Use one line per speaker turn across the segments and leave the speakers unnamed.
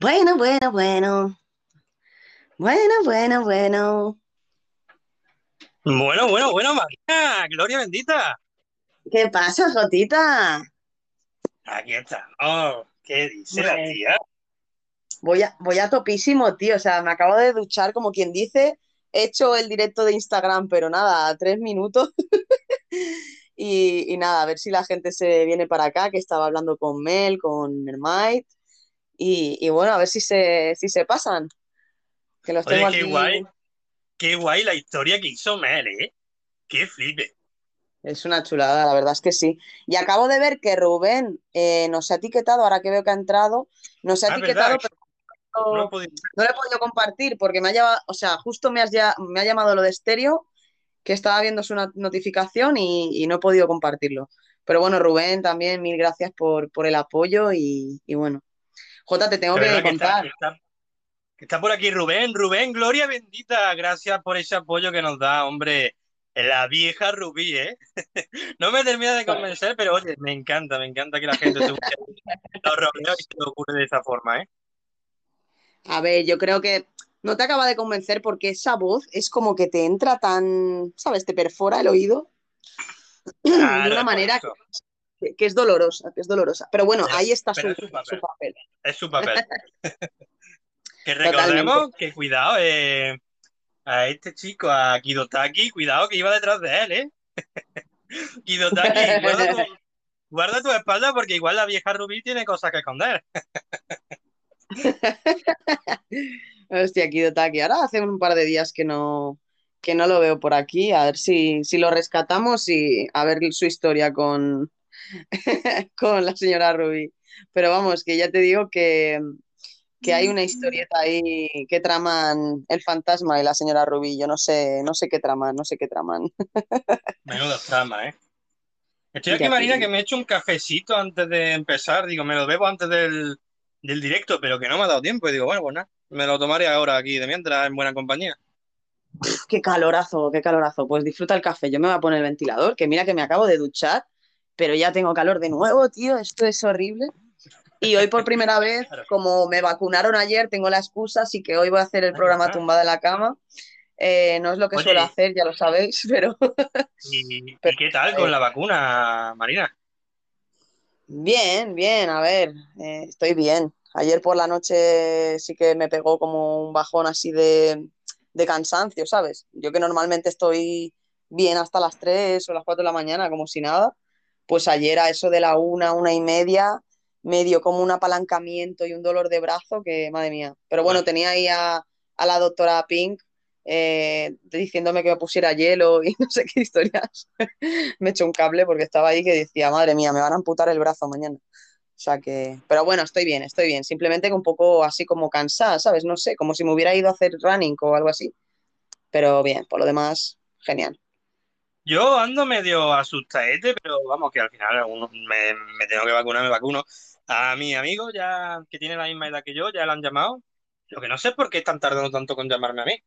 Bueno, bueno, bueno. Bueno, bueno, bueno.
Bueno, bueno, bueno, María, gloria bendita.
¿Qué pasa, Jotita?
Aquí está. Oh, ¿qué dice la tía?
voy a, voy a topísimo, tío. O sea, me acabo de duchar, como quien dice. He hecho el directo de Instagram, pero nada, tres minutos. Y, y nada, a ver si la gente se viene para acá, que estaba hablando con Mel, con Mermaid. Y, y bueno, a ver si se, si se pasan, que los tengo
qué
aquí.
guay, qué guay la historia que hizo Mel, ¿eh? Qué flipe.
Es una chulada, la verdad es que sí. Y acabo de ver que Rubén eh, nos ha etiquetado, ahora que veo que ha entrado, nos ha
Ah, verdad,
etiquetado, pero
no
no,
podido.
no lo he podido compartir porque me ha llamado, o sea, justo me, has ya, me ha llamado lo de estéreo, que estaba viendo su not- notificación y, y no he podido compartirlo. Pero bueno, Rubén, también mil gracias por, por el apoyo y, y bueno. Jota, te tengo que
que
contar.
que está, que está por aquí Rubén. Rubén, gloria bendita. Gracias por ese apoyo que nos da, hombre. La vieja Rubí, ¿eh? No me termina de convencer, pero oye, me encanta, me encanta que la gente se los rodeos y se le ocurre de esa forma, ¿eh?
A ver, yo creo que no te acaba de convencer porque esa voz es como que te entra tan, ¿sabes? Te perfora el oído de una manera
eso.
Que, que es dolorosa, que es dolorosa. Pero bueno, ahí está su,
es su papel,
su papel.
es su papel. Que
Totalmente.
recordemos que cuidado, eh, a este chico, a Kidotaki, cuidado que iba detrás de él, ¿eh? Kidotaki, guarda tu, guarda tu espalda porque igual la vieja Rubí tiene cosas que esconder.
Hostia, Kidotaki. Ahora hace un par de días que no, que no lo veo por aquí. A ver si, si lo rescatamos y a ver su historia con, con la señora Ruby. Pero vamos, que ya te digo que, que hay una historieta ahí que traman el fantasma y la señora Rubí. Yo no sé, no sé qué traman, no sé qué traman.
Menuda trama, ¿eh? Estoy aquí, Marina, que me he hecho un cafecito antes de empezar. Digo, me lo bebo antes del, del directo, pero que no me ha dado tiempo. Y digo, bueno, pues nada, me lo tomaré ahora aquí de mientras en buena compañía.
Qué calorazo, qué calorazo. Pues disfruta el café. Yo me voy a poner el ventilador, que mira que me acabo de duchar, pero ya tengo calor de nuevo, tío. Esto es horrible. Y hoy por primera vez, como me vacunaron ayer, tengo la excusa, así que hoy voy a hacer el programa tumbada en la cama. Eh, no es lo que suelo
Oye,
hacer, ya lo sabéis, pero,
¿y, y
pero,
qué tal con
eh,
la vacuna, Marina?
bien, bien, a ver, eh, estoy bien. Ayer por la noche sí que me pegó como un bajón así de, de cansancio, ¿sabes? Yo que normalmente estoy bien hasta las 3 o las 4 de la mañana, como si nada, pues ayer a eso de la una, una y media, me dio como un apalancamiento y un dolor de brazo que, madre mía. Pero bueno, tenía ahí a, a la doctora Pink eh, diciéndome que me pusiera hielo y no sé qué historias. Me echó un cable porque estaba ahí que decía, madre mía, me van a amputar el brazo mañana. O sea que, pero bueno, estoy bien, estoy bien. Simplemente que un poco así como cansada, ¿sabes? No sé, como si me hubiera ido a hacer running o algo así. Pero bien, por lo demás, genial.
Yo ando medio asustadete, pero vamos, que al final me, me tengo que vacunar, me vacuno. A mi amigo, ya que tiene la misma edad que yo, ya le han llamado. Lo que no sé es por qué están tardando tanto con llamarme a mí.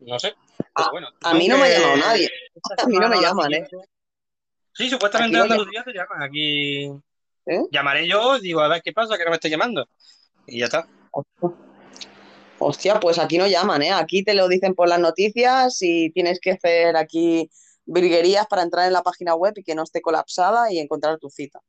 No sé.
A,
Pero bueno,
a mí no me ha llamado nadie. A mí no me llaman, ¿eh?
Sí, supuestamente en Andalucía te llaman. Aquí
¿eh?
llamaré yo, digo, a ver qué pasa, que no me esté llamando. Y ya está.
Hostia, pues aquí no llaman, ¿eh? Aquí te lo dicen por las noticias y tienes que hacer aquí virguerías para entrar en la página web y que no esté colapsada y encontrar tu cita.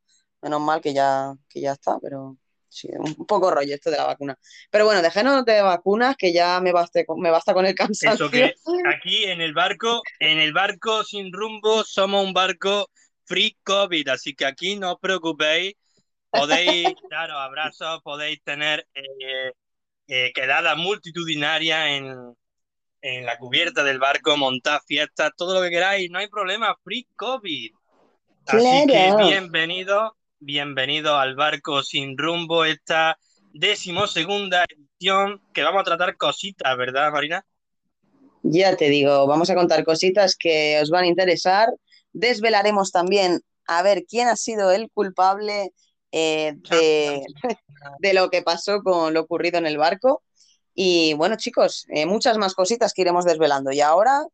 Menos mal que ya, que ya está, pero sí, un poco rollo esto de la vacuna. Pero bueno, dejémonos de vacunas que ya me, baste, me basta con el
Eso
cansancio.
que aquí en el barco, en el barco sin rumbo, somos un barco free COVID, así que aquí no os preocupéis, podéis daros abrazos, podéis tener eh, eh, quedadas multitudinarias en, en la cubierta del barco, montar fiestas, todo lo que queráis, no hay problema, free COVID. Así que bienvenido, bienvenido al barco sin rumbo, esta decimosegunda edición que vamos a tratar cositas, ¿verdad, Marina?
Ya te digo, vamos a contar cositas que os van a interesar. Desvelaremos también a ver quién ha sido el culpable eh, de lo que pasó con lo ocurrido en el barco. Y bueno, chicos, eh, muchas más cositas que iremos desvelando. Y ahora,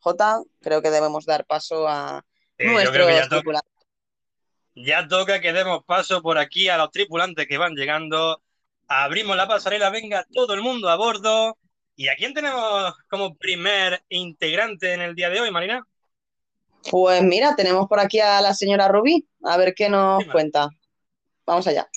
Jota, creo que debemos dar paso a
creo que ya
nuestros
toca, ya toca que demos paso por aquí a los tripulantes que van llegando. abrimos la pasarela, venga todo el mundo a bordo. ¿Y a quién tenemos como primer integrante en el día de hoy, Marina?
Pues mira, tenemos por aquí a la señora Rubí, a ver qué nos cuenta. Vamos allá.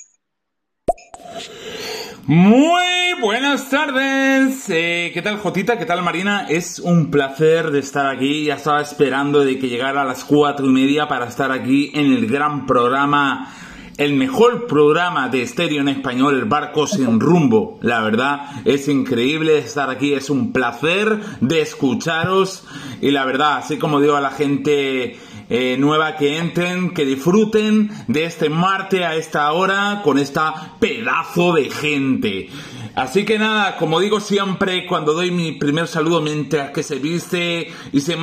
Muy buenas tardes. Eh, ¿Qué tal, Jotita? ¿Qué tal, Marina? Es un placer de estar aquí. Ya estaba esperando de que llegara a las cuatro y media para estar aquí en el gran programa, el mejor programa de estéreo en español, El Barco Sin Rumbo. La verdad, es increíble estar aquí. Es un placer de escucharos. Y la verdad, así como digo a la gente eh, nueva que entren, que disfruten de este martes a esta hora con esta pedazo de gente. Así que nada, como digo siempre, cuando doy mi primer saludo mientras que se viste y se,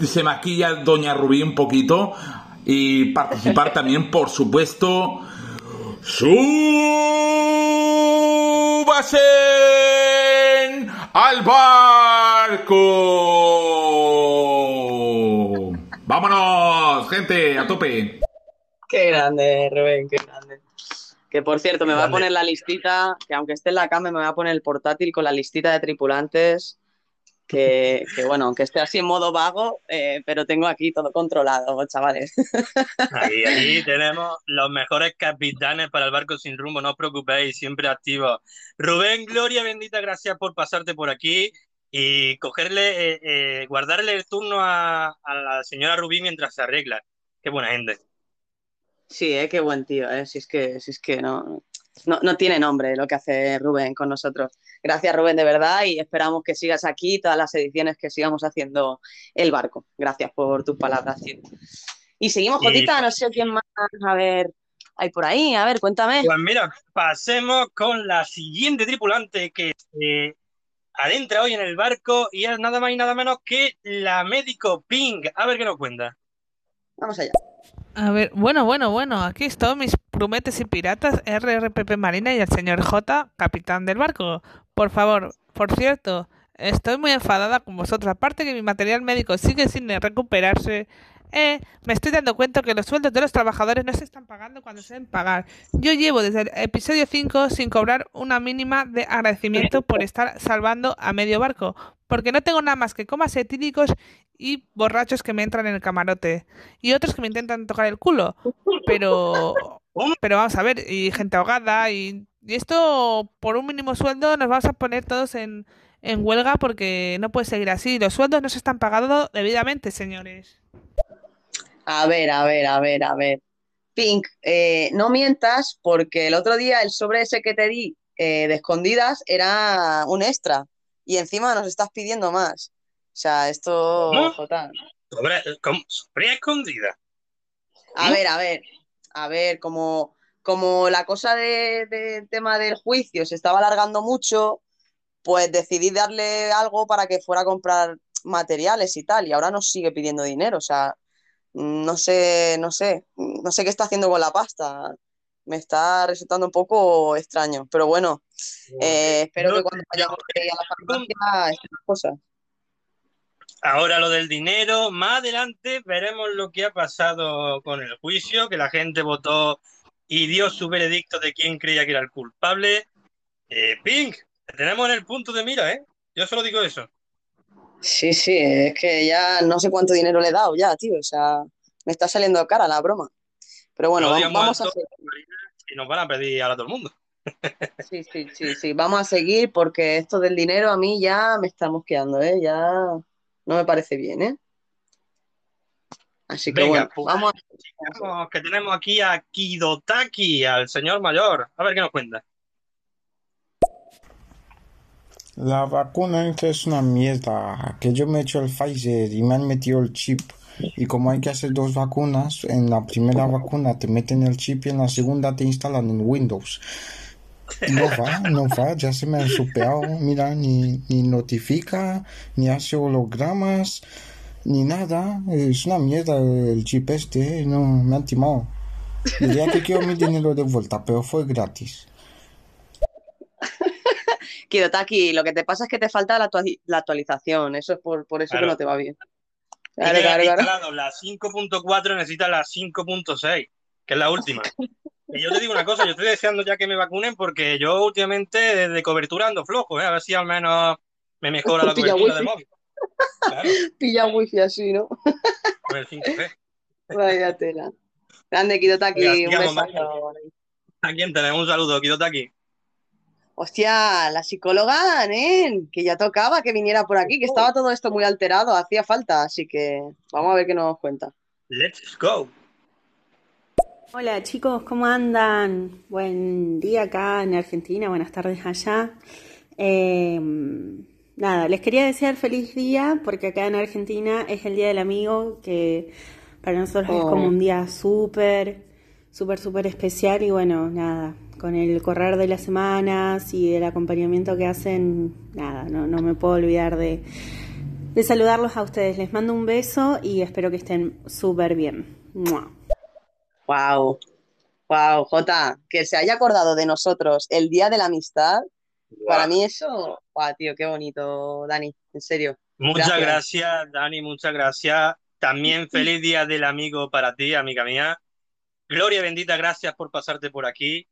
se maquilla Doña Rubí un poquito y participar también, por supuesto, ¡Súbase al barco! ¡Vámonos, gente! ¡A tope!
Qué grande, Rubén, qué grande. Que por cierto, me va a poner la listita, que aunque esté en la cama, me va a poner el portátil con la listita de tripulantes. Que, bueno, aunque esté así en modo vago, eh, pero tengo aquí todo controlado, chavales.
Ahí, ahí tenemos los mejores capitanes para el barco sin rumbo, no os preocupéis, siempre activos. Rubén, Gloria, bendita, gracias por pasarte por aquí y cogerle, eh, eh, guardarle el turno a, la señora Rubí mientras se arregla. Qué buena gente.
Sí, eh, qué buen tío, eh. si es que, si es que no, no, tiene nombre lo que hace Rubén con nosotros. Gracias Rubén de verdad y esperamos que sigas aquí todas las ediciones que sigamos haciendo el barco. Gracias por tus palabras, tío. Y seguimos, Jotita, no sé quién más, a ver, hay por ahí, a ver, cuéntame.
Pues mira, pasemos con la siguiente tripulante que adentra hoy en el barco y es nada más y nada menos que la médico Ping. A ver qué nos cuenta.
Vamos allá.
A ver, bueno, bueno, bueno, aquí están mis prumetes y piratas, RRPP Marina y el señor J, capitán del barco. Por favor, por cierto, estoy muy enfadada con vosotros. Aparte que mi material médico sigue sin recuperarse, eh, me estoy dando cuenta que los sueldos de los trabajadores no se están pagando cuando se deben pagar. Yo llevo desde el episodio 5 sin cobrar una mínima de agradecimiento por estar salvando a medio barco, porque no tengo nada más que comas etílicos y borrachos que me entran en el camarote y otros que me intentan tocar el culo. Pero, pero vamos a ver, y gente ahogada y, esto por un mínimo sueldo nos vamos a poner todos en, en huelga porque no puede seguir así. Los sueldos no se están pagando debidamente, señores.
A ver, a ver, a ver, a ver. Pink, eh, no mientas porque el otro día el sobre ese que te di eh, de escondidas era un extra y encima nos estás pidiendo más. O sea, esto...
¿Sobre, sobre escondida?
A ver, a ver, a ver, como, como la cosa del de, tema del juicio se estaba alargando mucho, pues decidí darle algo para que fuera a comprar materiales y tal, y ahora nos sigue pidiendo dinero, o sea, no sé, no sé, no sé qué está haciendo con la pasta. Me está resultando un poco extraño, pero bueno, eh, espero que cuando vayamos a la farmacia estén las cosas.
Ahora lo del dinero, más adelante veremos lo que ha pasado con el juicio, que la gente votó y dio su veredicto de quién creía que era el culpable. Eh, Pink, tenemos en el punto de mira, ¿eh? Yo solo digo eso.
Sí, sí, es que ya no sé cuánto dinero le he dado ya, tío. O sea, me está saliendo cara la broma. Pero bueno, vamos, a seguir.
Y nos van a pedir a todo el mundo.
Sí, sí, sí, sí. Vamos a seguir porque esto del dinero a mí ya me está mosqueando, ¿eh? Ya no me parece bien, ¿eh? Así que bueno, pues, vamos
a... Que tenemos aquí a Kidotaki, al señor mayor. A ver qué nos cuenta.
La vacuna es una mierda, que yo me he hecho el Pfizer y me han metido el chip. Y como hay que hacer dos vacunas, en la primera vacuna te meten el chip y en la segunda te instalan en Windows. No va, no va, ya se me han supeado. Mira, ni, ni notifica, ni hace hologramas, ni nada. Es una mierda el chip este, no, me han timado. Diría que quiero mi dinero de vuelta, pero fue gratis.
Kidotaki, lo que te pasa es que te falta la, actualización, eso es por, eso que no te va bien.
Claro, claro, La 5.4 necesita la 5.6, que es la última. Y yo te digo una cosa, yo estoy deseando ya que me vacunen porque yo últimamente de cobertura ando flojo, ¿eh? a ver si al menos me mejora la
Pilla
cobertura del
wifi.
móvil. Claro,
Pilla wifi así, ¿no?
con el 5G.
Vaya tela. Grande, Kidotaki,
Venga,
un besazo.
¿A quién tenemos? Un saludo, aquí.
Hostia, la psicóloga, nen, que ya tocaba que viniera por aquí, que estaba todo esto muy alterado, hacía falta, así que vamos a ver qué nos cuenta.
Let's go.
Hola chicos, ¿cómo andan? Buen día acá en Argentina, buenas tardes allá. Eh, nada, les quería desear feliz día porque acá en Argentina es el Día del Amigo, que para nosotros es
Oh.
como un día súper, súper, súper especial y bueno, nada, con el correr de las semanas y el acompañamiento que hacen, nada, no, no me puedo olvidar de, de saludarlos a ustedes. Les mando un beso y espero que estén súper bien. ¡Mua!
Wow, wow, Jota, que se haya acordado de nosotros el día de la amistad, para mí eso, guau, tío, qué bonito, Dani, en serio.
Muchas
Gracias.
gracias, Dani, muchas gracias. También feliz día del amigo para ti, amiga mía. Gloria bendita, gracias por pasarte por aquí.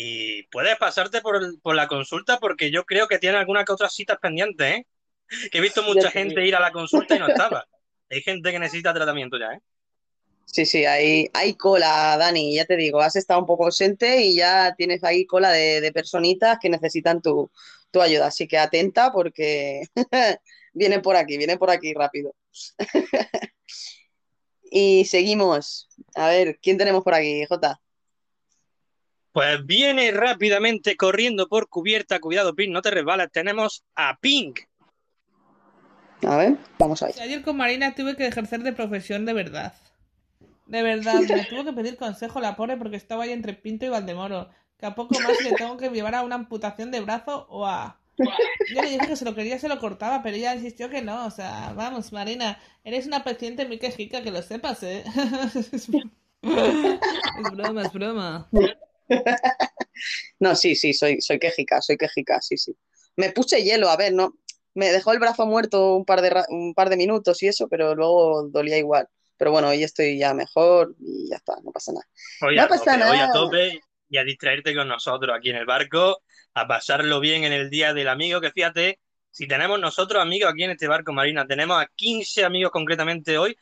Y puedes pasarte por, el- por la consulta porque yo creo que tiene alguna que otra citas pendientes, ¿eh? Que he visto mucha gente ir a la consulta y no estaba. Hay gente que necesita tratamiento ya, ¿eh?
Sí, sí, hay, hay cola, Dani, ya te digo, has estado un poco ausente y ya tienes ahí cola de, de personitas que necesitan tu, tu ayuda, así que atenta porque vienen por aquí, vienen por aquí rápido. Y seguimos. A ver, ¿quién tenemos por aquí, Jota?
Pues viene rápidamente corriendo por cubierta. Cuidado, Pink, no te resbalas. Tenemos a Pink.
A ver, vamos ahí.
Ayer con Marina tuve que ejercer de profesión de verdad. De verdad, me tuvo que pedir consejo la pobre porque estaba ahí entre Pinto y Valdemoro. Que a poco más le tengo que llevar a una amputación de brazo o a... Yo le dije que se lo quería, se lo cortaba, pero ella insistió que no. O sea, vamos, Marina, eres una paciente muy quejica, que lo sepas, ¿eh? Es broma, es broma.
No, sí, sí, soy, soy quejica, soy quejica, sí, sí. Me puse hielo, a ver, no. Me dejó el brazo muerto un par de, un par de minutos y eso, pero luego dolía igual. Pero bueno, hoy estoy ya mejor y ya está, no pasa nada.
Hoy
No
a
pasa
tope, hoy a
nada.
tope y a distraerte con nosotros aquí en el barco, a pasarlo bien en el Día del Amigo, que fíjate, si tenemos nosotros amigos aquí en este barco, Marina, tenemos a 15 amigos concretamente hoy,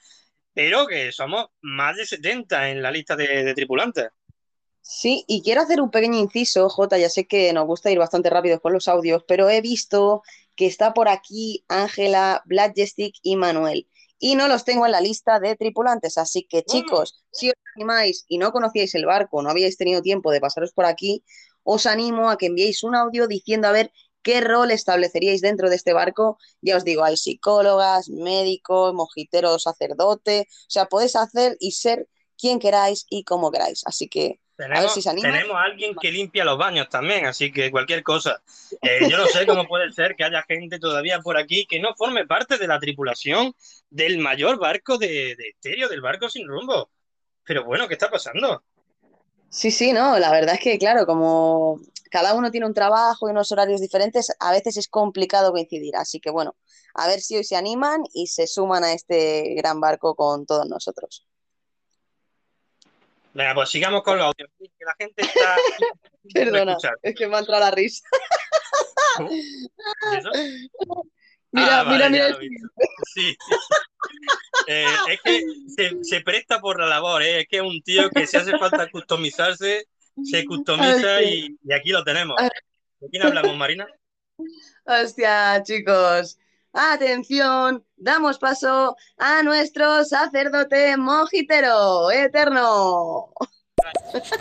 pero que somos más de 70 en la lista de, de tripulantes.
Sí, y quiero hacer un pequeño inciso, Jota, ya sé que nos gusta ir bastante rápido con los audios, pero he visto que está por aquí Ángela, Blackjestic y Manuel. Y no los tengo en la lista de tripulantes, así que chicos, si os animáis y no conocíais el barco, no habíais tenido tiempo de pasaros por aquí, os animo a que enviéis un audio diciendo a ver qué rol estableceríais dentro de este barco. Ya os digo, hay psicólogas, médicos, mojiteros, sacerdote, o sea, podéis hacer y ser quien queráis y como queráis. Así que
Tenemos,
si se animan.
tenemos a alguien que limpia los baños también, así que cualquier cosa. Eh, yo no sé cómo puede ser que haya gente todavía por aquí que no forme parte de la tripulación del mayor barco de, de estéreo, del barco sin rumbo. Pero bueno, ¿qué está pasando?
Sí, sí, no, la verdad es que, claro, como cada uno tiene un trabajo y unos horarios diferentes, a veces es complicado coincidir. Así que, bueno, a ver si hoy se animan y se suman a este gran barco con todos nosotros.
Venga, pues sigamos con los audios, que la gente está...
Perdona, es que me ha entrado la risa.
¿Y eso?
Mira,
Ah,
mira, mira.
Sí. Eh, es que se, se presta por la labor, ¿eh? es que es un tío que si hace falta customizarse, se customiza
Ay,
y, y aquí lo tenemos. ¿De quién hablamos, Marina?
Hostia, chicos. Atención, damos paso a nuestro sacerdote mojitero eterno.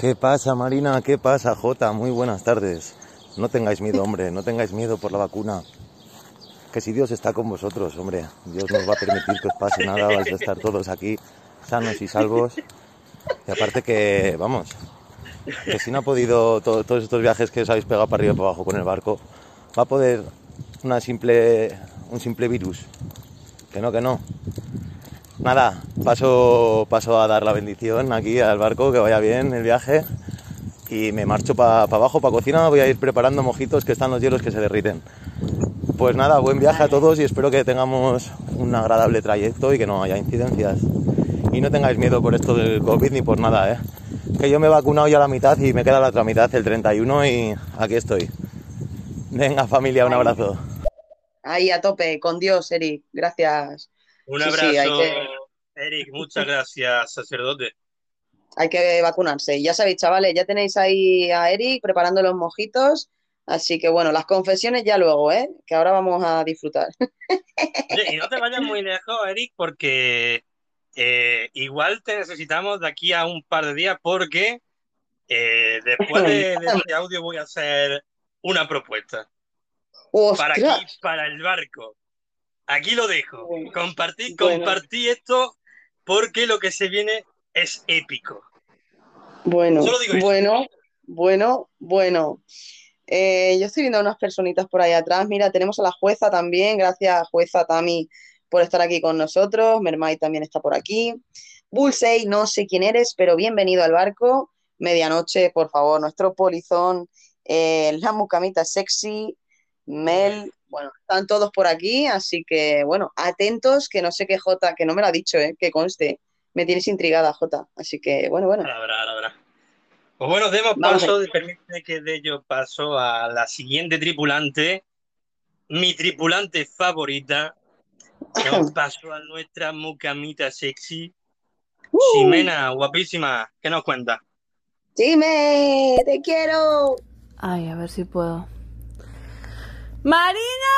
¿Qué pasa, Marina? ¿Qué pasa, Jota? Muy buenas tardes. No tengáis miedo, hombre, no tengáis miedo por la vacuna. Que si Dios está con vosotros, hombre, Dios nos va a permitir que os pase nada, vais a estar todos aquí sanos y salvos. Y aparte que, vamos, que si no ha podido to- todos estos viajes que os habéis pegado para arriba y para abajo con el barco, va a poder una simple, un simple virus. Que no, que no. Nada, paso, paso a dar la bendición aquí al barco, que vaya bien el viaje. Y me marcho para abajo, para cocina, voy a ir preparando mojitos que están los hielos que se derriten. Pues nada, buen viaje a todos y espero que tengamos un agradable trayecto y que no haya incidencias. Y no tengáis miedo por esto del COVID ni por nada, ¿eh? Que yo me he vacunado ya la mitad y me queda la otra mitad, el 31, y aquí estoy. Venga, familia, un abrazo.
Ahí a tope, con Dios, Eric. Gracias.
Un abrazo,
sí, hay que-
Eric. Muchas gracias, sacerdote.
Hay que vacunarse. Ya sabéis, chavales, ya tenéis ahí a Eric preparando los mojitos. Así que bueno, las confesiones ya luego, ¿eh? Que ahora vamos a disfrutar.
Oye, y no te vayas muy lejos, Eric, porque eh, igual te necesitamos de aquí a un par de días, porque eh, después de, de este audio voy a hacer una propuesta para aquí, para el barco. Aquí lo dejo. Compartí,
Bueno.
compartí esto porque lo que se viene es épico.
Bueno, bueno, bueno, bueno. Eh, yo estoy viendo a unas personitas por ahí atrás. Mira, tenemos a la jueza también. Gracias, jueza Tami, por estar aquí con nosotros. Mermay también está por aquí. Bullseye, no sé quién eres, pero bienvenido al barco. Medianoche, por favor, nuestro polizón. eh, la mucamita sexy. Mel, bueno, están todos por aquí, así que bueno, atentos, que no sé qué Jota, que no me lo ha dicho, eh, que conste. Me tienes intrigada, Jota. Así que bueno, bueno.
Ahora ahora habrá. Pues bueno, demos paso, permíteme que dé yo paso a la siguiente tripulante, mi tripulante favorita. Demos paso a nuestra mucamita sexy,
¡Uh!
Ximena, guapísima. ¿Qué nos cuenta?
Dime, te quiero.
Ay, a ver si puedo. ¡Marina!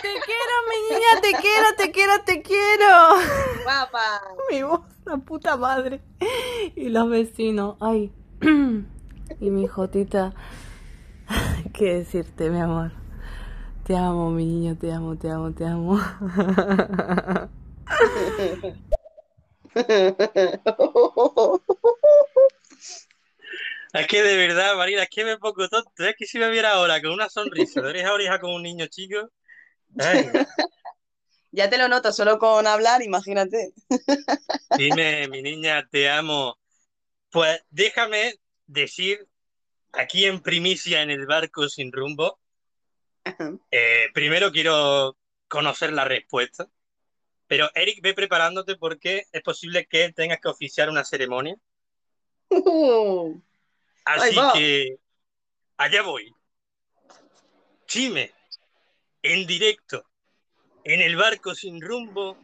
¡Te quiero, mi niña! ¡Te quiero, te quiero, te quiero!
Guapa.
Mi voz, la puta madre. Y los vecinos, ay. Y mi jotita. ¿Qué decirte, mi amor? Te amo, mi niño, te amo, te amo, te amo.
Es que de verdad, Marina, es que me pongo tonto. Es que si me viera ahora con una sonrisa de oreja a oreja como un niño chico. ay,
Ya te lo noto, solo con hablar, imagínate.
dime, mi niña, te amo. Pues déjame decir aquí en primicia en el barco sin rumbo. Eh, primero quiero conocer la respuesta. Pero Eric, ve preparándote porque es posible que tengas que oficiar una ceremonia.
Uh,
Así que allá voy. Chime, en directo, en el barco sin rumbo,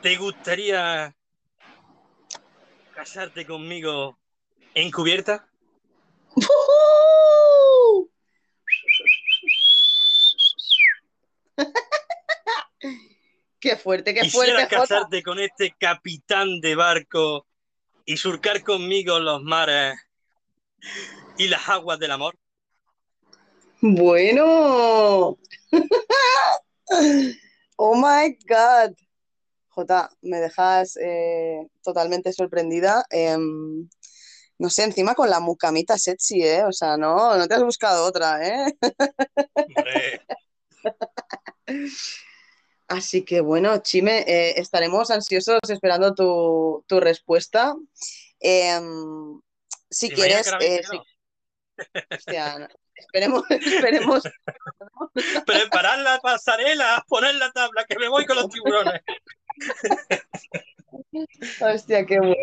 ¿te gustaría casarte conmigo encubierta?
uh. Qué fuerte, qué
¿Quisieras
fuerte, Jota.
casarte con este capitán de barco y surcar conmigo los mares y las aguas del amor?
Bueno. Oh my God. Jota, me dejas eh, totalmente sorprendida. Em, no sé, encima con la mucamita sexy, ¿eh? O sea, no, no te has buscado otra, ¿eh? Así que bueno, Chime, eh, estaremos ansiosos esperando tu, tu respuesta. Em, si
¿te imaginas
quieres, eh, si- hostia, no, esperemos, esperemos.
Preparar la pasarela, poner la tabla, que me voy con los tiburones.
Hostia, qué bueno.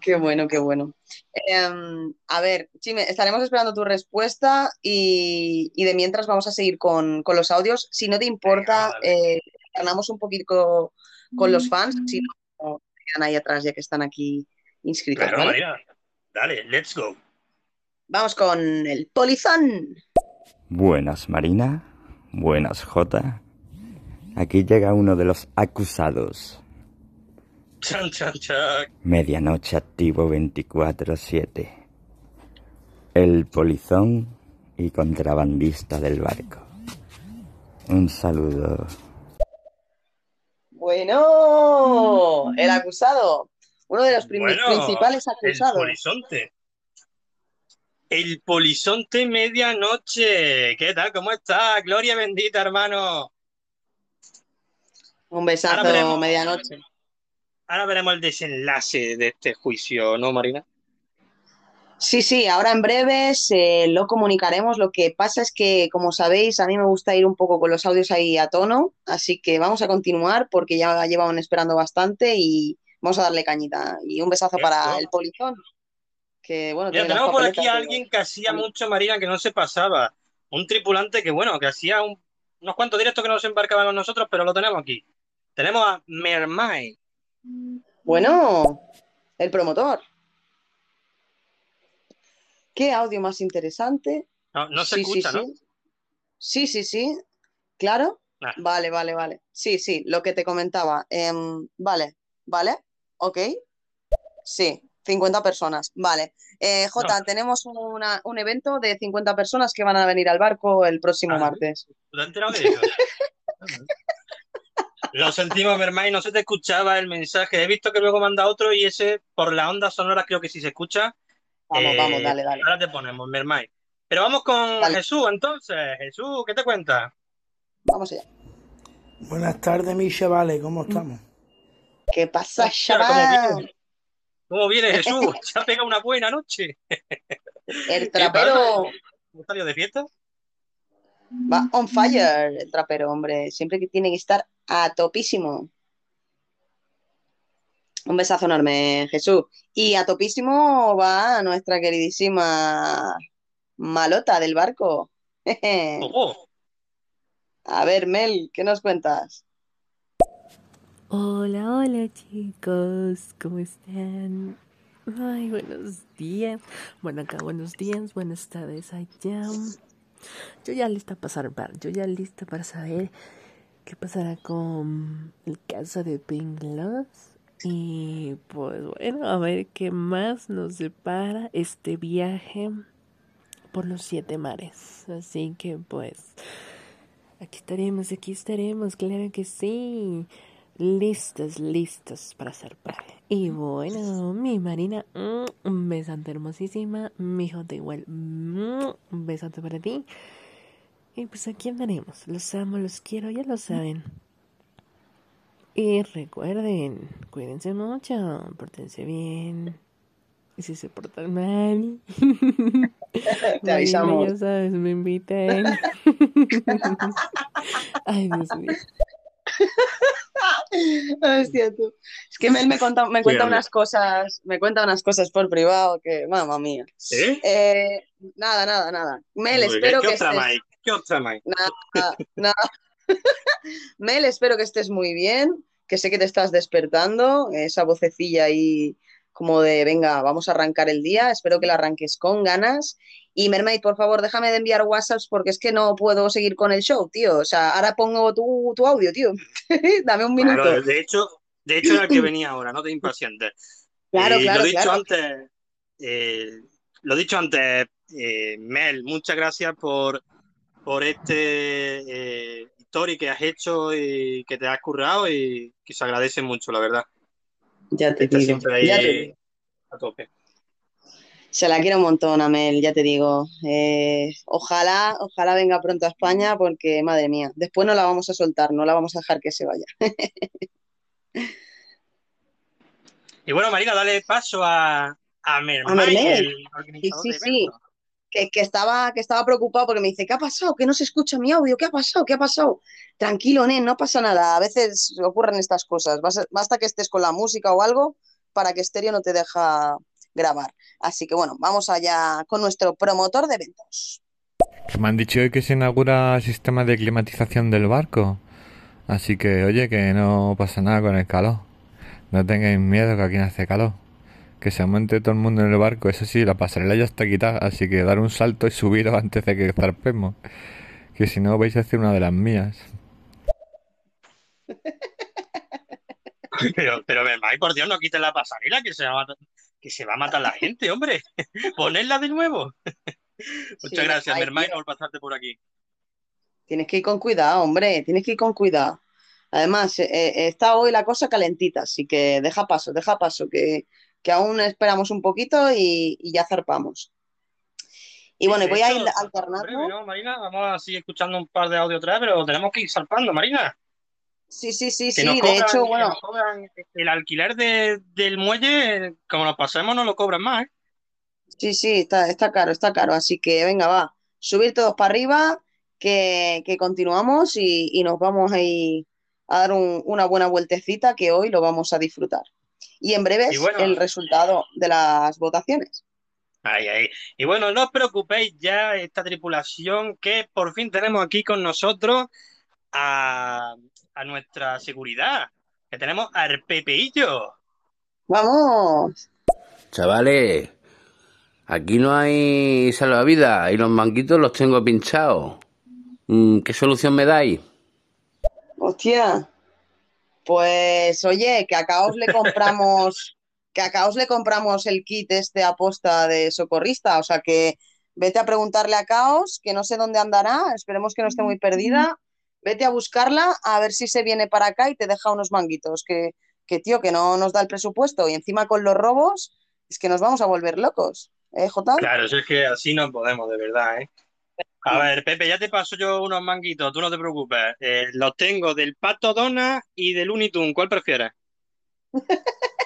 Qué bueno, qué bueno. Em, a ver, Chime, estaremos esperando tu respuesta y, y de mientras vamos a seguir con, con los audios. Si no te importa, eh, ganamos un poquito con los fans, si no, quedan ahí atrás ya que están aquí inscritos,
Claro,
¿vale?
María. Dale, let's go.
Vamos con el polizón.
Buenas Marina, buenas Jota. Aquí llega uno de los acusados.
Chan, chan, chan.
Medianoche activo 24-7. El polizón y contrabandista del barco. Un saludo.
Bueno, el acusado. Uno de los
Bueno,
principales
El
acusados.
polizonte. El polizonte medianoche. ¿Qué tal? ¿Cómo estás? Gloria bendita, hermano.
Un besazo
Ahora veremos.
medianoche.
Ahora veremos el desenlace de este juicio, ¿no, Marina?
Sí, sí, ahora en breve se lo comunicaremos. Lo que pasa es que, como sabéis, a mí me gusta ir un poco con los audios ahí a tono, así que vamos a continuar porque ya llevaban esperando bastante y Vamos a darle cañita. Y un besazo para el polizón. Que bueno,
Mira, tenemos por aquí a alguien que hacía mucho, Marina, que no se pasaba. Un tripulante que, bueno, que hacía un- unos cuantos directos que no nos embarcaban con nosotros, pero lo tenemos aquí. Tenemos a Mermai.
Bueno, el promotor. Qué audio más interesante.
No, no se
Sí, sí,
escucha, ¿no?
sí. Sí, sí, sí. Claro.
Nah.
Vale, vale, vale. Sí, sí, lo que te comentaba. Em, vale, vale, ok. Sí, 50 personas. Vale. Eh, Jota,
No.
tenemos una- un evento de 50 personas que van a venir al barco el próximo
Ah,
martes.
¿Te has enterado de eso? Lo sentimos, Mermai, no se te escuchaba el mensaje. He visto que luego manda otro y ese, por la onda sonora, creo que sí se escucha.
Vamos,
Eh,
vamos, dale, dale.
Ahora te ponemos, Mermai. Pero vamos con
Dale.
Jesús, entonces. Jesús, ¿qué te cuentas?
Vamos allá.
Buenas tardes, mis chavales, ¿cómo estamos?
¿Qué pasa,
¿cómo
chaval?
viene? ¿Cómo viene Jesús? Se ha pegado una buena noche.
El trapero
¿No salió de fiesta?
va on fire, el trapero, hombre. Siempre que tiene que estar a topísimo. Un besazo enorme, Jesús. Y a topísimo va nuestra queridísima Malota del barco. A ver, Mel, ¿qué nos cuentas?
Hola, hola chicos, ¿cómo están? Ay, buenos días. Bueno, acá buenos días, buenas tardes allá. Yo ya lista para yo ya lista para saber qué pasará con el caso de Pink. Y pues bueno, a ver qué más nos separa este viaje por los siete mares. Así que pues aquí estaremos, aquí estaremos, claro que sí. Listos, listos para zarpar. Y bueno, mi Marina, mm, un besante hermosísima. Mi hijo de igual, mm, un besante para ti. Y pues aquí andaremos. Los amo, los quiero, ya lo saben. Y recuerden, cuídense mucho, pórtense bien. Y si se portan mal,
Te avisamos.
ya sabes, me invitan. Ay, Dios mío.
Hostia, tú. Es que Mel me cuenta, me cuenta unas cosas, me cuenta unas cosas por privado que, mamma mía.
¿Eh?
Eh, nada, nada, nada. Mel,
Muy bien.
espero
¿Qué
que
otra
estés. Nada, nada. Mel, espero que estés muy bien, que sé que te estás despertando, esa vocecilla ahí como de, venga, vamos a arrancar el día, espero que la arranques con ganas. Y Mermaid, por favor, déjame de enviar WhatsApps porque es que no puedo seguir con el show, tío. O sea, ahora pongo tu, tu audio, tío. Dame un minuto.
Claro, de hecho, de hecho era el que venía ahora, no te impacientes.
Claro, claro,
lo he dicho
claro.
antes, eh, lo dicho antes, eh, Mel, muchas gracias por, por este eh, story que has hecho y que te has currado y que se agradece mucho, la verdad.
Ya te
Estás
digo,
siempre ahí
ya te digo.
a tope.
Se la quiero un montón a Mel, ya te digo. Eh, ojalá, ojalá venga pronto a España porque, madre mía, después no la vamos a soltar, no la vamos a dejar que se vaya.
Y bueno, Marina, dale paso a, a
A
Mermay, el
Sí,
organizador
sí,
de
sí. Que, estaba, que estaba preocupado porque me dice, ¿qué ha pasado? Que no se escucha mi audio, ¿qué ha pasado? ¿Qué ha pasado? Tranquilo, nen, no pasa nada. A veces ocurren estas cosas. Basta, que estés con la música o algo para que Stereo no te deja grabar. Así que bueno, vamos allá con nuestro promotor de eventos.
Me han dicho hoy que se inaugura sistema de climatización del barco. Así que, oye, que no pasa nada con el calor. No tengáis miedo que aquí no hace calor. Que se monte todo el mundo en el barco. Eso sí, la pasarela ya está quitada. Así que dar un salto y subiros antes de que zarpemos. Que si no vais a hacer una de las mías.
Pero, pero Mermay, por Dios, no quites la pasarela, que se va a matar, que se va a matar la gente, hombre. Ponedla de nuevo. Muchas
Sí,
gracias,
ay,
Mermay, por pasarte por aquí.
Tienes que ir con cuidado, hombre, tienes que ir con cuidado. Además, eh, eh, está hoy la cosa calentita, así que deja paso, deja paso, que, que aún esperamos un poquito y, y ya zarpamos. Y bueno, voy a ir alternando.
breve, ¿no, Marina? Vamos a seguir escuchando un par de audio otra vez, pero tenemos que ir salpando, Marina.
Sí, sí, sí,
Que
sí,
nos
de hecho, bueno,
el alquiler de- del muelle, como nos pasemos, no lo cobran más, ¿eh?
sí, sí, está, está caro, está caro, así que venga, va, subir todos para arriba, que, que continuamos y, y nos vamos a ir a dar un- una buena vueltecita que hoy lo vamos a disfrutar. Y en breve
Y bueno.
el resultado de las votaciones.
Ahí, ahí. Y bueno, no os preocupéis ya esta tripulación que por fin tenemos aquí con nosotros a, a nuestra seguridad, que tenemos al Pepeillo.
¡Vamos!
Chavales, aquí no hay salvavidas y los manguitos los tengo pinchados. Mm, ¿Qué solución me dais?
Hostia. Pues oye, que a Caos le compramos, que a Caos le compramos el kit este aposta de socorrista, o sea que vete a preguntarle a Caos, que no sé dónde andará, esperemos que no esté muy perdida, vete a buscarla a ver si se viene para acá y te deja unos manguitos, que, que tío, que no nos da el presupuesto y encima con los robos es que nos vamos a volver locos, ¿eh, Jota?
Claro, es que así no podemos, de verdad, ¿eh? A ver, Pepe, ya te paso yo unos manguitos, tú no te preocupes. Eh, los tengo del Pato Dona y del Unitun, ¿cuál prefieres?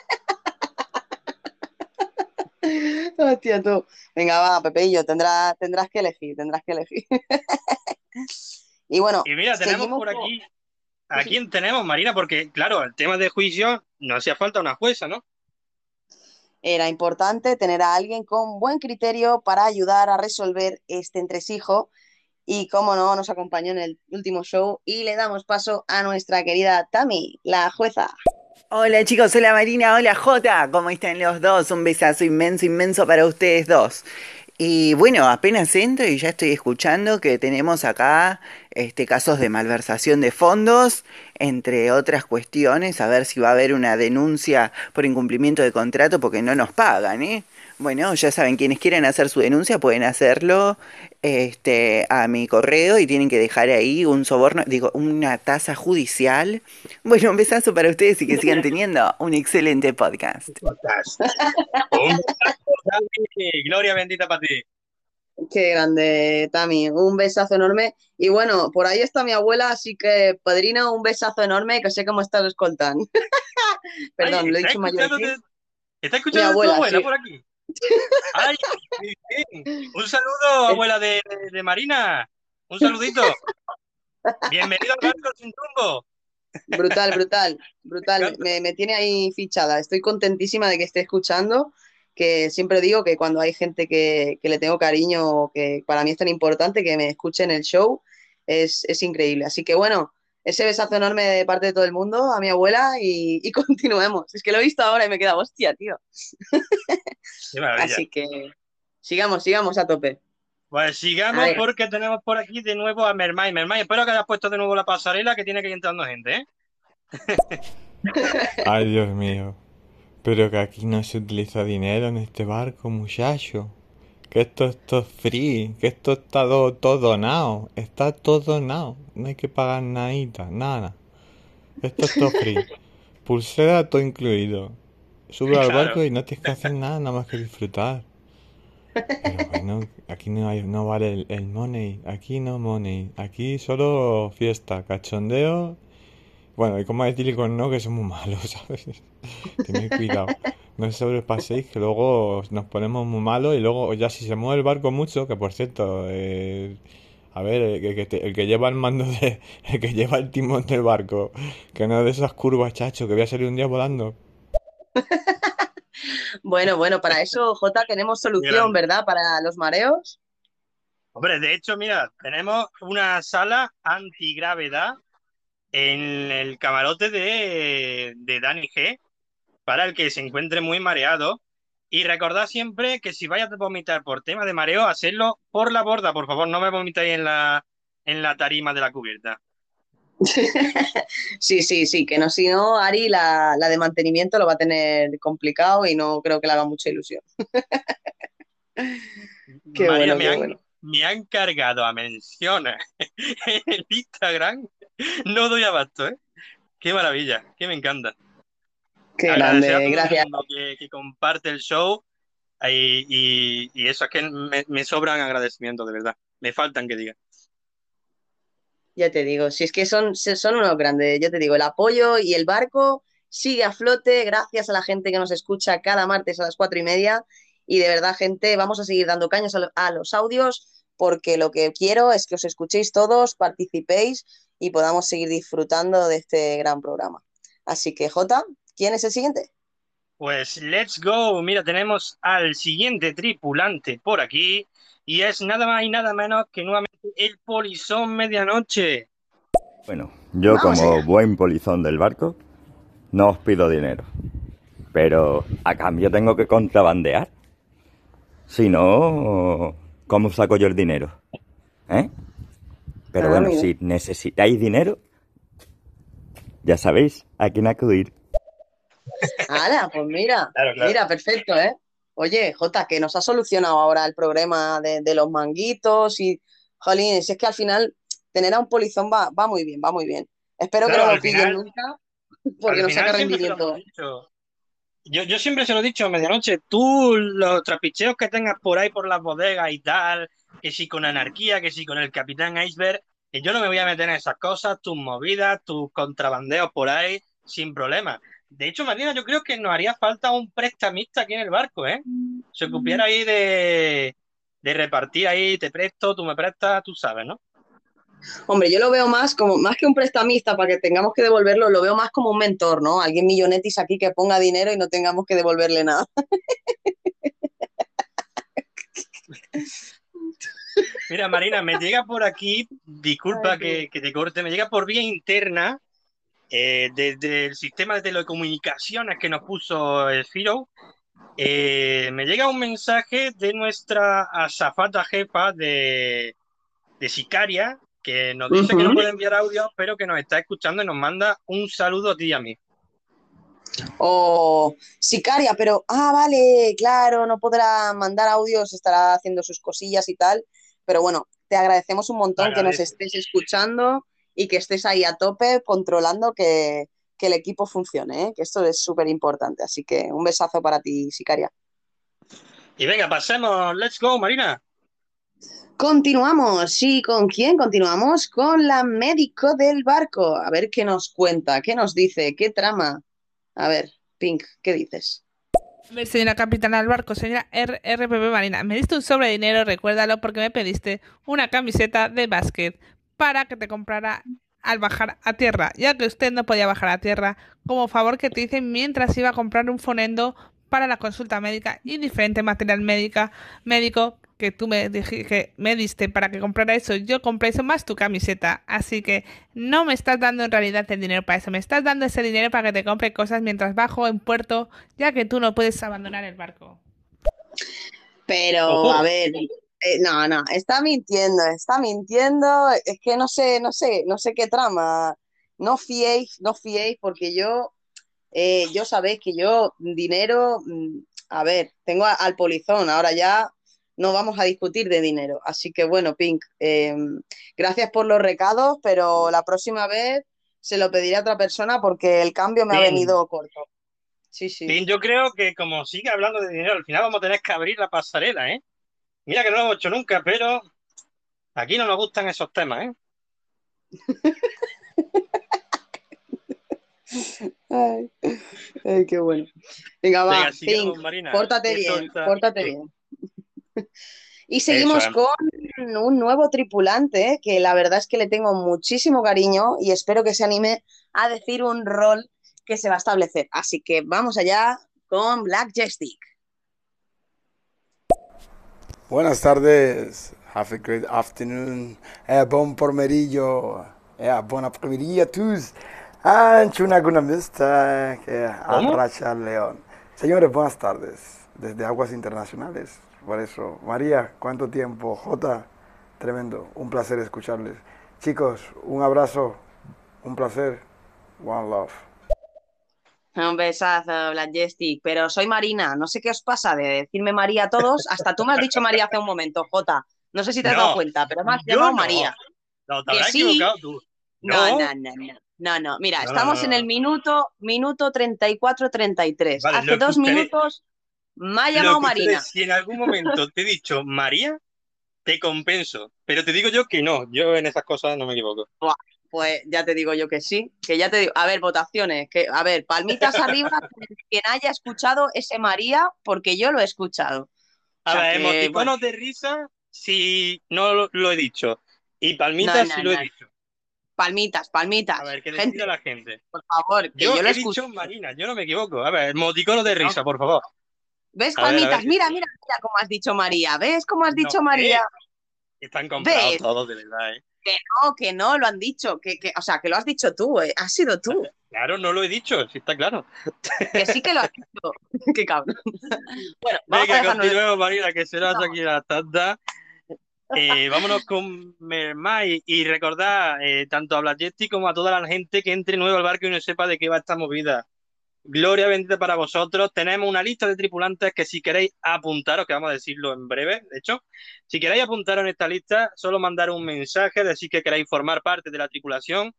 Hostia, tú. Venga, va, Pepeillo, tendrás, tendrás que elegir, tendrás que elegir. y bueno,
Y mira, tenemos por aquí, ¿a quién tenemos, Marina? Porque, claro, el tema de juicio no hacía falta una jueza, ¿no?
Era importante tener a alguien con buen criterio para ayudar a resolver este entresijo. Y como no, nos acompañó en el último show y le damos paso a nuestra querida Tami, la jueza.
Hola chicos, hola Marina, hola Jota, ¿cómo están los dos? Un besazo inmenso, inmenso para ustedes dos. Y bueno, apenas entro y ya estoy escuchando que tenemos acá este, casos de malversación de fondos, entre otras cuestiones, a ver si va a haber una denuncia por incumplimiento de contrato porque no nos pagan, ¿eh? Bueno, ya saben, quienes quieran hacer su denuncia pueden hacerlo este, a mi correo y tienen que dejar ahí un soborno, digo, una tasa judicial. Bueno, un besazo para ustedes y que sigan teniendo un excelente podcast.
Un besazo, Tami, Gloria bendita para ti.
Qué grande, Tami, un besazo enorme. Y bueno, por ahí está mi abuela, así que padrina, un besazo enorme, que sé cómo estás escoltando. Perdón,
Ay,
lo he
¿está
dicho
de- ¿Está escuchando
Mi
de tu
abuela,
abuela
sí.
por aquí? Ay. Un saludo, abuela de, de Marina. Un saludito. Bienvenido al barco sin rumbo.
Brutal, brutal, brutal. Me, me tiene ahí fichada. Estoy contentísima de que esté escuchando, que siempre digo que cuando hay gente que, que le tengo cariño o que para mí es tan importante que me escuche en el show, es, es increíble. Así que bueno, ese besazo enorme de parte de todo el mundo a mi abuela y, y continuemos. Es que lo he visto ahora y me he quedado, hostia, tío.
Qué.
Así que sigamos, sigamos a tope.
Pues sigamos porque tenemos por aquí de nuevo a Mermay. Mermay, espero que hayas puesto de nuevo la pasarela que tiene que ir entrando gente, ¿eh?
Ay, Dios mío. Pero que aquí no se utiliza dinero en este barco, muchacho. Que esto, esto es free, que esto está todo, todo donado. Está todo donado. No hay que pagar nadita, nada. Esto es todo free. Pulsera todo incluido. Sube al barco y no tienes que hacer nada, nada más que disfrutar. Pero bueno, aquí no, hay, no vale el, el money. Aquí no money. Aquí solo fiesta, cachondeo. Bueno, y como decirle con no que somos malos, ¿sabes? Tened cuidado. No os sobrepaséis, que luego nos ponemos muy malos y luego ya si se mueve el barco mucho, que por cierto, eh, a ver, el que, que te- el que lleva el mando de, el que lleva el timón del barco, que no de esas curvas, chacho, que voy a salir un día volando.
Bueno, bueno, para eso, Jota, tenemos solución,
grande.
¿verdad? Para los mareos.
Hombre, de hecho, mira, tenemos una sala antigravedad en el camarote de, de Dani G para el que se encuentre muy mareado. Y recordad siempre que si vayas a vomitar por tema de mareo, hacerlo por la borda, por favor, no me vomitéis en la, en la tarima de la cubierta.
Sí, sí, sí, que no, si no, Ari, la, la de mantenimiento lo va a tener complicado y no creo que le haga mucha ilusión. Qué
María,
bueno,
me
qué
han,
bueno.
me han cargado a menciones en el Instagram. No doy abasto, ¿eh? Qué maravilla, que me encanta.
Qué
Agradecer
grande, gracias.
que, que comparte el show y, y- y eso es que me, me sobran agradecimientos, de verdad. Me faltan que digan.
Ya te digo, si es que son, son unos grandes, ya te digo, el apoyo y el barco sigue a flote gracias a la gente que nos escucha cada martes a las cuatro y media. Y de verdad, gente, vamos a seguir dando lo- a los audios porque lo que quiero es que os escuchéis todos, participéis y podamos seguir disfrutando de este gran programa. Así que, Jota, ¿quién es el siguiente?
Pues let's go. Mira, tenemos al siguiente tripulante por aquí y es nada más y nada menos que nuevamente el polizón medianoche.
Bueno, yo
Vamos
como
allá.
buen polizón del barco no os pido dinero, pero a cambio tengo que contrabandear. Si no, ¿cómo saco yo el dinero? ¿Eh? Pero
Ah,
bueno,
mira.
si necesitáis dinero, ya sabéis a quién acudir.
¡Hala! Pues mira,
Claro, claro.
mira, perfecto, ¿eh? Oye, Jota, que nos ha solucionado ahora el problema de, de los manguitos y, jolín, si es que al final tener a un polizón va, va muy bien, va muy bien. Espero que no lo pillen
final-
nunca, porque no saca rendimiento.
Yo, yo siempre se lo he dicho a medianoche, tú los trapicheos que tengas por ahí por las bodegas y tal, que si con anarquía, que si con el Capitán Iceberg, que yo no me voy a meter en esas cosas, tus movidas, tus contrabandeos por ahí, sin problema. De hecho, Marina, yo creo que nos haría falta un prestamista aquí en el barco, ¿eh? Se ocupiera ahí de, de repartir ahí, te presto, tú me prestas, tú sabes, ¿no?
Hombre, yo lo veo más como, más que un prestamista para que tengamos que devolverlo, lo veo más como un mentor, ¿no? Alguien millonetis aquí que ponga dinero y no tengamos que devolverle nada.
Mira, Marina, me llega por aquí, disculpa que, que te corte, me llega por vía interna eh, desde el sistema de telecomunicaciones que nos puso el Firo. eh, me llega un mensaje de nuestra azafata jefa de, de Sicaria que nos dice que no puede enviar audio, pero que nos está escuchando y nos manda un saludo a ti y a mí.
O sicaria, pero, ah, vale, claro, no podrá mandar audios, estará haciendo sus cosillas y tal, pero bueno, te agradecemos un montón que nos estés escuchando y que estés ahí a tope controlando que, que el equipo funcione, ¿eh? que esto es súper importante, así que un besazo para ti, sicaria.
Y venga, pasemos, let's go, Marina.
Continuamos, sí, ¿con quién continuamos? Con la médico del barco. A ver qué nos cuenta, qué nos dice, qué trama. A ver, Pink, ¿qué dices?
Señora capitana del barco, señora RPP Marina, me diste un sobre de dinero, recuérdalo, porque me pediste una camiseta de básquet para que te comprara al bajar a tierra, ya que usted no podía bajar a tierra, como favor que te hice mientras iba a comprar un fonendo para la consulta médica y diferente material médico que tú me, dij- que me diste para que comprara eso. Yo compré eso más tu camiseta. Así que no me estás dando en realidad el dinero para eso. Me estás dando ese dinero para que te compre cosas mientras bajo en puerto, ya que tú no puedes abandonar el barco.
Pero,
Ojo.
a ver, eh, no, no, está mintiendo, está mintiendo. Es que no sé, no sé, no sé qué trama. No fiéis, no fiéis, porque yo, eh, yo sabéis que yo, dinero, mm, a ver, tengo a- al polizón, ahora ya no vamos a discutir de dinero. Así que bueno, Pink, eh, gracias por los recados, pero la próxima vez se lo pediré a otra persona porque el cambio me ha venido corto. Sí, sí.
Bien, yo creo que como sigue hablando de dinero, al final vamos a tener que abrir la pasarela, ¿eh? Mira que no lo hemos hecho nunca, pero aquí no nos gustan esos temas, ¿eh?
Ay, qué bueno. Venga, va,
Venga,
Pink,
Marina.
pórtate
Esto
bien,
está-
pórtate bien. Y seguimos
Eso es.
con un nuevo tripulante que la verdad es que le tengo muchísimo cariño y espero que se anime a decir un rol que se va a establecer. Así que vamos allá con Black Joystick.
Buenas tardes. Have a great afternoon. Eh, bon pormerillo. Eh, buona pormerillo a tous. Ancho una guna mista que
¿Cómo?
arracha al león. Señores, buenas tardes. Desde Aguas Internacionales. Por eso, María, ¿cuánto tiempo? Jota, tremendo. Un placer escucharles. Chicos, un abrazo. Un placer. One love.
Un besazo, Black Joystick. Pero soy Marina, no sé qué os pasa de decirme María a todos. Hasta tú me has dicho María hace un momento, Jota. No sé si te has
No,
dado cuenta, pero me has llamado
no.
María.
No, te
Que
habrás
sí.
equivocado tú.
No,
No.
no, no, no. No, no. Mira,
No, no,
estamos
no,
en el minuto, minuto 34-33.
Vale,
Hace dos
escucharé.
minutos me ha llamado Marina.
si en algún momento te he dicho María, te compenso. Pero te digo yo que no. Yo en esas cosas no me equivoco.
Buah, Pues ya te digo yo que sí, que ya te digo. A ver, votaciones, que, a ver, palmitas arriba, quien haya escuchado ese María, porque yo lo he escuchado.
A
O sea
ver,
que,
emoticonos
bueno.
de risa si no lo, lo he dicho. Y palmitas
No, no,
si lo he dicho.
palmitas, palmitas.
A ver, que
Gente,
decida la gente.
por favor, que
Yo,
yo, lo
he
escucho.
dicho Marina, yo no me equivoco. A ver, emoticono de risa, por favor.
¿Ves,
A ver, a ver,
palmitas?
que-
Mira, mira, mira cómo has dicho María. ¿Ves cómo has dicho
No,
María?
eh, Están comprados
¿Ves?
todos, de verdad, ¿eh?
Que no, que no, lo han dicho. Que, que, o sea, que lo has dicho tú, eh. Has sido tú.
Claro, no lo he dicho, sí está claro.
Que sí que lo has dicho. Qué cabrón. Bueno, vamos a
Venga,
de-
continuemos, Marina, que se nos hace aquí la tanda. Eh, vámonos con Mermai y recordad eh, tanto a Blajetti como a toda la gente que entre nuevo al barco y no sepa de qué va esta movida. Gloria bendita para vosotros. Tenemos una lista de tripulantes que si queréis apuntaros, que vamos a decirlo en breve, de hecho, si queréis apuntaros en esta lista, solo mandar un mensaje, decir que queréis formar parte de la tripulación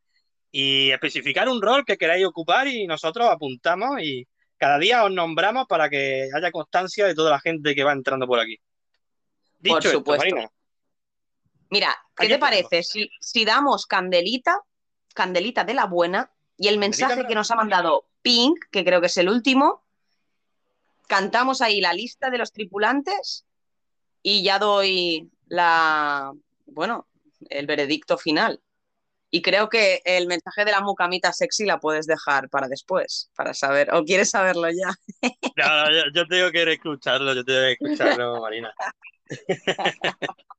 y especificar un rol que queráis ocupar y nosotros apuntamos y cada día os nombramos para que haya constancia de toda la gente que va entrando por aquí. Dicho
Por
esto,
supuesto.
Marina,
Mira, ¿qué te parece si, si damos candelita, candelita de la buena, y el mensaje que nos ha mandado Pink, que creo que es el último, cantamos ahí la lista de los tripulantes y ya doy la, bueno, el veredicto final. Y creo que el mensaje de la mucamita sexy la puedes dejar para después, para saber, o quieres saberlo ya.
No, no, yo, yo tengo que escucharlo, yo tengo que escucharlo, Marina.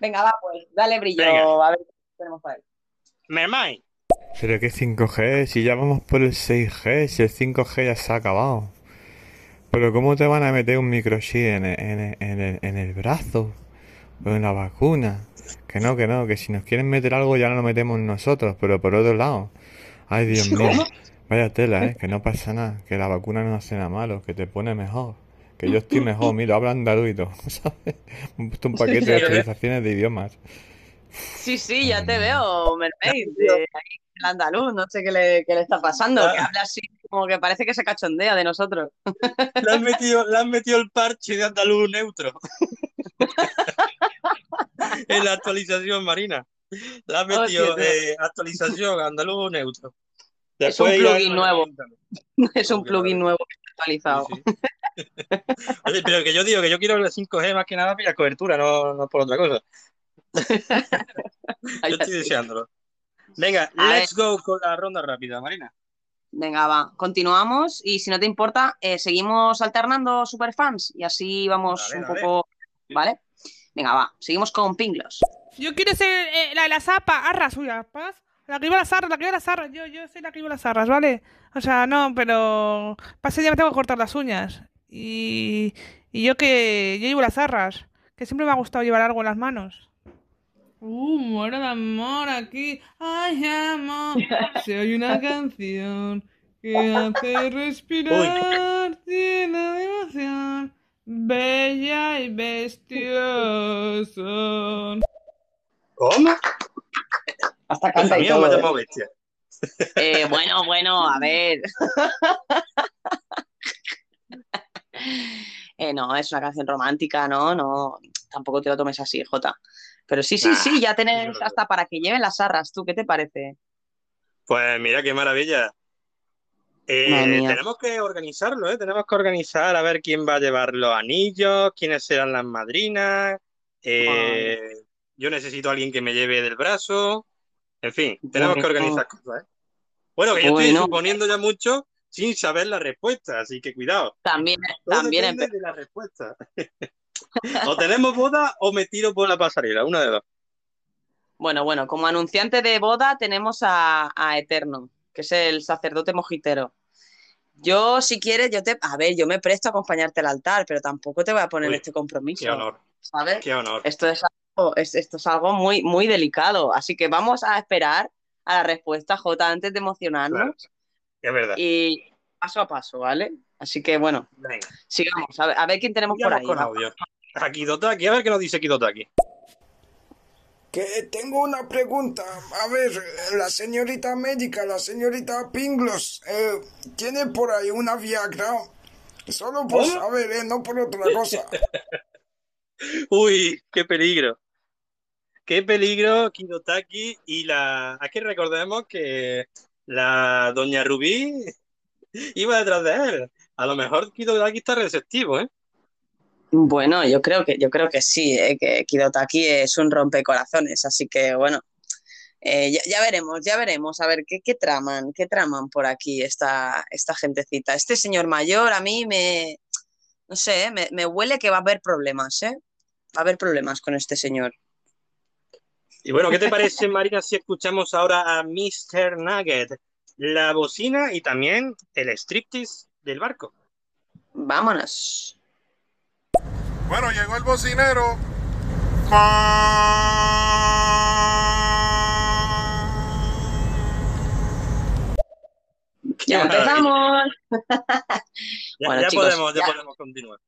Venga, va, pues, dale brillo,
Venga.
a ver qué tenemos por ahí.
Mermai,
Pero que 5G, si ya vamos por el 6G, si el 5G ya se ha acabado. Pero ¿cómo te van a meter un microchip en el, en el, en el, en el brazo? O en la vacuna. Que no, que no, que si nos quieren meter algo ya no lo metemos nosotros, pero por otro lado. Ay, Dios mío. Vaya tela, ¿eh? Que no pasa nada, que la vacuna no hace nada malo, que te pone mejor. Que yo estoy mejor, mira, hablo andaluz y todo, ¿sabes? Me he puesto un paquete de actualizaciones de idiomas.
Sí, sí, ya te veo, Mermaid, de ahí, el andaluz, no sé qué le, qué le está pasando, que habla así como que parece que se cachondea de nosotros.
le has metido, le metido el parche de andaluz neutro. en la actualización, Marina. Le has metido
Hostia, tío.
eh, actualización andaluz neutro.
Es un plugin nuevo. Es un plugin nuevo que está actualizado.
Oye, pero que yo digo que yo quiero el 5G más que nada para la cobertura, no, no por otra cosa. yo estoy deseándolo. Venga,
A
let's go con la ronda rápida, Marina.
Venga, va, continuamos y si no te importa, eh, seguimos alternando superfans y así vamos
Dale,
un
dale.
poco, ¿vale? Venga, va, seguimos con Pinglos.
Yo quiero ser eh, la de las apa, arras suya, ¿paz? La que iba a las arras, la que iba a las arras, yo, yo soy la que iba a las arras, ¿vale? O sea, no, pero pasa ya me tengo que cortar las uñas. Y, y yo que yo llevo las arras, que siempre me ha gustado llevar algo en las manos. Uh, muero de amor aquí. Ay, amor. Si hay una canción que hace respirar, llena de emoción, bella y bestiosa.
¿Cómo?
Hasta
canta
y todo,
me
¿eh? Eh, bueno, bueno, a ver. Eh, no, es una canción romántica, ¿no? No, tampoco te lo tomes así, Jota. Pero sí, sí, sí, ya tenés hasta para que lleven las arras, ¿tú qué te parece?
Pues mira qué maravilla. Eh, tenemos que organizarlo, ¿eh? Tenemos que organizar a ver quién va a llevar los anillos, quiénes serán las madrinas. eh, yo necesito a alguien que me lleve del brazo. En fin, tenemos que organizar cosas, ¿eh? Bueno, que yo estoy suponiendo ya mucho sin saber la respuesta, así que cuidado.
También,
Todo
también
depende de la respuesta. o tenemos boda o me tiro por la pasarela, una de dos.
Bueno, bueno, como anunciante de boda tenemos a, a Eterno, que es el sacerdote mojitero. Yo, si quieres, yo te. A ver, yo me presto a acompañarte al altar, pero tampoco te voy a poner
Uy,
este compromiso.
Qué honor,
¿Sabes?
qué honor.
Esto es algo, es- esto es algo muy, muy delicado. Así que vamos a esperar a la respuesta, Jota, antes de emocionarnos.
Claro, es verdad.
Y paso a paso, ¿vale? Así que bueno,
Venga,
sigamos. A ver, a ver quién tenemos por ahí.
con audio. Aquí Dotaki, a ver qué nos dice Kidotaki.
Que tengo una pregunta. A ver, la señorita médica, la señorita Pinglos, eh, ¿tiene por ahí una Viagra? Solo por
¿Cómo?
saber, eh, no por otra cosa.
Uy, qué peligro. Qué peligro, Kidotaki. Y la. Aquí recordemos que la doña Rubí iba detrás de él. A lo mejor Kidotaki está receptivo, ¿eh?
Bueno, yo creo que, yo creo que sí, ¿eh? que Kidotaki es un rompecorazones, así que bueno, Eh, ya, ya veremos, ya veremos, a ver qué, qué traman, qué traman por aquí esta, esta gentecita. Este señor mayor a mí me, no sé, me, me huele que va a haber problemas, ¿eh? Va a haber problemas con este señor.
Y bueno, ¿qué te parece, Marina, si escuchamos ahora a Mr. Nugget, la bocina y también el striptease del barco?
Vámonos.
Bueno, llegó el bocinero.
Ya empezamos.
Ya,
Bueno,
ya
chicos,
podemos, ya
ya.
podemos continuar.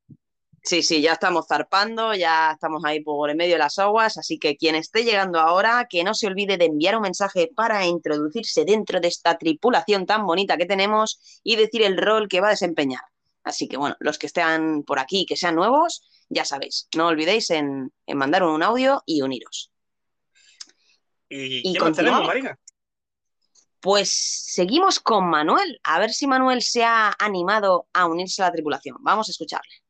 Sí, sí, ya estamos zarpando, ya estamos ahí por en medio de las aguas, así que quien esté llegando ahora, que no se olvide de enviar un mensaje para introducirse dentro de esta tripulación tan bonita que tenemos y decir el rol que va a desempeñar. Así que bueno, los que estén por aquí, que sean nuevos, ya sabéis, no olvidéis en, en mandar un audio y uniros.
¿Y,
Y continuamos.
Marina?
Pues seguimos con Manuel, a ver si Manuel se ha animado a unirse a la tripulación. Vamos a escucharle.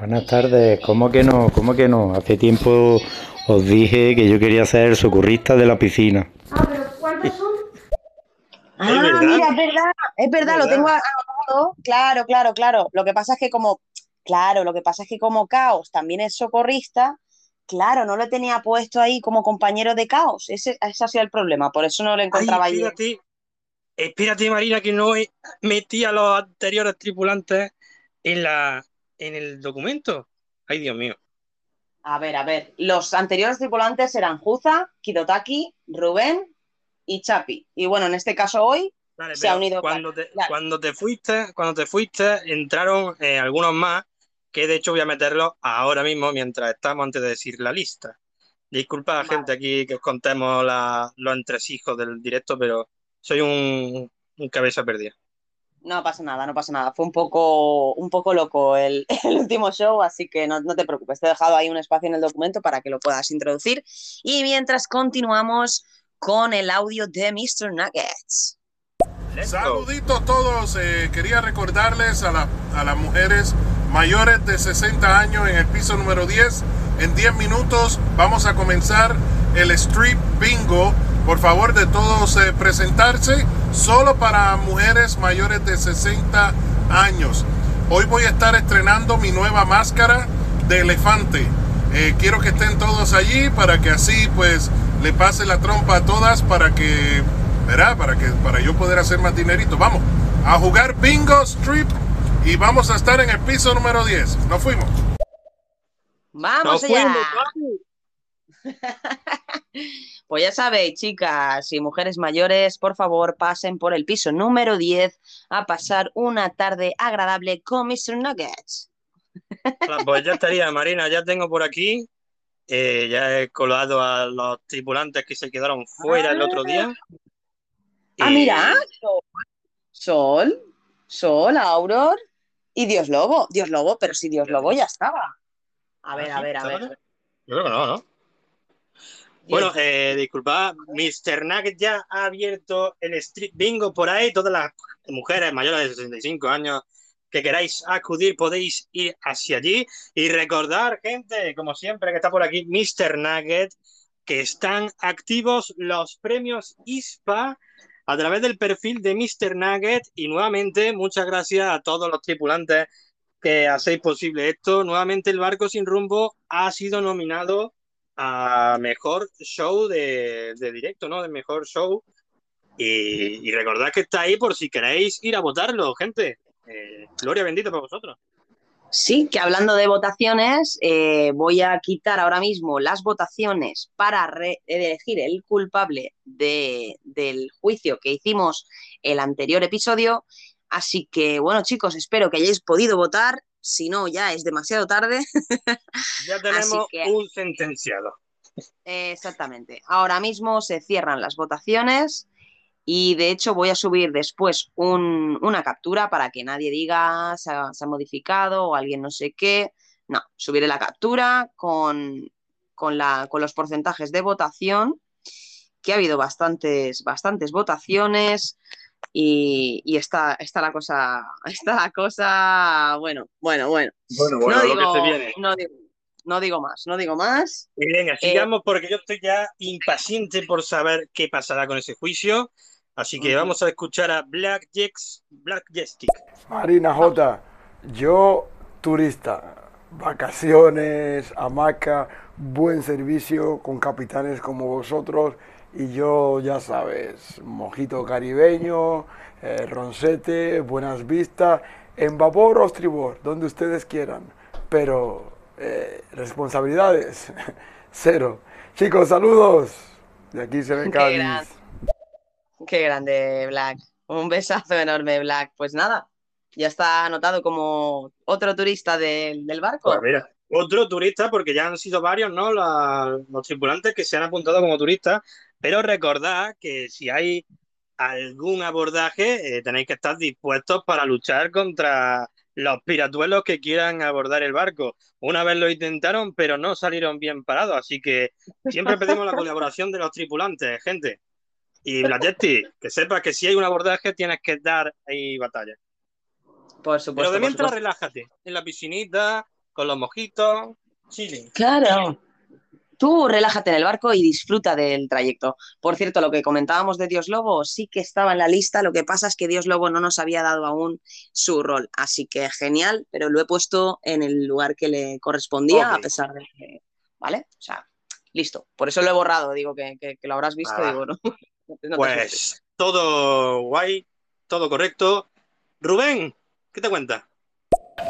Buenas tardes, ¿cómo que no? ¿Cómo que no? Hace tiempo os dije que yo quería ser socorrista de la piscina.
Ah,
verdad.
mira, es verdad, es verdad, lo
verdad.
tengo anotado. Claro, claro, claro. Lo que pasa es que como, claro, lo que pasa es que como Caos también es socorrista, claro, no lo tenía puesto ahí como compañero de Caos. Ese, ese ha sido el problema, por eso no lo encontraba
Ay,
ahí.
espérate, espérate, Marina, que no he- metí a los anteriores tripulantes en la, en el documento. Ay, Dios mío.
A ver, a ver. Los anteriores tripulantes eran Juza, Kidotaki, Rubén y Chapi. Y bueno, en este caso hoy se ha unido.
cuando te,
claro.
cuando te fuiste, cuando te fuiste, entraron eh, algunos más, que de hecho voy a meterlos ahora mismo mientras estamos antes de decir la lista. Disculpa, gente, aquí que os contemos la- los entresijos del directo, pero soy un, un cabeza perdida.
No pasa nada, no pasa nada. Fue un poco, un poco loco el, último show, así que no, no te preocupes. Te he dejado ahí un espacio en el documento para que lo puedas introducir. Y mientras continuamos con el audio de Mr. Nuggets.
Saluditos todos. eh, quería recordarles a, la- a las mujeres mayores de 60 años en el piso número 10. En 10 minutos vamos a comenzar el Street Bingo. Por favor de todos eh, presentarse solo para mujeres mayores de 60 años. Hoy voy a estar estrenando mi nueva máscara de elefante. Eh, quiero que estén todos allí para que así pues le pase la trompa a todas para que, ¿verdad? Para que para yo poder hacer más dinerito. Vamos a jugar Bingo Strip y vamos a estar en el piso número 10. Nos fuimos.
¡Vamos
¡Nos
allá!
fuimos,
Pues ya sabéis, chicas y mujeres mayores, por favor, pasen por el piso número 10 a pasar una tarde agradable con Mr. Nuggets.
Ah, Pues ya estaría, Marina, ya tengo por aquí, eh, ya he colado a los tripulantes que se quedaron fuera el otro día.
Ah,
Y-
mira, Sol, Sol, Sol, Auror y Dios Lobo. Dios Lobo, pero si Dios Lobo ya estaba. A ver,
¿Ah,
a
sí?
ver, a
¿Estaba
ver.
Yo creo que no, ¿no? Bueno, eh, disculpad, Mr. Nugget ya ha abierto el Street Bingo por ahí. Todas las mujeres mayores de 65 años que queráis acudir podéis ir hacia allí. Y recordar, gente, como siempre que está por aquí Mr. Nugget, que están activos los premios ISPA a través del perfil de Mr. Nugget. Y nuevamente, muchas gracias a todos los tripulantes que hacéis posible esto. Nuevamente, el barco sin rumbo ha sido nominado a mejor show de, de directo, ¿no? De mejor show. Y, recordad que está ahí por si queréis ir a votarlo, gente. Eh, gloria bendita para vosotros.
Sí, que hablando de votaciones, eh, voy a quitar ahora mismo las votaciones para elegir el culpable de- del juicio que hicimos el anterior episodio. Así que, bueno, chicos, espero que hayáis podido votar. Si no, ya es demasiado tarde.
Ya tenemos
que-
un sentenciado.
Exactamente. Ahora mismo se cierran las votaciones y de hecho voy a subir después un- una captura para que nadie diga se ha, se ha modificado o alguien no sé qué. No, subiré la captura con, con, la, con los porcentajes de votación, que ha habido bastantes, bastantes votaciones y, y está, está la cosa, está la cosa, bueno, bueno, bueno.
Bueno, bueno,
no
lo que
digo,
se viene.
no digo- no digo más, no digo más.
Y venga,
Eh,
sigamos porque yo estoy ya impaciente por saber qué pasará con ese juicio. Así que vamos a escuchar a Black Jex, Black Jestik.
Marina J, yo turista, vacaciones, hamaca, buen servicio con capitanes como vosotros y yo, ya sabes, mojito caribeño, eh, roncete, buenas vistas, en vapor o estribor, donde ustedes quieran, pero eh, responsabilidades, cero. Chicos, saludos. De aquí se ve
Qué
Cádiz.
gran- Qué grande, Black. Un besazo enorme, Black. Pues nada, ya está anotado como otro turista del, del barco.
Pues mira, otro turista, porque ya han sido varios, ¿no? La- los tripulantes que se han apuntado como turistas. Pero recordad que si hay algún abordaje, eh, tenéis que estar dispuestos para luchar contra los piratuelos que quieran abordar el barco. Una vez lo intentaron, pero no salieron bien parados. Así que siempre pedimos la colaboración de los tripulantes, gente. Y Blajetti, que sepas que si hay un abordaje tienes que dar ahí batalla.
Por supuesto.
Pero de mientras relájate, en la piscinita, con los mojitos, chilling.
Claro. Tú relájate en el barco y disfruta del trayecto. Por cierto, lo que comentábamos de Dios Lobo sí que estaba en la lista, lo que pasa es que Dios Lobo no nos había dado aún su rol, así que genial, pero lo he puesto en el lugar que le correspondía, a pesar de que, ¿vale? O sea, listo. Por eso lo he borrado, digo que, que- que lo habrás visto,
Ah,
digo, no.
Pues todo guay, todo correcto. Rubén, ¿qué te cuenta?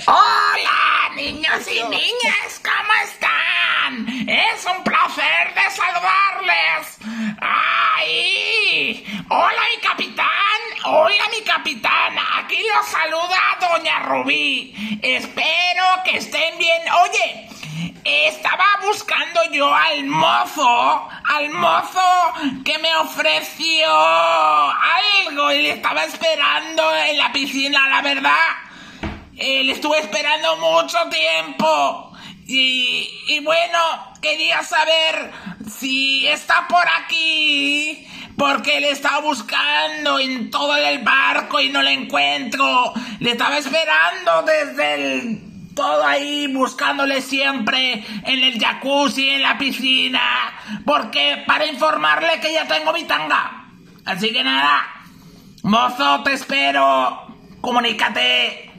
Hola, niños y niñas, ¿cómo están? Es un placer de saludarles. ¡Ay! Hola, mi capitán. Hola, mi capitán. Aquí los saluda Doña Rubí. Espero que estén bien. Oye, estaba buscando yo al mozo, al mozo que me ofreció algo y le estaba esperando en la piscina, la verdad. Eh, le estuve esperando mucho tiempo. Y, bueno, quería saber si está por aquí. Porque le estaba buscando en todo el barco y no le encuentro. Le estaba esperando desde el... Todo ahí buscándole siempre en el jacuzzi, en la piscina. Porque para informarle que ya tengo mi tanga. Así que nada. Mozo, te espero. Comunícate.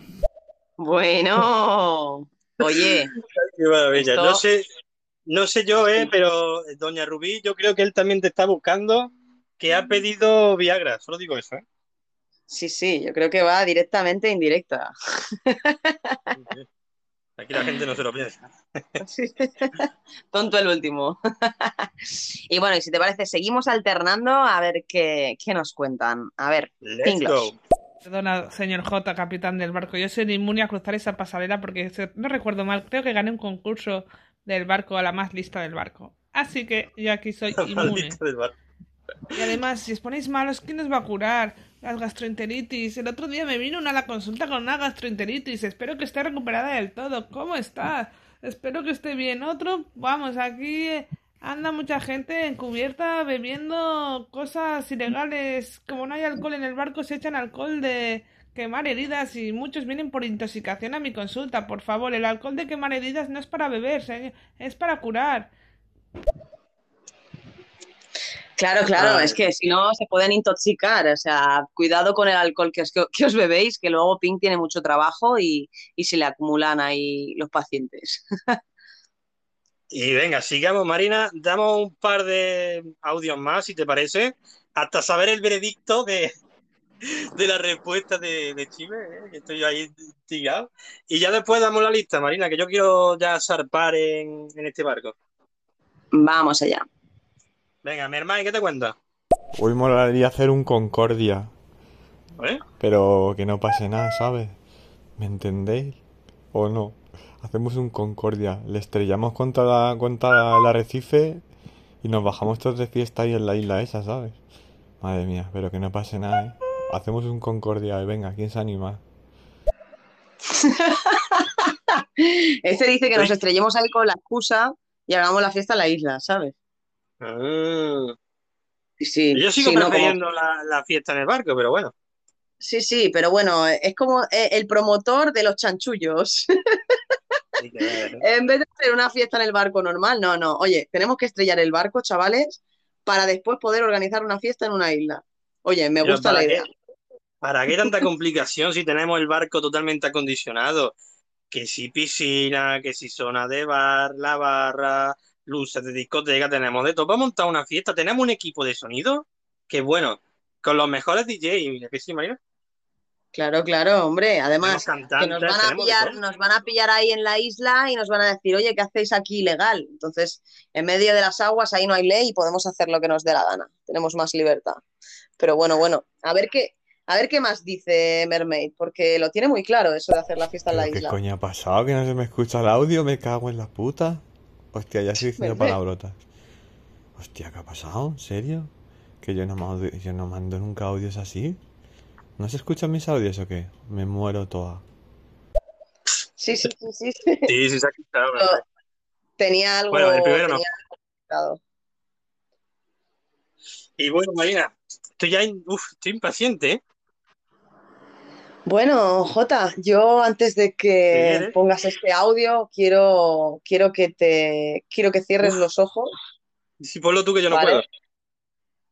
Bueno, oye,
Qué maravilla.
Esto-
No sé, no sé yo, eh, pero Doña Rubí, yo creo que él también te está buscando, que ha pedido Viagra. Solo digo eso, ¿eh?
sí, sí, yo creo que va directamente indirecta.
Aquí la gente no se lo piensa.
Tonto el último. y bueno, y si te parece, seguimos alternando a ver qué, qué nos cuentan. A ver,
Let's go.
Perdona, señor J, capitán del barco. Yo soy inmune a cruzar esa pasarela porque no recuerdo mal. Creo que gané un concurso del barco a la más lista del barco. Así que yo aquí soy inmune. Y además, si os ponéis malos, ¿quién os va a curar? Las gastroenteritis. El otro día me vino una a la consulta con una gastroenteritis. Espero que esté recuperada del todo. ¿Cómo está? Espero que esté bien. Otro, vamos, aquí eh, anda mucha gente encubierta bebiendo cosas ilegales. Como no hay alcohol en el barco, se echan alcohol de quemar heridas y muchos vienen por intoxicación a mi consulta. Por favor, el alcohol de quemar heridas no es para beber, señor, es para curar.
Claro, claro,
Ah.
es que si no se pueden intoxicar. O sea, cuidado con el alcohol que os, que os bebéis, que luego Pink tiene mucho trabajo y, y se le acumulan ahí los pacientes.
Y venga, sigamos, Marina. Damos un par de audios más, si te parece, hasta saber el veredicto de, de la respuesta de, de Chile, ¿eh? que estoy ahí tirado. Y ya después damos la lista, Marina, que yo quiero ya zarpar en, en este barco.
Vamos allá.
Venga, mi hermano, ¿qué te cuenta?
Hoy molaría hacer un Concordia,
¿Eh?
pero que no pase nada, ¿sabes? ¿Me entendéis? ¿O no? Hacemos un Concordia, le estrellamos contra, la, contra el arrecife y nos bajamos todos de fiesta ahí en la isla esa, ¿sabes? Madre mía, pero que no pase nada, ¿eh? Hacemos un Concordia y venga, ¿quién se anima?
Este dice que nos estrellemos ahí con la excusa y hagamos la fiesta en la isla, ¿sabes?
Ah.
Sí, sí,
Yo sigo
sí, no, como-
prefiriendo la, la fiesta en el barco, pero bueno.
sí, sí, pero bueno, es como eh, el promotor de los chanchullos.
Así que,
En vez de hacer una fiesta en el barco normal, no, no. Oye, tenemos que estrellar el barco, chavales, para después poder organizar una fiesta en una isla. Oye, me
pero
gusta la
¿para
idea.
qué, ¿para qué tanta complicación si tenemos el barco totalmente acondicionado? Que si piscina, que si zona de bar, la barra, luces de discoteca, tenemos de todo. Vamos a montar una fiesta, tenemos un equipo de sonido que bueno, con los mejores DJs, ¿que sí, Marina?
Claro, claro, hombre. Además, que nos van a pillar, nos van a pillar ahí en la isla y nos van a decir, oye, ¿qué hacéis aquí ilegal? Entonces, en medio de las aguas, ahí no hay ley y podemos hacer lo que nos dé la gana. Tenemos más libertad. Pero bueno, bueno, a ver qué, a ver qué más dice Mermaid, porque lo tiene muy claro eso de hacer la fiesta en la
¿Pero qué
isla.
coño ha pasado? ¿Que no se me escucha el audio? Me cago en la puta. Hostia, ya estoy diciendo
Mermaid.
palabrotas. Hostia, ¿qué ha pasado? ¿En serio? Que yo no, mando, yo no mando nunca audios así. ¿No se escuchan mis audios o qué? Me muero toda.
Sí, sí, sí, sí. sí.
Sí, sí, se ha quitado.
Tenía algo,
Bueno, el primero no.
tenía complicado.
Y bueno, Marina, estoy ya, in- uf, estoy impaciente, ¿eh?
Bueno, Jota, yo antes de que pongas este audio, quiero, quiero que te, quiero que cierres
Uf.
los ojos,
Si ponlo tú que yo no
¿vale?
puedo.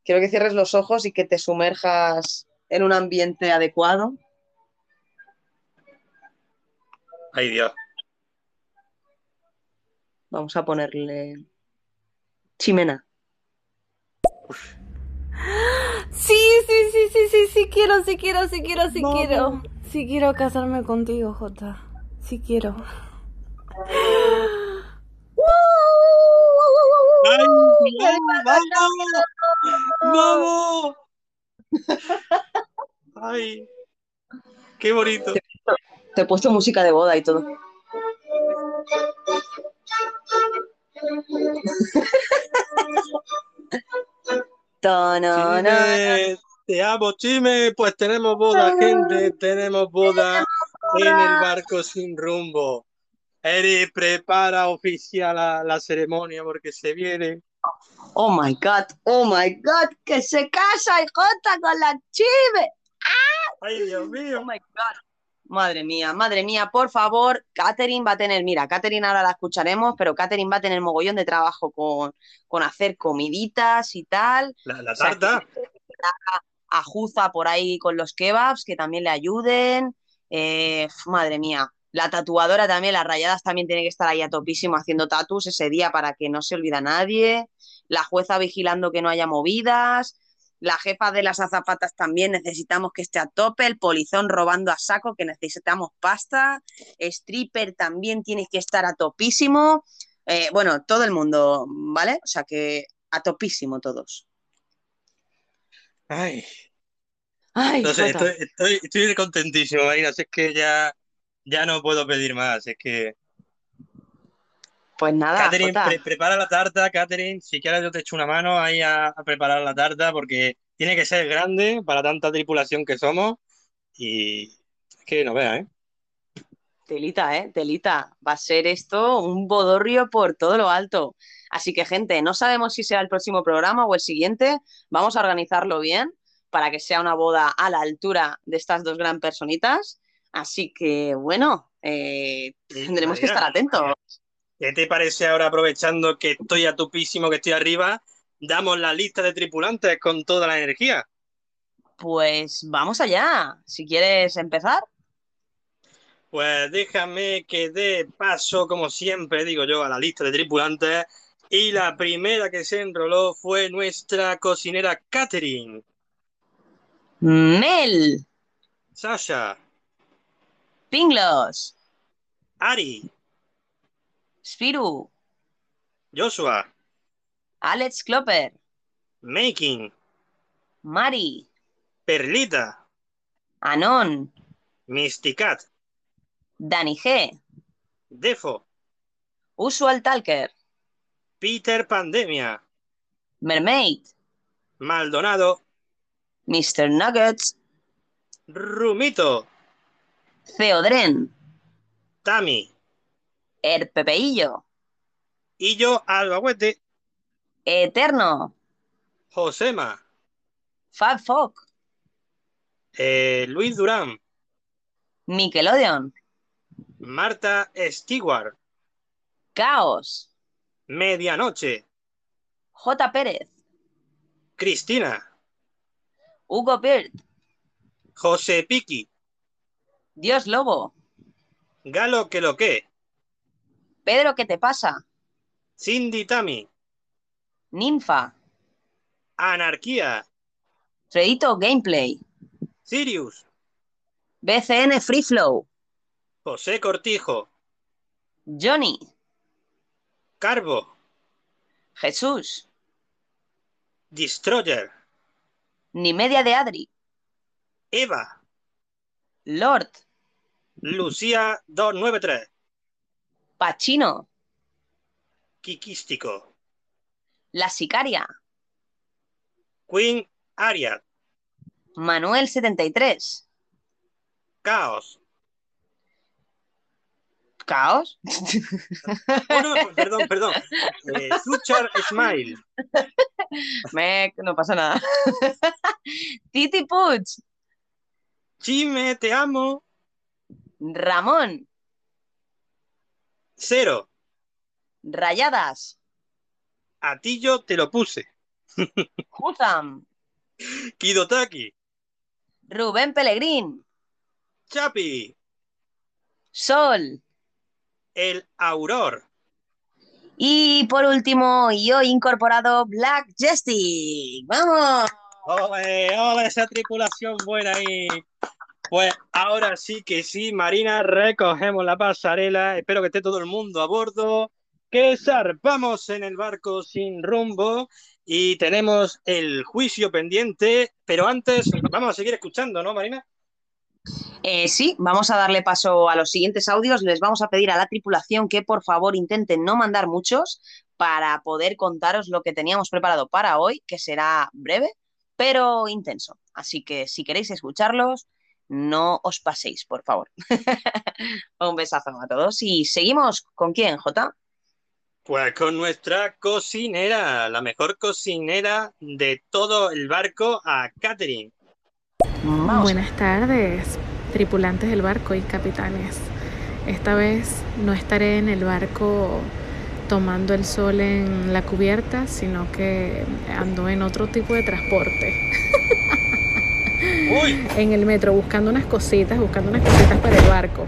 Quiero que cierres los ojos y que te sumerjas en un ambiente adecuado.
Ay, Dios.
Vamos a ponerle chimena.
Sí, sí, sí, sí, sí, sí quiero, sí quiero, sí quiero, sí quiero. Sí quiero casarme contigo, Jota. Sí quiero.
¡Ay, vamos! ¡Ay! ¡Qué bonito!
Te he puesto música de boda y todo. Tono, no, no.
Chime, te amo, Chime. Pues tenemos boda, gente. Tenemos boda en el barco sin rumbo. Eri, prepara oficial la, la ceremonia porque se viene.
Oh my God, oh my God, que se casa Jota con la chive.
¡Ay, Dios mío!
Oh my God. Madre mía, madre mía, por favor, Catherine va a tener, mira, Catherine ahora la escucharemos, pero Catherine va a tener mogollón de trabajo con, con hacer comiditas y tal.
La, la
O sea,
tarta.
a Juza por ahí con los kebabs, que también le ayuden. Eh, madre mía, la tatuadora también, las rayadas también tiene que estar ahí a topísimo haciendo tatus ese día para que no se olvida nadie. La jueza vigilando que no haya movidas. La jefa de las azafatas también necesitamos que esté a tope. El polizón robando a saco, que necesitamos pasta. Stripper también tiene que estar a topísimo. Eh, bueno, todo el mundo, ¿vale? O sea que a topísimo todos.
Ay,
Ay,
no sé,
Jota.
estoy, estoy, estoy contentísimo, Marina. Si es que ya, ya no puedo pedir más. Es que.
Pues nada,
Catherine, pre- prepara la tarta, Catherine. Si quieres, yo te echo una mano ahí a, a preparar la tarta porque tiene que ser grande para tanta tripulación que somos. Y es que no veas, ¿eh?
Telita, ¿eh? Telita. Va a ser esto un bodorrio por todo lo alto. Así que, gente, no sabemos si será el próximo programa o el siguiente. Vamos a organizarlo bien para que sea una boda a la altura de estas dos gran personitas. Así que, bueno, eh, tendremos que estar atentos.
¿Qué te parece ahora, aprovechando que estoy a tupísimo, que estoy arriba, damos la lista de tripulantes con toda la energía?
Pues vamos allá. Si quieres empezar.
Pues déjame que dé paso, como siempre digo yo, a la lista de tripulantes. Y la primera que se enroló fue nuestra cocinera Catherine.
Mel,
Sasha,
Pinglos,
Ari,
Spiru,
Joshua,
Alex Klopper,
Making,
Mari,
Perlita,
Anon,
Mysticat,
Dani G,
Defo,
Usual Talker,
Peter Pandemia,
Mermaid,
Maldonado,
Mr. Nuggets,
Rumito,
Theodren,
Tami
El Pepeillo,
y yo, Albahuete,
Eterno,
Josema,
Fab Fock,
eh, Luis Durán,
Nickelodeon,
Marta Stewart,
Caos.
Medianoche.
J. Pérez.
Cristina.
Hugo Bird.
José Piqui.
Dios Lobo.
Galo que lo que.
Pedro, ¿qué te pasa?
Cindy Tami.
Ninfa.
Anarquía.
Freito Gameplay.
Sirius.
BCN Free Flow.
José Cortijo.
Johnny.
Carbo.
Jesús.
Destroyer.
Ni media de Adri.
Eva.
Lord.
Lucía 293.
Pachino.
Kikístico.
La Sicaria.
Queen Ariad.
Manuel 73.
Caos.
¿Caos?
Oh, no, perdón, perdón. Eh, Suchar Smile.
Me, no pasa nada. Titi Puig.
Chime, te amo.
Ramón.
Cero.
Rayadas.
A ti yo te lo puse.
Huzam.
Kidotaki.
Rubén Pellegrín.
Chapi.
Sol.
El Auror.
Y por último, y hoy incorporado Black Jesty. ¡Vamos!
¡Ole, ole esa tripulación buena ahí! Pues ahora sí que sí, Marina, recogemos la pasarela. Espero que esté todo el mundo a bordo. Que zarpamos en el barco sin rumbo y tenemos el juicio pendiente. Pero antes, vamos a seguir escuchando, ¿no, Marina?
Eh, sí, vamos a darle paso a los siguientes audios. Les vamos a pedir a la tripulación que por favor intenten no mandar muchos para poder contaros lo que teníamos preparado para hoy, que será breve, pero intenso. Así que si queréis escucharlos, no os paséis, por favor. Un besazo a todos y seguimos con quién, Jota.
Pues con nuestra cocinera, la mejor cocinera de todo el barco, a Catherine.
Buenas tardes, tripulantes del barco y capitanes. Esta vez no estaré en el barco tomando el sol en la cubierta, sino que ando en otro tipo de transporte. en el metro buscando unas cositas, buscando unas cositas para el barco.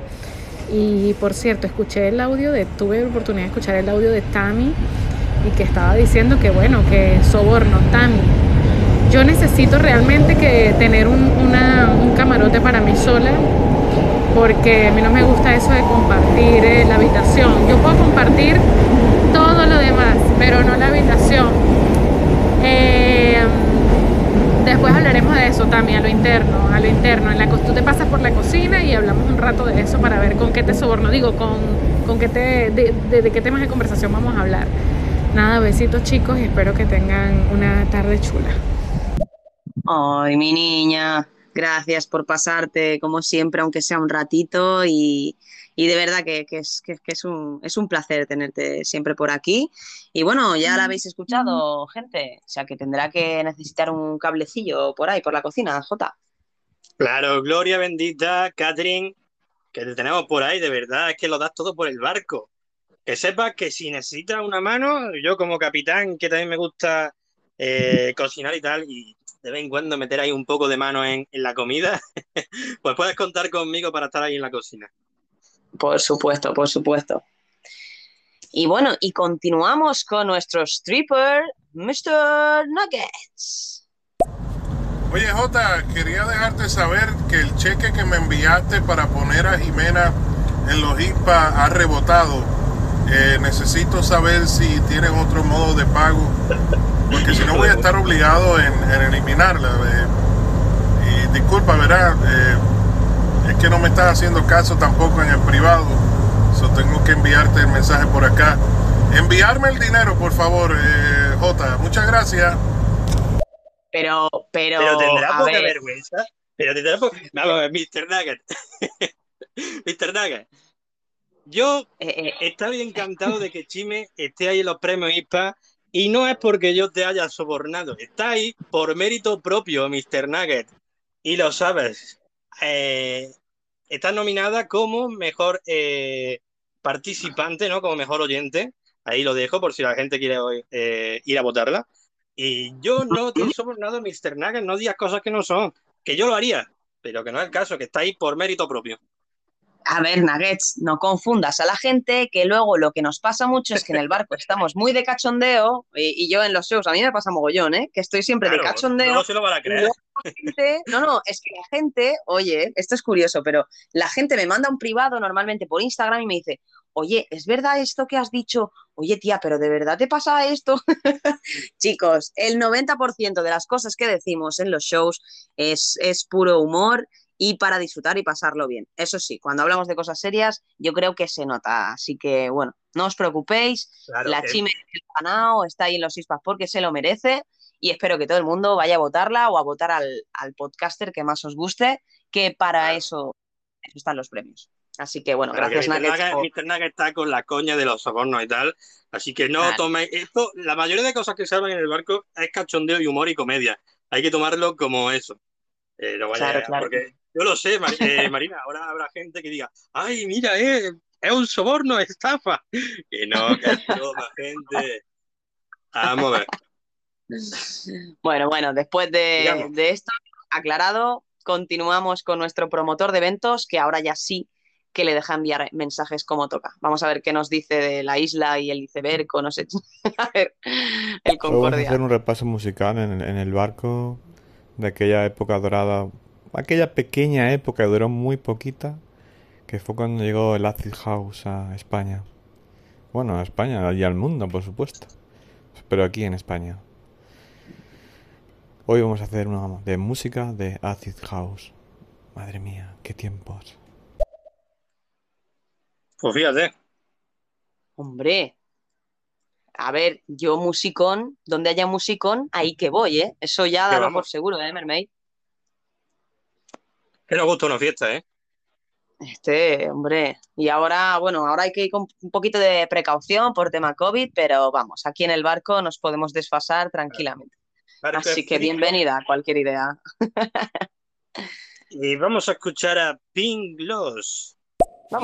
Y por cierto, escuché el audio de, tuve la oportunidad de escuchar el audio de Tami y que estaba diciendo que bueno, que soborno, Tami. Yo necesito realmente que tener un camarote para mí sola porque a mí no me gusta eso de compartir eh, la habitación. Yo puedo compartir todo lo demás, pero no la habitación. Eh, después hablaremos de eso también, a lo interno, a lo interno. En la, tú te pasas por la cocina y hablamos un rato de eso para ver con qué te soborno, digo, con, con qué te, de qué temas de conversación vamos a hablar. Nada, besitos chicos y espero que tengan una tarde chula.
Ay, mi niña, gracias por pasarte, como siempre, aunque sea un ratito, y, y de verdad que, que es, que, que es un, es un placer tenerte siempre por aquí. Y bueno, ya la habéis escuchado, gente, o sea que tendrá que necesitar un cablecillo por ahí, por la cocina, Jota.
Claro, gloria bendita, Catherine, que te tenemos por ahí, de verdad, es que lo das todo por el barco. Que sepas que si necesitas una mano, yo como capitán, que también me gusta eh, cocinar y tal, y de vez en cuando meter ahí un poco de mano en, en la comida, pues puedes contar conmigo para estar ahí en la cocina.
Por supuesto, por supuesto. Y bueno, y continuamos con nuestro stripper, Mr. Nuggets.
Oye, Jota, quería dejarte saber que el cheque que me enviaste para poner a Jimena en los IPA ha rebotado. Eh, necesito saber si tienen otro modo de pago, porque si no voy a estar obligado en, eliminarla. eh. disculpa, ¿verdad? Eh, es que no me estás haciendo caso tampoco en el privado. So tengo que enviarte el mensaje por acá. Enviarme el dinero, por favor, eh, Jota. Muchas gracias.
Pero, pero,
Pero tendrá poca
ver.
vergüenza. Pero tendrá poca... Vamos a ver, Mr. Nugget. Mr. Nugget. Yo
Eh,
estaría encantado de que Chime esté ahí en los premios IPA y no es porque yo te haya sobornado. Está ahí por mérito propio, Mr. Nugget. Y lo sabes. Eh, está nominada como mejor eh, participante, ¿no? Como mejor oyente. Ahí lo dejo por si la gente quiere eh, ir a votarla. Y yo no te somos nada, Mr. Nugget, no digas cosas que no son. Que yo lo haría, pero que no es el caso, que está ahí por mérito propio.
A ver, Nuggets, no confundas a la gente, que luego lo que nos pasa mucho es que en el barco estamos muy de cachondeo, y, y yo en los shows, a mí me pasa mogollón, ¿eh? Que estoy siempre de cachondeo.
no se lo van a creer.
Gente- no, no, es que la gente, oye, esto es curioso, pero la gente me manda un privado normalmente por Instagram y me dice, oye, ¿es verdad esto que has dicho? Oye, tía, pero ¿de verdad te pasa esto? Chicos, el 90% de las cosas que decimos en los shows es, es puro humor y para disfrutar y pasarlo bien. Eso sí, cuando hablamos de cosas serias, yo creo que se nota. Así que, bueno, no os preocupéis.
Claro,
la
que-
Chime del ganado está ahí en los ISPAs porque se lo merece. Y espero que todo el mundo vaya a votarla o a votar al, al podcaster que más os guste, que para eso, eso están los premios. Así que, bueno,
Claro, que
gracias,
Mr.
Nuggets.
Nugget,
por-
está con la coña de los sobornos y tal. Así que no
Claro.
toméis esto. La mayoría de cosas que se hablan en el barco es cachondeo y humor y comedia. Hay que tomarlo como eso. Eh, no vaya-
Claro, claro.
Porque yo lo sé, Mar- eh, Marina. Ahora habrá gente que diga, ay, mira, eh, es un soborno, es estafa. Que no, que es broma, gente. Vamos a ver.
Bueno, bueno, después de, esto aclarado, continuamos con nuestro promotor de eventos, que ahora ya sí que le deja enviar mensajes como toca. Vamos a ver qué nos dice de la isla y el iceberg, o no sé. A ver, el
Vamos a
Concordia.
hacer un repaso musical en el, en el barco de aquella época dorada, aquella pequeña época que duró muy poquita, que fue cuando llegó el Acid House a España. Bueno, a España y al mundo, por supuesto. Pero aquí en España. Hoy vamos a hacer una de música de Acid House. Madre mía, qué tiempos.
Pues fíjate.
Hombre, a ver, yo musicón, donde haya musicón, ahí que voy, ¿eh? Eso ya
vamos.
por seguro, ¿eh, Mermaid?
Que nos gusta una fiesta, ¿eh?
Este, hombre, y ahora, bueno, ahora hay que ir con un poquito de precaución por tema COVID, pero vamos, aquí en el barco nos podemos desfasar tranquilamente. Así
es
que bienvenida a cualquier idea.
Y vamos a escuchar a Pink Loss.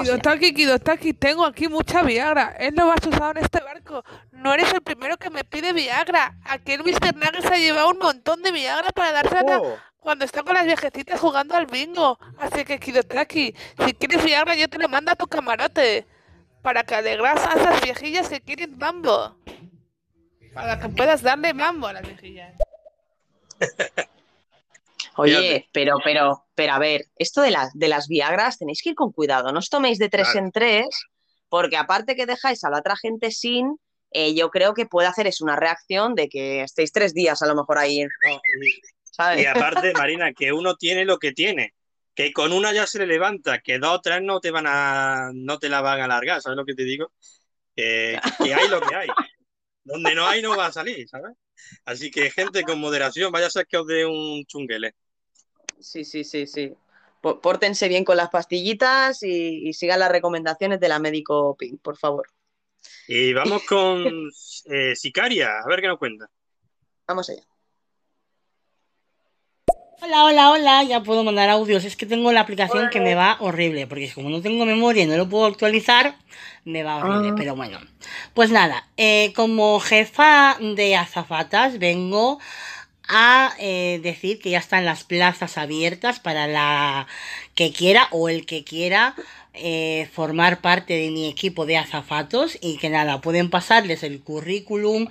Kidotaki, Kidotaki, tengo aquí mucha Viagra. Él lo vas usado en este barco. No eres el primero que me pide Viagra. Aquel Mr. Nugget se ha llevado un montón de Viagra para dársela
Oh.
cuando está con las viejecitas jugando al bingo. Así que, Kidotaki, si quieres Viagra, yo te lo mando a tu camarote. Para que alegras a esas viejillas que quieren mambo. Para que puedas darle mambo a las viejillas.
Oye, pero, pero, pero a ver, esto de las, de las Viagras tenéis que ir con cuidado, no os toméis de tres
Claro.
en tres, porque aparte que dejáis a la otra gente sin, eh, yo creo que puede hacer es una reacción de que estéis tres días a lo mejor ahí, ¿sabes?
Y aparte, Marina, que uno tiene lo que tiene. Que con una ya se le levanta, que dos o tres no te van a, no te la van a alargar, ¿sabes lo que te digo? Que hay lo que hay. Donde no hay no va a salir, ¿sabes? Así que gente con moderación, vaya a ser que os dé un chunguele.
Sí, sí, sí, sí. Pórtense bien con las pastillitas y, y sigan las recomendaciones de la médico Pink, por favor.
Y vamos con eh, Sicaria, a ver qué nos cuenta.
Vamos allá.
Hola, hola, hola, ya puedo mandar audios. Es que tengo la aplicación que me va horrible, porque como no tengo memoria y no lo puedo actualizar, me va horrible.
Ah.
Pero bueno, pues nada, eh, como jefa de azafatas vengo a eh, decir que ya están las plazas abiertas para la que quiera o el que quiera eh, formar parte de mi equipo de azafatos y que nada, pueden pasarles el currículum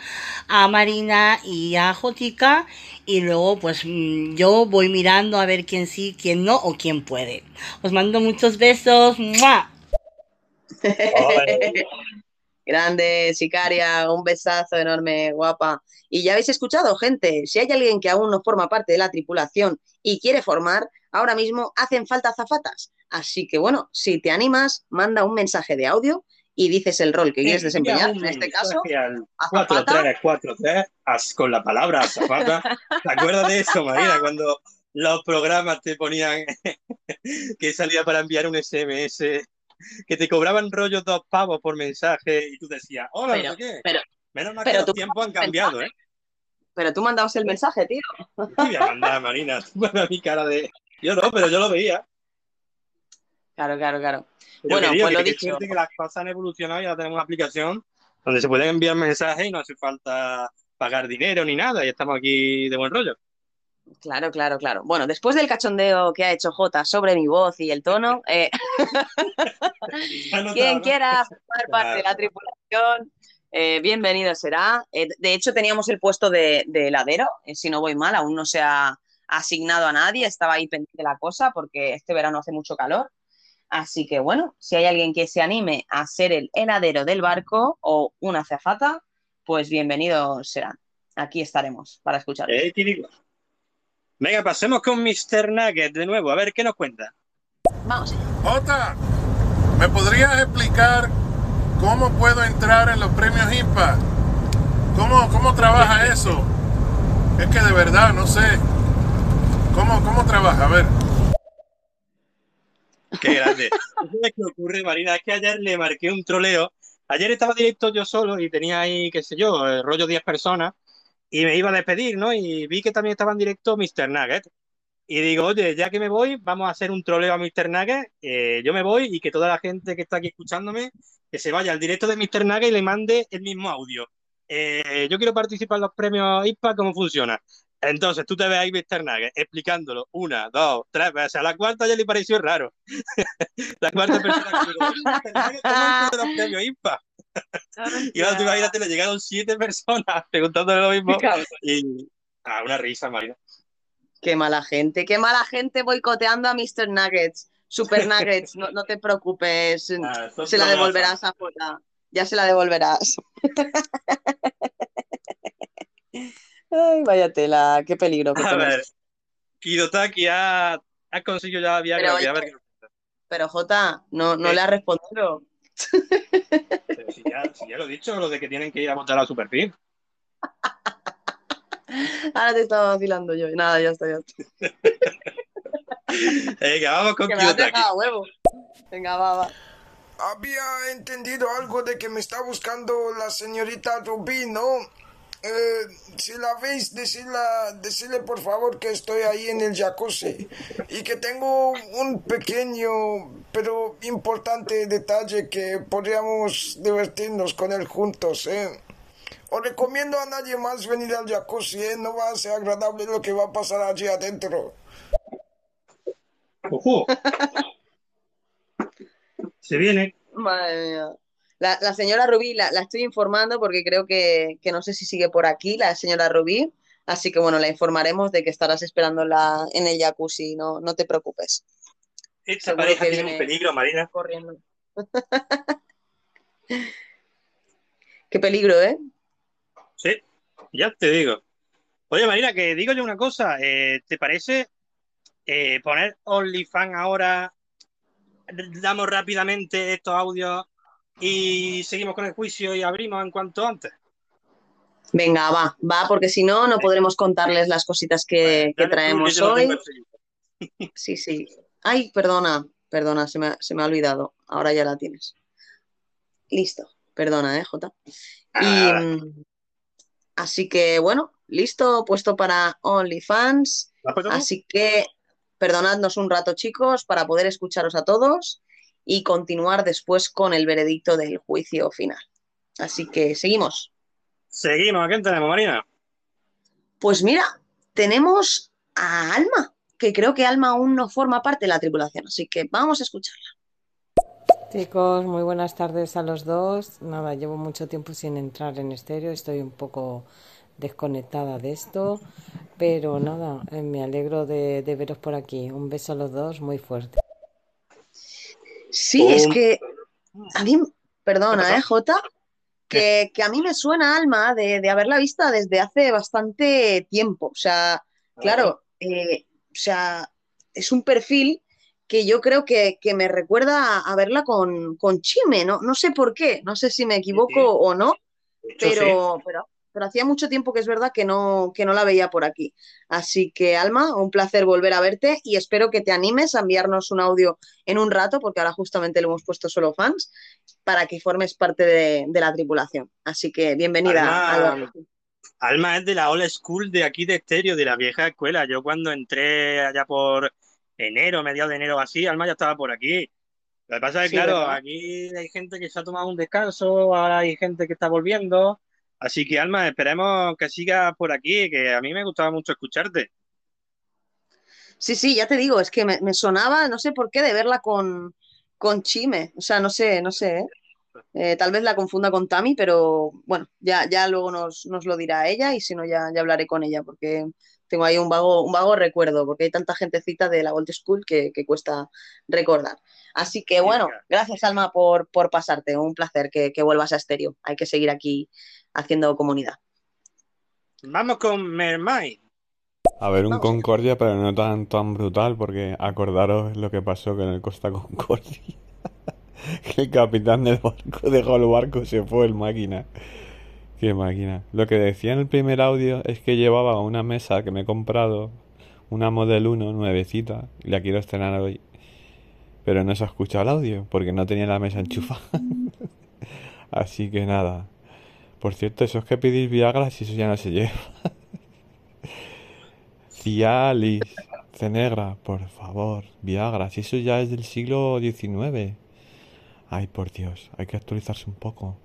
a Marina y a Jotica y luego pues mm, yo voy mirando a ver quién sí, quién no o quién puede. Os mando muchos besos. ¡Mua!
Grande, sicaria, un besazo enorme, guapa. Y ya habéis escuchado, gente, si hay alguien que aún no forma parte de la tripulación y quiere formar, ahora mismo hacen falta azafatas. Así que bueno, si te animas, manda un mensaje de audio y dices el rol que quieres desempeñar. En este caso,
al
azafata.
4343 as- con la palabra azafata. ¿Te acuerdas de eso, Marina? Cuando los programas te ponían que salía para enviar un SMS, que te cobraban rollos dos pavos por mensaje y tú decías, hola,
Pero-
no qué.
pero-
Menos mal
pero
que los tiempos han cambiado, ¿eh?
pero tú mandabas el mensaje, tío.
Te voy a mandar, Marina, tú ves mi cara de... Yo no, pero yo lo veía.
Claro, claro, claro.
Pero
Bueno,
querido,
pues lo
que
dicho.
suerte que las cosas han evolucionado y ahora tenemos una aplicación donde se pueden enviar mensajes y no hace falta pagar dinero ni nada y estamos aquí de buen rollo.
Claro, claro, claro. Bueno, después del cachondeo que ha hecho Jota sobre mi voz y el tono, eh, quien quiera formar parte de la tripulación, eh, bienvenido será. Eh, de hecho, teníamos el puesto de, de heladero, si no voy mal, aún no se ha asignado a nadie, estaba ahí pendiente la cosa porque este verano hace mucho calor. Así que bueno, si hay alguien que se anime a ser el heladero del barco o una azafata, pues bienvenidos serán. Aquí estaremos para escuchar.
Eh. Venga, pasemos con Mr. Nugget de nuevo, a ver qué nos cuenta.
Vamos.
Jota, ¿me podrías explicar cómo puedo entrar en los premios IMPA? ¿Cómo, cómo trabaja eso? Es que de verdad, no sé. ¿Cómo, cómo trabaja? A ver.
Qué grande. ¿Sabes qué ocurre, Marina? Es que ayer le marqué un troleo. Ayer estaba directo yo solo y tenía ahí, qué sé yo, el rollo 10 personas y me iba a despedir, ¿no? Y vi que también estaba en directo Mr. Nugget. Y digo, oye, ya que me voy, vamos a hacer un troleo a Mr. Nugget. Eh, yo me voy y que toda la gente que está aquí escuchándome, que se vaya al directo de Mr. Nugget y le mande el mismo audio. Eh, yo quiero participar en los premios ISPA, ¿cómo funciona? Entonces tú te ves ahí Mr. Nugget explicándolo una, dos, tres veces. A la cuarta ya le pareció raro. la cuarta persona que digo, Mr. Nugget, ¿cómo es los premios ISPA? y ahora tú imagínate, le llegaron siete personas preguntándole lo mismo. Y ah, una risa, Marina.
Qué mala gente, qué mala gente boicoteando a Mr. Nuggets. Super Nuggets, no, no te preocupes,
Ah,
se la devolverás a Jota. Ya se la devolverás. Ay, vaya tela, qué peligro que
A
tenés.
ver, Kidotaki ha, ha conseguido ya Viagra.
Pero,
ver,
Jota, no, no
¿Qué?
le has respondido.
pero si ya, si ya lo he dicho, lo de que tienen que ir a votar a Superpin.
Ahora te estaba vacilando yo. Nada, ya está, ya está.
Venga, vamos con
Que me dejado huevo. Venga, va, va.
Había entendido algo de que me está buscando la señorita Rubí, ¿no? Eh, si la veis, decirla, decirle por favor que estoy ahí en el jacuzzi y que tengo un pequeño pero importante detalle que podríamos divertirnos con él juntos, ¿eh? Os recomiendo a nadie más venir al jacuzzi, ¿eh? No va a ser agradable lo que va a pasar allí adentro.
Ojo. Se viene.
Madre mía. La, la señora Rubí la, la estoy informando porque creo que, que no sé si sigue por aquí la señora Rubí. Así que bueno, la informaremos de que estarás esperándola en el jacuzzi, no, no te preocupes.
Esta
Seguro
pareja
que
tiene un peligro, Marina.
corriendo. Qué peligro, ¿eh?
Sí, ya te digo. Oye, Marina, que digo yo una cosa. eh, ¿te parece eh, poner OnlyFans ahora? Damos rápidamente estos audios y seguimos con el juicio y abrimos en cuanto antes.
Venga, va, va, porque si no, no podremos contarles las cositas que, traemos hoy. Sí, sí. Ay, perdona, perdona, se me, ha- se me ha olvidado. Ahora ya la tienes. Listo. Perdona, ¿eh, Jota? Y,
Ah.
mm, así que, bueno, listo, puesto para OnlyFans. Así que, perdonadnos un rato, chicos, para poder escucharos a todos y continuar después con el veredicto del juicio final. Así que seguimos.
Seguimos, ¿a quién tenemos, Marina?
Pues mira, tenemos a Alma, que creo que Alma aún no forma parte de la tripulación, así que vamos a escucharla.
Chicos, muy buenas tardes a los dos. Nada, llevo mucho tiempo sin entrar en estéreo, estoy un poco desconectada de esto, pero nada, eh, me alegro de, de veros por aquí. Un beso a los dos muy fuerte.
Sí, es que a mí, perdona? ¿eh, Jota? Que, que a mí me suena Alma de, de haberla vista desde hace bastante tiempo. O sea, claro, eh, o sea, es un perfil que yo creo que, que me recuerda a, verla con, con Chime, ¿no? No sé por qué, no sé si me equivoco o no, pero, pero hacía mucho tiempo que es verdad que no, que no la veía por aquí. Así que, Alma, un placer volver a verte y espero que te animes a enviarnos un audio en un rato, porque ahora justamente le hemos puesto solo fans, para que formes parte de, de la tripulación. Así que bienvenida,
Alma. Alma es de la old school de aquí de estéreo, de la vieja escuela. Yo cuando entré allá por enero, mediados de enero así, Alma ya estaba por aquí. Lo que pasa es
Sí,
que, claro, aquí hay gente que se ha tomado un descanso, ahora hay gente que está volviendo. Así que, Alma, esperemos que sigas por aquí, que a mí me gustaba mucho escucharte.
Sí, sí, ya te digo, es que me, me sonaba, no sé por qué, de verla con, con Chime. O sea, no sé, no sé, ¿eh? Eh, tal vez la confunda con Tami, pero bueno, ya, ya luego nos, nos lo dirá ella y si no, ya, ya hablaré con ella porque tengo ahí un vago, un vago recuerdo, porque hay tanta gentecita de la Old School que, que cuesta recordar. Así que bueno, gracias Alma por, por pasarte, un placer que, que vuelvas a Estéreo. Hay que seguir aquí haciendo comunidad.
Vamos con Mermaid.
A ver, un Concordia, pero no tan, tan brutal, porque acordaros lo que pasó con el Costa Concordia. Que el capitán del barco dejó el barco, se fue el máquina. Qué máquina. Lo que decía en el primer audio es que llevaba una mesa que me he comprado, una Model 1 nuevecita, y la quiero estrenar hoy. Pero no se ha escuchado el audio, porque no tenía la mesa enchufada. Así que nada. Por cierto, eso es que pedís Viagra si eso ya no se lleva. Cialis, Cenegra, por favor, Viagra, si eso ya es del siglo XIX. Ay, por Dios, hay que actualizarse un poco.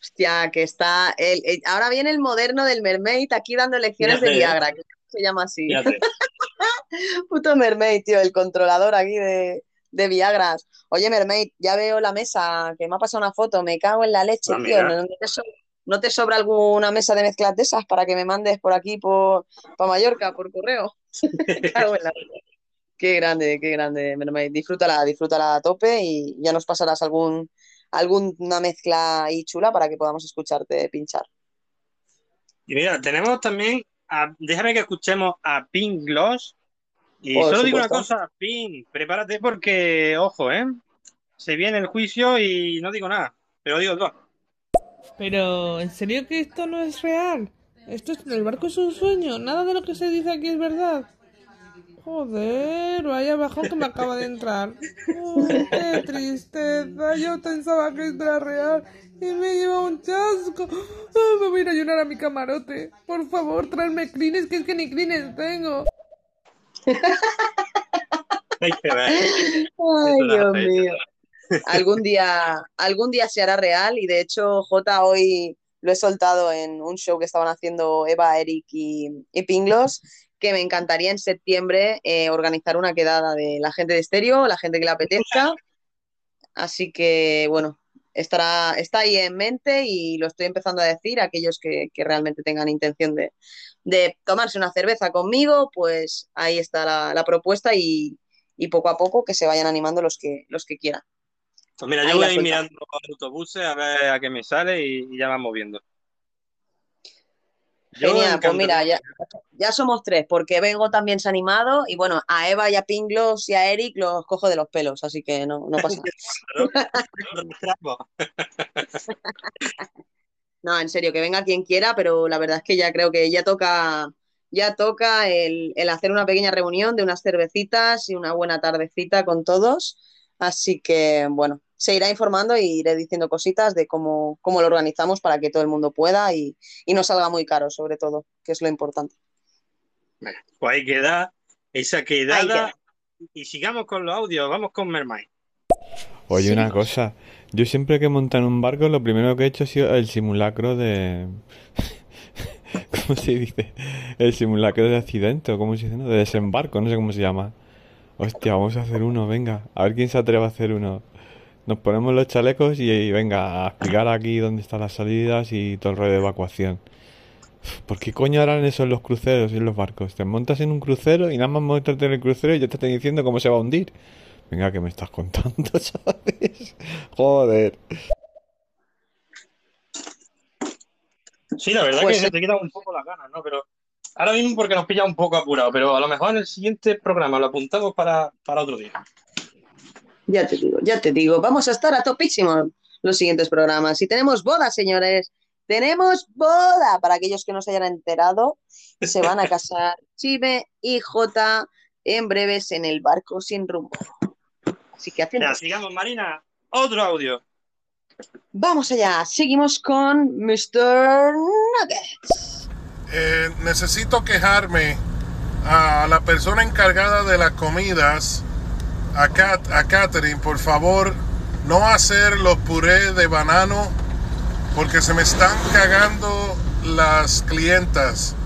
Hostia, que está. El, el- ahora viene el moderno del Mermaid aquí dando lecciones de
Fíjate, ¿eh?
Viagra, que se llama así. Puto Mermaid, tío, el controlador aquí de, de Viagras. Oye, Mermaid, ya veo la mesa, que me ha pasado una foto, me cago en la leche,
Ah,
tío. ¿No te, so- no te sobra alguna mesa de mezclas de esas para que me mandes por aquí, por, para Mallorca, por correo? Me cago en la Qué grande, qué grande, Mermaid. Disfrútala, disfrútala a tope y ya nos pasarás algún, alguna mezcla ahí chula para que podamos escucharte pinchar.
Y mira, tenemos también, a- déjame que escuchemos a Pink Gloss. Y solo digo una cosa, Pink, prepárate porque, ojo, ¿eh? Se viene el juicio y no digo nada, pero digo todo.
Pero, ¿en serio que esto no es real? Esto es, el barco es un sueño, nada de lo que se dice aquí es verdad. Joder, vaya bajón que me acaba de entrar. Oh, qué tristeza, yo pensaba que esto era real y me lleva un chasco. Ah, me voy a ir a llorar a mi camarote. Por favor, tráeme crines, que es que ni crines tengo.
Hay que ver.
Ay, Dios mío. Algún día, algún día se hará real y de hecho J hoy lo he soltado en un show que estaban haciendo Eva, Eric y, y Pinglos, que me encantaría en septiembre eh, organizar una quedada de la gente de estéreo, la gente que le apetezca. Así que bueno, estará, está ahí en mente y lo estoy empezando a decir a aquellos que, que realmente tengan intención de, de tomarse una cerveza conmigo, pues ahí está la, la propuesta y, y poco a poco que se vayan animando los que, los que quieran.
Pues mira,
Ahí
yo voy a ir mirando autobuses a ver a qué me sale y, y ya vamos viendo.
Genial, pues mira, ya, ya somos tres, porque Vengo también se ha animado y bueno, a Eva y a Pinglos y a Eric los cojo de los pelos, así que no, no pasa nada. No, en serio, que venga quien quiera, pero la verdad es que ya creo que ya toca, ya toca el, el hacer una pequeña reunión de unas cervecitas y una buena tardecita con todos. Así que, bueno, se irá informando y iré diciendo cositas de cómo, cómo lo organizamos para que todo el mundo pueda y, y no salga muy caro, sobre todo, que es lo importante.
Pues ahí queda esa
Ahí
quedada.
queda.
Y sigamos con los audios, vamos con Mermaid.
Oye, una cosa. Yo siempre que monto en un barco, lo primero que he hecho ha sido el simulacro de... ¿Cómo se dice? El simulacro de accidente, o cómo se dice, ¿no? De desembarco, no sé cómo se llama. Hostia, vamos a hacer uno, venga. A ver quién se atreve a hacer uno. Nos ponemos los chalecos y, y venga, a explicar aquí dónde están las salidas y todo el rollo de evacuación. ¿Por qué coño harán eso en los cruceros y en los barcos? Te montas en un crucero y nada más montarte en el crucero y ya te están diciendo cómo se va a hundir. Venga, que me estás contando, ¿sabes? Joder.
Sí, la verdad
Pues
que se te quita un poco las ganas, ¿no? Pero ahora mismo porque nos pilla un poco apurado, pero a lo mejor en el siguiente programa lo apuntamos para, para otro día.
Ya te digo, ya te digo, vamos a estar a topísimo los siguientes programas. Y tenemos boda, señores. Tenemos boda para aquellos que no se hayan enterado. Se van a casar Chime y Jota en breves en el barco sin rumbo. Así que haciendo.
Ya, sigamos, Marina. Otro audio.
Vamos allá, seguimos con Mr. Nuggets.
Eh, necesito quejarme a la persona encargada de las comidas a, Kat- a Catherine, por favor, no hacer los purés de banano porque se me están cagando las clientas.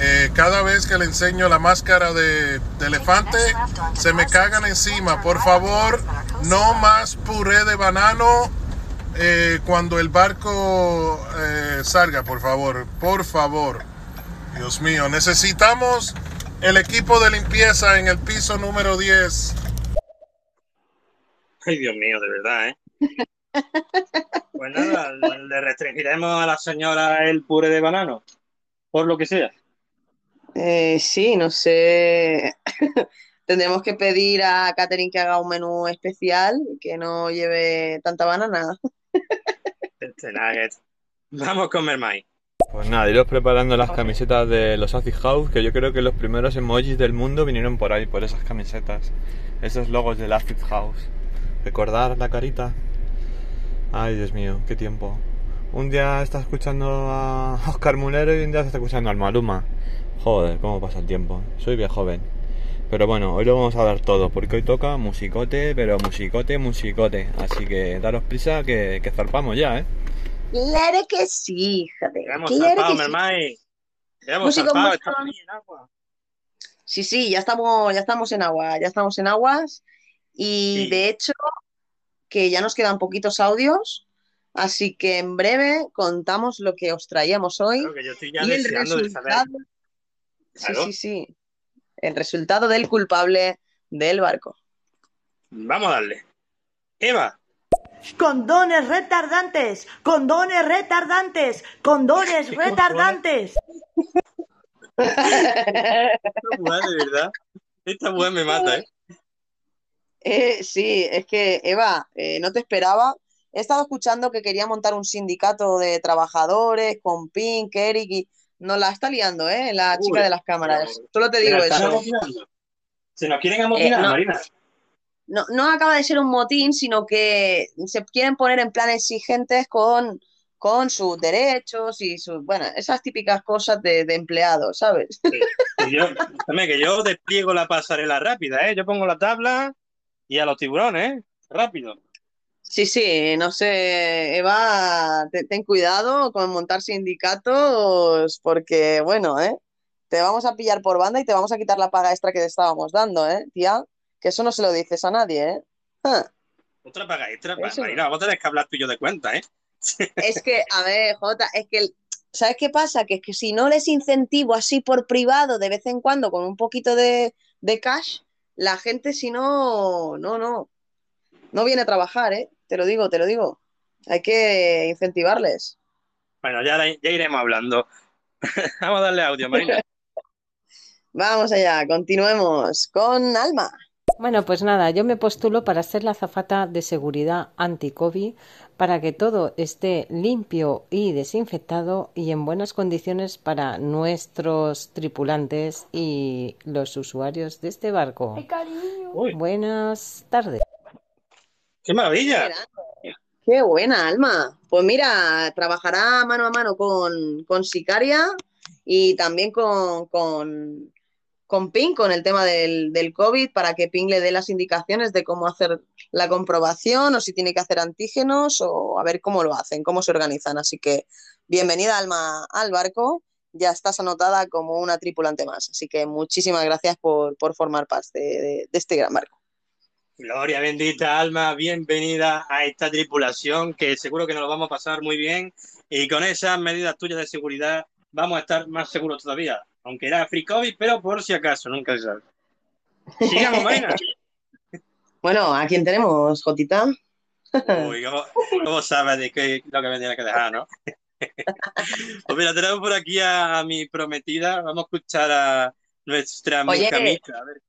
Eh, cada vez que le enseño la máscara de, elefante, se me cagan encima. Por favor, no más puré de banano eh, cuando el barco eh, salga, por favor. Por favor. Dios mío, necesitamos el equipo de limpieza en el piso número 10.
Ay, Dios mío, de verdad, ¿eh? Pues nada, le restringiremos a la señora el puré de banano, por lo que sea.
Eh, sí, no sé. Tendremos que pedir a Catherine que haga un menú especial que no lleve tanta banana.
Este. Vamos a comer más.
Pues nada, iros preparando las camisetas de los Acid House, que yo creo que los primeros emojis del mundo vinieron por ahí, por esas camisetas. Esos logos del Acid House. Recordar la carita. Ay, Dios mío, qué tiempo. Un día está escuchando a Oscar Mulero y un día se está escuchando al Maluma. Joder, cómo pasa el tiempo. Soy bien joven. Pero bueno, hoy lo vamos a dar todo, porque hoy toca musicote, pero musicote, musicote. Así que daros prisa que, que zarpamos ya, ¿eh?
Claro que sí, híjate.
Hemos
Claro
zarpado,
que sí. Músico,
zarpado,
músico.
estamos en agua.
Sí, sí, ya estamos, ya estamos en agua, ya estamos en aguas. Y
Sí.
de hecho, que ya nos quedan poquitos audios, así que en breve contamos lo que os traíamos hoy
Claro que yo estoy ya
y el
deseando de
Sí, sí, sí. El resultado del culpable del barco.
Vamos a darle. Eva,
Condones retardantes, condones retardantes, condones retardantes.
esta mujer de verdad. Esta mujer me mata, ¿eh?
Eh, sí, es que Eva, eh, no te esperaba. He estado escuchando que quería montar un sindicato de trabajadores con Pink, Eric y nos la está liando, ¿eh? La
Uy,
chica de las cámaras. Solo te
¿Se
digo eso.
Se nos quieren amotinar,
Eh, no.
Marina.
No, no acaba de ser un motín, sino que se quieren poner en plan exigentes con, con sus derechos y sus, bueno, esas típicas cosas de, de empleados, ¿sabes?
Que yo, que yo despliego la pasarela rápida, ¿eh? Yo pongo la tabla y a los tiburones, ¿eh? Rápido.
Sí, sí, no sé, Eva, te- ten cuidado con montar sindicatos porque, bueno, ¿eh? Te vamos a pillar por banda y te vamos a quitar la paga extra que te estábamos dando, ¿eh, tía? Que eso no se lo dices a nadie, ¿eh? Ah,
Otra paga extra.
Eso.
Marina, vamos a tener que hablar tú y yo de cuenta, ¿eh?
Es que, a ver, Jota, es que, ¿sabes qué pasa? Que es que si no les incentivo así por privado de vez en cuando con un poquito de, de cash, la gente si no, no, no, no viene a trabajar, ¿eh? Te lo digo, te lo digo. Hay que incentivarles.
Bueno, ya, ya iremos hablando. vamos a darle audio, Marina.
Vamos allá, continuemos con Alma.
Bueno, pues nada, yo me postulo para ser la azafata de seguridad anti-COVID para que todo esté limpio y desinfectado y en buenas condiciones para nuestros tripulantes y los usuarios de este barco. Buenas tardes.
¡Qué maravilla!
Qué buena, Alma. Pues mira, trabajará mano a mano con, con Sicaria y también con, con, con Ping, con el tema del, del COVID, para que Ping le dé las indicaciones de cómo hacer la comprobación o si tiene que hacer antígenos o a ver cómo lo hacen, cómo se organizan. Así que bienvenida, Alma, al barco. Ya estás anotada como una tripulante más. Así que muchísimas gracias por, por formar parte de, de- de este gran barco.
Gloria bendita alma, bienvenida a esta tripulación que seguro que nos lo vamos a pasar muy bien y con esas medidas tuyas de seguridad vamos a estar más seguros todavía, aunque era free COVID, pero por si acaso, nunca se sabe. Sigamos, Marina.
Bueno, ¿a quién tenemos, Jotita?
Uy, ¿cómo, cómo sabes de qué lo que me tiene que dejar, no? Pues mira, tenemos por aquí a, a mi prometida, vamos a escuchar a nuestra
Oye,
mucamita, a ver.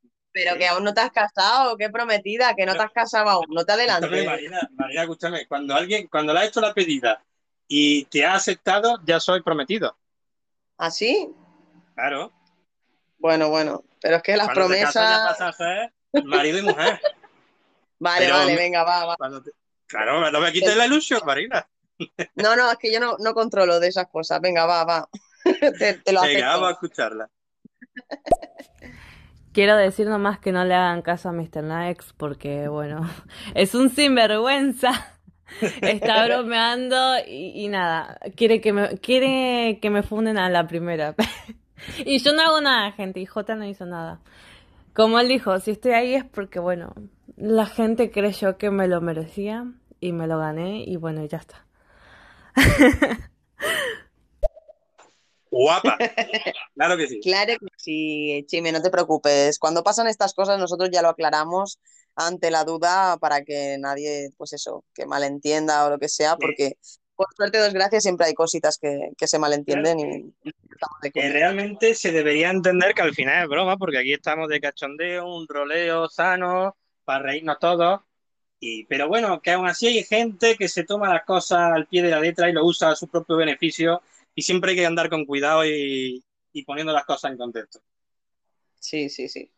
Pero que aún no te has casado, qué prometida, que no te has casado aún, no te adelantes.
Marina, Marina, escúchame, cuando alguien, cuando le has hecho la pedida y te ha aceptado, ya soy prometido.
¿Ah, sí?
Claro.
Bueno, bueno, pero es que las
Cuando te casas ya
promesas...
a ser marido y mujer.
Vale,
Pero-
vale, venga, va, va.
Te- Claro, no me quites la ilusión, Marina.
No, no, es que yo no, no controlo de esas cosas. Venga, va, va. Te, te lo
Venga, vamos a escucharla.
Quiero decir nomás que no le hagan caso a Mr. Nax porque, bueno, es un sinvergüenza. Está bromeando y, nada, quiere que me quiere que me funden a la primera. y yo no hago nada, gente, y J no hizo nada. Como él dijo, si estoy ahí es porque, bueno, la gente creyó que me lo merecía y me lo gané y bueno, ya está.
Guapa. Claro que sí.
Claro que sí, Chime, no te preocupes. Cuando pasan estas cosas, nosotros ya lo aclaramos ante la duda para que nadie, pues eso, que malentienda o lo que sea, porque por suerte o desgracia siempre hay cositas que, que se malentienden y, y
Que realmente se debería entender que al final es broma, porque aquí estamos de cachondeo, un roleo sano, para reírnos todos. Y, pero bueno, que aún así hay gente que se toma las cosas al pie de la letra y lo usa a su propio beneficio y siempre hay que andar con cuidado y, y poniendo las cosas en contexto.
Sí, sí, sí.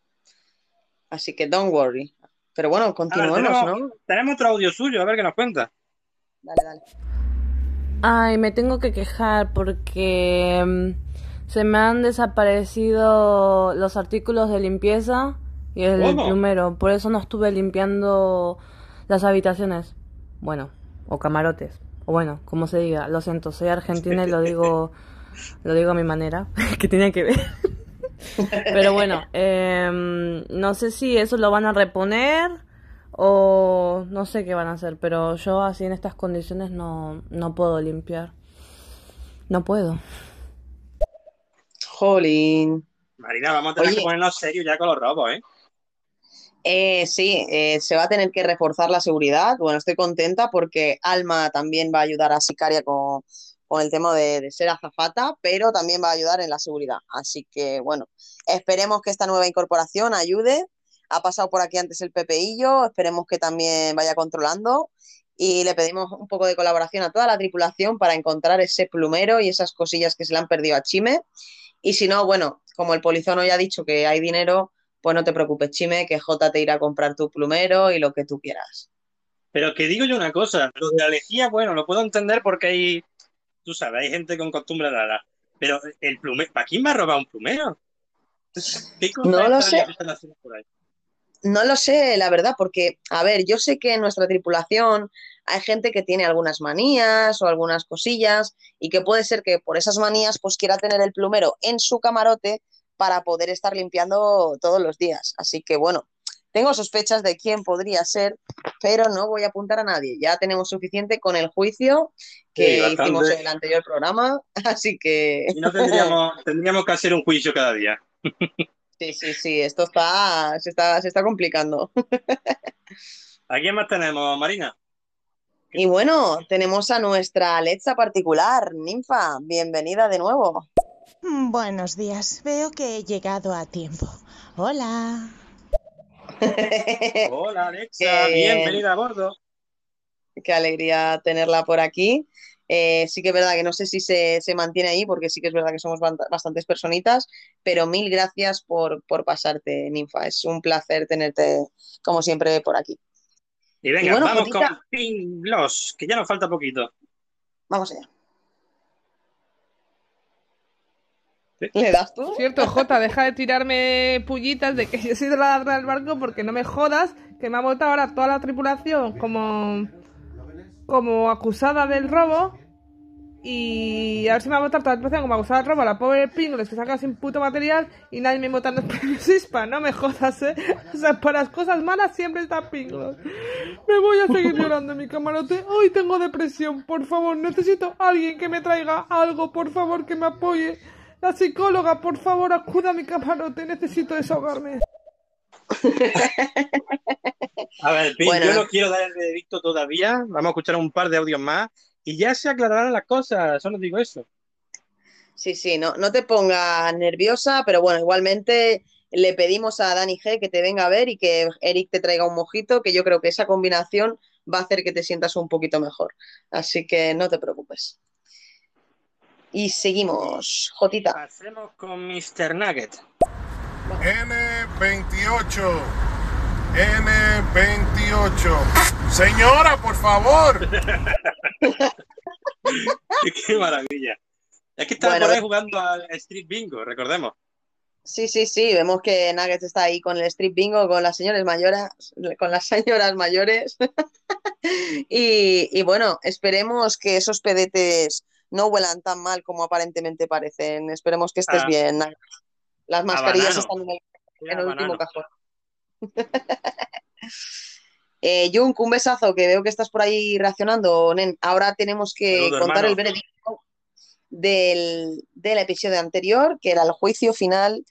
Así que don't worry. Pero bueno,
ver,
continuemos,
tenemos,
¿no?
tenemos otro audio suyo, a ver qué nos cuenta.
Dale, dale.
Ay, me tengo que quejar porque mm, se me han desaparecido los artículos de limpieza y el
¿Cómo?
plumero. Por eso no estuve limpiando las habitaciones. Bueno, o camarotes. O bueno, como se diga. Lo siento, soy argentina y lo digo, lo digo a mi manera. que tiene que ver. Pero bueno, em, no sé si eso lo van a reponer o no sé qué van a hacer, pero yo así en estas condiciones no, no puedo limpiar. No puedo.
Jolín.
Marina, vamos a tener
Oye.
que ponernos serios ya con los robos, ¿eh?
Eh, sí, eh, se va a tener que reforzar la seguridad. Bueno, estoy contenta porque Alma también va a ayudar a Sicaria con, con el tema de, de ser azafata, pero también va a ayudar en la seguridad. Así que, bueno, esperemos que esta nueva incorporación ayude. Ha pasado por aquí antes el Pepeillo, esperemos que también vaya controlando y le pedimos un poco de colaboración a toda la tripulación para encontrar ese plumero y esas cosillas que se le han perdido a Chime. Y si no, bueno, como el polizono ya ha dicho que hay dinero, pues no te preocupes, Chime, que J te irá a comprar tu plumero y lo que tú quieras.
Pero que digo yo una cosa, lo de la lejía, bueno, lo puedo entender porque hay, tú sabes, hay gente con costumbre rara. Pero el plumero, ¿para quién va a robar un plumero? ¿Qué cosas
No lo sé.
por ahí?
No lo sé, la verdad, porque, a ver, yo sé que en nuestra tripulación hay gente que tiene algunas manías o algunas cosillas y que puede ser que por esas manías pues quiera tener el plumero en su camarote para poder estar limpiando todos los días. Así que bueno, tengo sospechas de quién podría ser, pero no voy a apuntar a nadie. Ya tenemos suficiente con el juicio que
Sí,
hicimos en el anterior programa, así que
Y no tendríamos, tendríamos que hacer un juicio cada día.
sí, sí, sí, esto está, se está, se está complicando.
¿A quién más tenemos, Marina?
Y bueno, tenemos a nuestra Alexa particular, Ninfa, bienvenida de nuevo.
Buenos días, veo que he llegado a tiempo. Hola.
Hola, Alexa,
Qué-
bienvenida a bordo.
Qué alegría tenerla por aquí. Eh, sí que es verdad que no sé si se, se mantiene ahí, porque sí que es verdad que somos bastantes personitas, pero mil gracias por, por pasarte, Ninfa. Es un placer tenerte, como siempre, por aquí.
Y venga,
Y bueno,
vamos
Jotita.
con Ping Los, que ya nos falta poquito.
Vamos allá. ¿Le das tú?
Cierto, Jota, deja de tirarme pullitas de que yo soy de la ladra del barco porque no me jodas que me ha votado ahora toda la tripulación como, como acusada del robo y a ver si me va a votar toda la tripulación como acusada del robo a la pobre Pringles que saca sin puto material y nadie me vota en los premios ISPA, no me jodas, eh. O sea, para las cosas malas siempre está Pringles. Me voy a seguir llorando en mi camarote. Hoy tengo depresión, por favor, necesito a alguien que me traiga algo, por favor, que me apoye. La psicóloga, por favor, acuda a mi camarote, necesito desahogarme.
A ver,
Bueno.
yo no quiero dar el veredicto todavía. Vamos a escuchar un par de audios más y ya se aclararán las cosas. Solo digo eso.
Sí, sí, no, no te pongas nerviosa, pero bueno, igualmente le pedimos a Dani G que te venga a ver y que Eric te traiga un mojito, que yo creo que esa combinación va a hacer que te sientas un poquito mejor. Así que no te preocupes. Y seguimos, Jotita.
Pasemos con Mr. Nugget.
N28. N28. Señora, por favor.
Qué maravilla. Es que estaba
Bueno,
por ahí jugando al Street Bingo, recordemos.
Sí, sí, sí, vemos que Nuggets está ahí con el strip bingo, con las señores mayores, con las señoras mayores. y, y bueno, esperemos que esos pedetes no huelan tan mal como aparentemente parecen. Esperemos que estés
Ah.
bien. Las mascarillas están en el, en último cajón. Eh, Junk, un besazo, que veo que estás por ahí reaccionando, nen. Ahora tenemos que
Saludo,
contar el veredicto del, del episodio anterior, que era el juicio final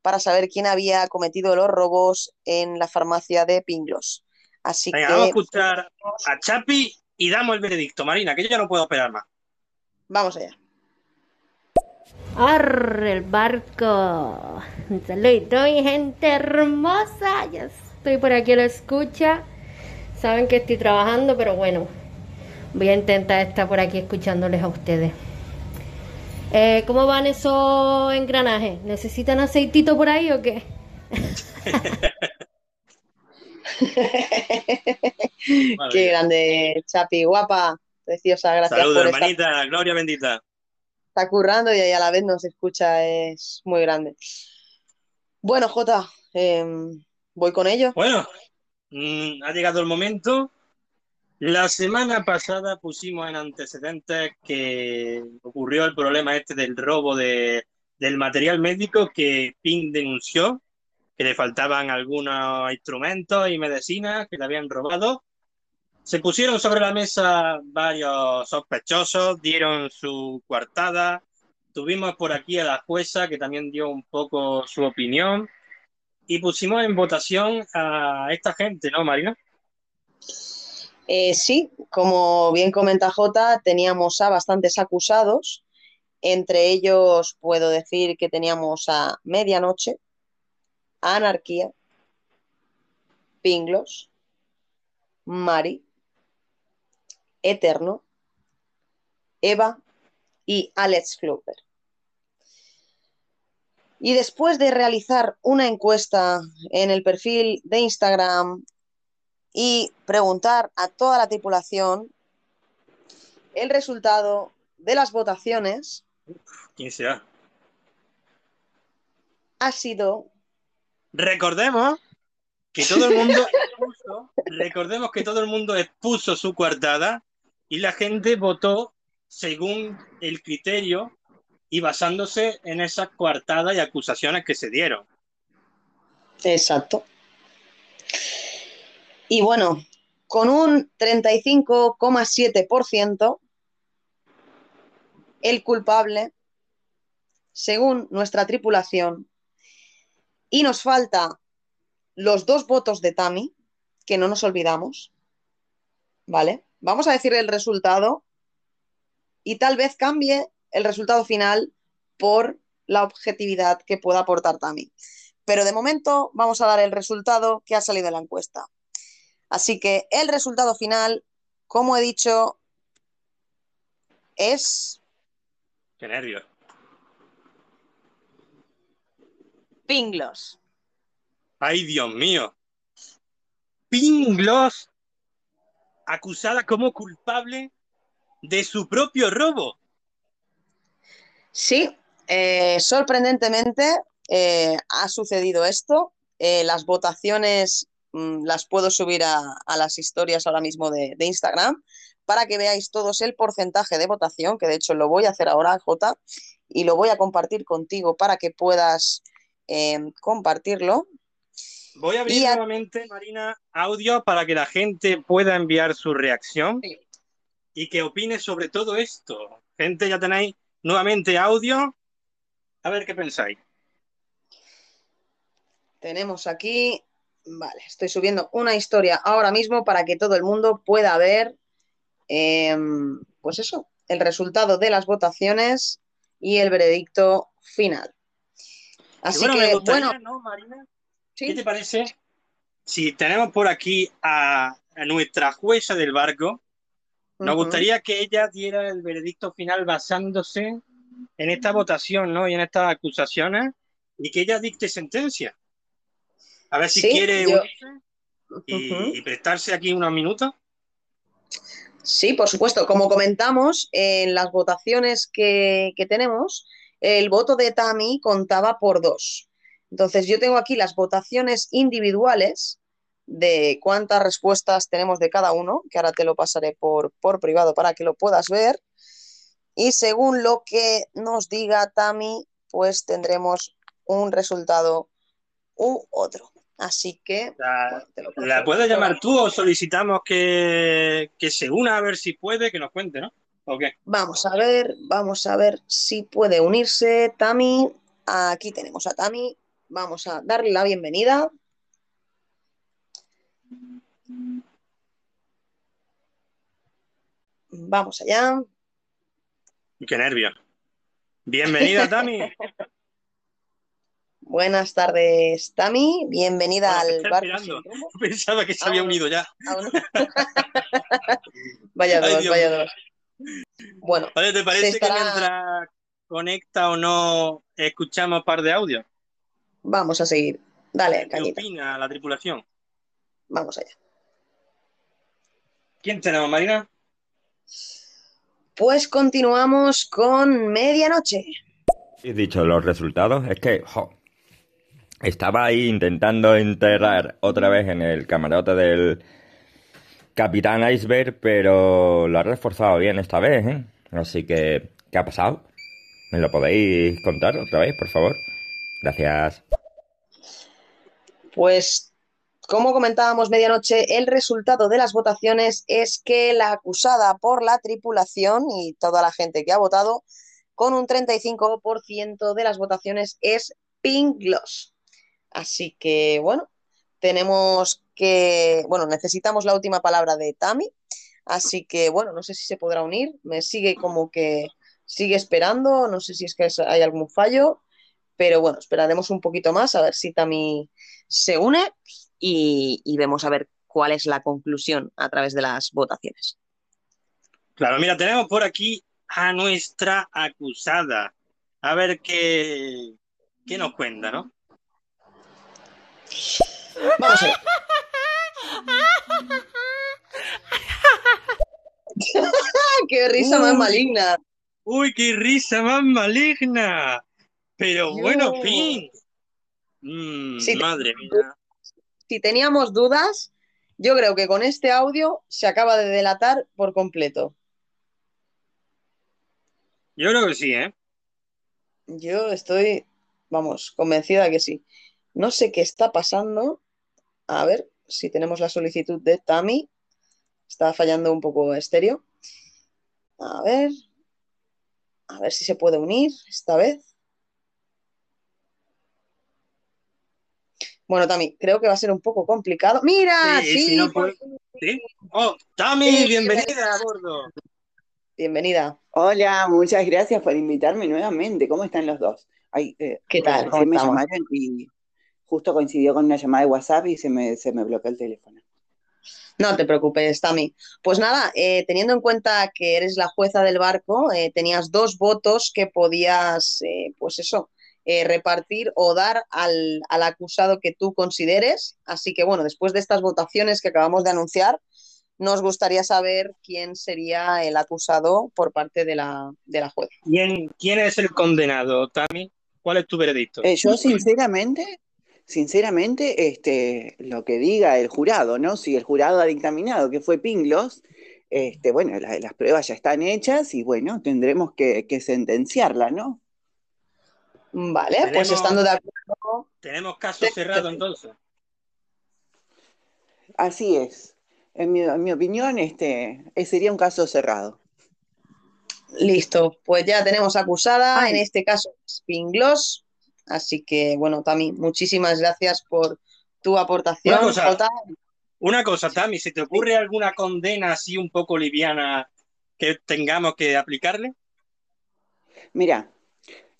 para saber quién había cometido los robos en la farmacia de Pinglos. Así
Venga,
que
vamos a escuchar a Chapi y damos el veredicto, Marina, que yo ya no puedo esperar más.
Vamos allá.
Arre el barco. Un saludito, mi gente hermosa. Ya estoy por aquí la escucha. Saben que estoy trabajando, pero bueno, voy a intentar estar por aquí escuchándoles a ustedes. Eh, ¿Cómo van esos engranajes? ¿Necesitan aceitito por ahí o qué?
Qué grande, Chapi, guapa, preciosa, gracias
Saludos, hermanita, gloria bendita.
Está currando y a la vez nos escucha, es muy grande. Bueno, Jota, em, voy con ello.
Bueno, mm, ha llegado el momento. La semana pasada pusimos en antecedentes que ocurrió el problema este del robo de, del material médico que Pink denunció, que le faltaban algunos instrumentos y medicinas que le habían robado. Se pusieron sobre la mesa varios sospechosos, dieron su coartada. Tuvimos por aquí a la jueza que también dio un poco su opinión y pusimos en votación a esta gente, ¿no, Marina?
Eh, sí, como bien comenta Jota, teníamos a bastantes acusados. Entre ellos puedo decir que teníamos a Medianoche, Anarquía, Pinglos, Mari, Eterno, Eva y Alex Flooper. Y después de realizar una encuesta en el perfil de Instagram y preguntar a toda la tripulación el resultado de las votaciones
¿Quién será?
ha sido
Recordemos que todo el mundo expuso, recordemos que todo el mundo expuso su coartada y la gente votó según el criterio y basándose en esas coartadas y acusaciones que se dieron.
exacto. Y bueno, con un 35,7%, el culpable, según nuestra tripulación, y nos falta los dos votos de Tami, que no nos olvidamos, ¿vale? Vamos a decir el resultado y tal vez cambie el resultado final por la objetividad que pueda aportar Tami. Pero de momento vamos a dar el resultado que ha salido en la encuesta. Así que el resultado final, como he dicho, es
Qué nervios.
Pinglos.
Ay, Dios mío. Pinglos acusada como culpable de su propio robo.
Sí, eh, sorprendentemente eh, ha sucedido esto. Eh, las votaciones mm, las puedo subir a, las historias ahora mismo de, de Instagram para que veáis todos el porcentaje de votación, que de hecho lo voy a hacer ahora, Jota, y lo voy a compartir contigo para que puedas compartirlo.
Voy a abrir
a-
nuevamente, Marina, audio para que la gente pueda enviar su reacción y que opine sobre todo esto. Gente, ya tenéis nuevamente audio. A ver qué pensáis.
Tenemos aquí, vale, estoy subiendo una historia ahora mismo para que todo el mundo pueda ver, eh, pues eso, el resultado de las votaciones y el veredicto final. Así
bueno, me
que,
gustaría,
bueno,
¿no, Marina? ¿Qué te parece si tenemos por aquí a, a nuestra jueza del barco? Nos gustaría que ella diera el veredicto final basándose en esta votación, ¿no? Y en estas acusaciones y que ella dicte sentencia. A ver si
Sí,
quiere
yo-
y prestarse aquí unos minutos.
Sí, por supuesto. Como comentamos, en las votaciones que, que tenemos, el voto de Tami contaba por dos. Entonces, yo tengo aquí las votaciones individuales de cuántas respuestas tenemos de cada uno, que ahora te lo pasaré por, por privado para que lo puedas ver. Y según lo que nos diga Tami, pues tendremos un resultado u otro. Así que...
La, ¿la puedes llamar tú o solicitamos que, que se una a ver si puede, que nos cuente, ¿no? ¿O qué?
Vamos a ver, vamos a ver si puede unirse Tami. Aquí tenemos a Tami. Vamos a darle la bienvenida. Vamos allá.
Qué nervio. Bienvenida, Tami.
Buenas tardes, Tami. Bienvenida al barco
esperando.
sin rumbo.
Pensaba que se había unido ya.
Vaya
Ay,
dos, vaya dos. Bueno,
Oye, ¿te parece que mientras conecta o no escuchamos un par de audios?
Vamos a seguir. Dale,
¿Qué opina la tripulación?
Vamos allá.
¿Quién tenemos, Marina?
Pues continuamos con medianoche.
Y dicho los resultados, es que jo, estaba ahí intentando enterrar otra vez en el camarote del Capitán Iceberg, pero lo ha reforzado bien esta vez, ¿eh? Así que, ¿qué ha pasado? ¿Me lo podéis contar otra vez, por favor? Gracias.
Pues, como comentábamos medianoche, el resultado de las votaciones es que la acusada por la tripulación y toda la gente que ha votado, con un 35% de las votaciones es Pink. Así que, bueno, tenemos que, bueno, necesitamos la última palabra de Tami, así que, bueno, no sé si se podrá unir, me sigue como que sigue esperando, no sé si es que hay algún fallo, pero bueno, esperaremos un poquito más a ver si Tami se une y, y vemos a ver cuál es la conclusión a través de las votaciones.
Claro, mira, tenemos por aquí a nuestra acusada. A ver qué, qué nos cuenta, ¿no?
Vamos a ver. ¡Qué risa más maligna!
¡Uy, qué risa más maligna! Pero bueno,
Dios.
fin. Mm,
te-
madre mía.
Si teníamos dudas, yo creo que con este audio se acaba de delatar por completo.
Yo creo que sí, ¿eh?
Yo estoy, vamos, convencida que sí. No sé qué está pasando. A ver si tenemos la solicitud de Tami. Está fallando un poco estéreo. A ver. A ver si se puede unir esta vez. Bueno, Tami, creo que va a ser un poco complicado. ¡Mira!
Sí,
Sí,
si no
por
puede- ¿Sí? ¡Oh, Tami,
Sí,
bienvenida a bordo!
Bienvenida.
Hola, muchas gracias por invitarme nuevamente. ¿Cómo están los dos? Ay, eh,
¿Qué tal?
recién
¿Cómo
me
estamos?
llamaron y justo coincidió con una llamada de WhatsApp y se me, se me bloqueó el teléfono.
No te preocupes, Tami. Pues nada, eh, teniendo en cuenta que eres la jueza del barco, eh, tenías dos votos que podías, eh, pues eso, eh, repartir o dar al, al acusado que tú consideres. Así que bueno, después de estas votaciones que acabamos de anunciar, nos gustaría saber quién sería el acusado por parte de la, de la jueza.
¿Quién, quién es el condenado, Tami? ¿Cuál es tu veredicto?
Eh, yo sinceramente, sinceramente, este, lo que diga el jurado, ¿no? Si el jurado ha dictaminado que fue Pinglos, este, bueno, la- las pruebas ya están hechas y bueno, tendremos que, que sentenciarla, ¿no?
Vale, pues estando de acuerdo,
Tenemos caso cerrado entonces.
Así es. En mi, en mi opinión, este, eh, sería un caso cerrado.
listo. Pues ya tenemos acusada,
Ay.
en este caso Spingloss. Así que bueno, Tami, muchísimas gracias por tu aportación.
Una cosa, una cosa, Tami, ¿se te ocurre alguna condena así un poco liviana que tengamos que aplicarle?
Mira,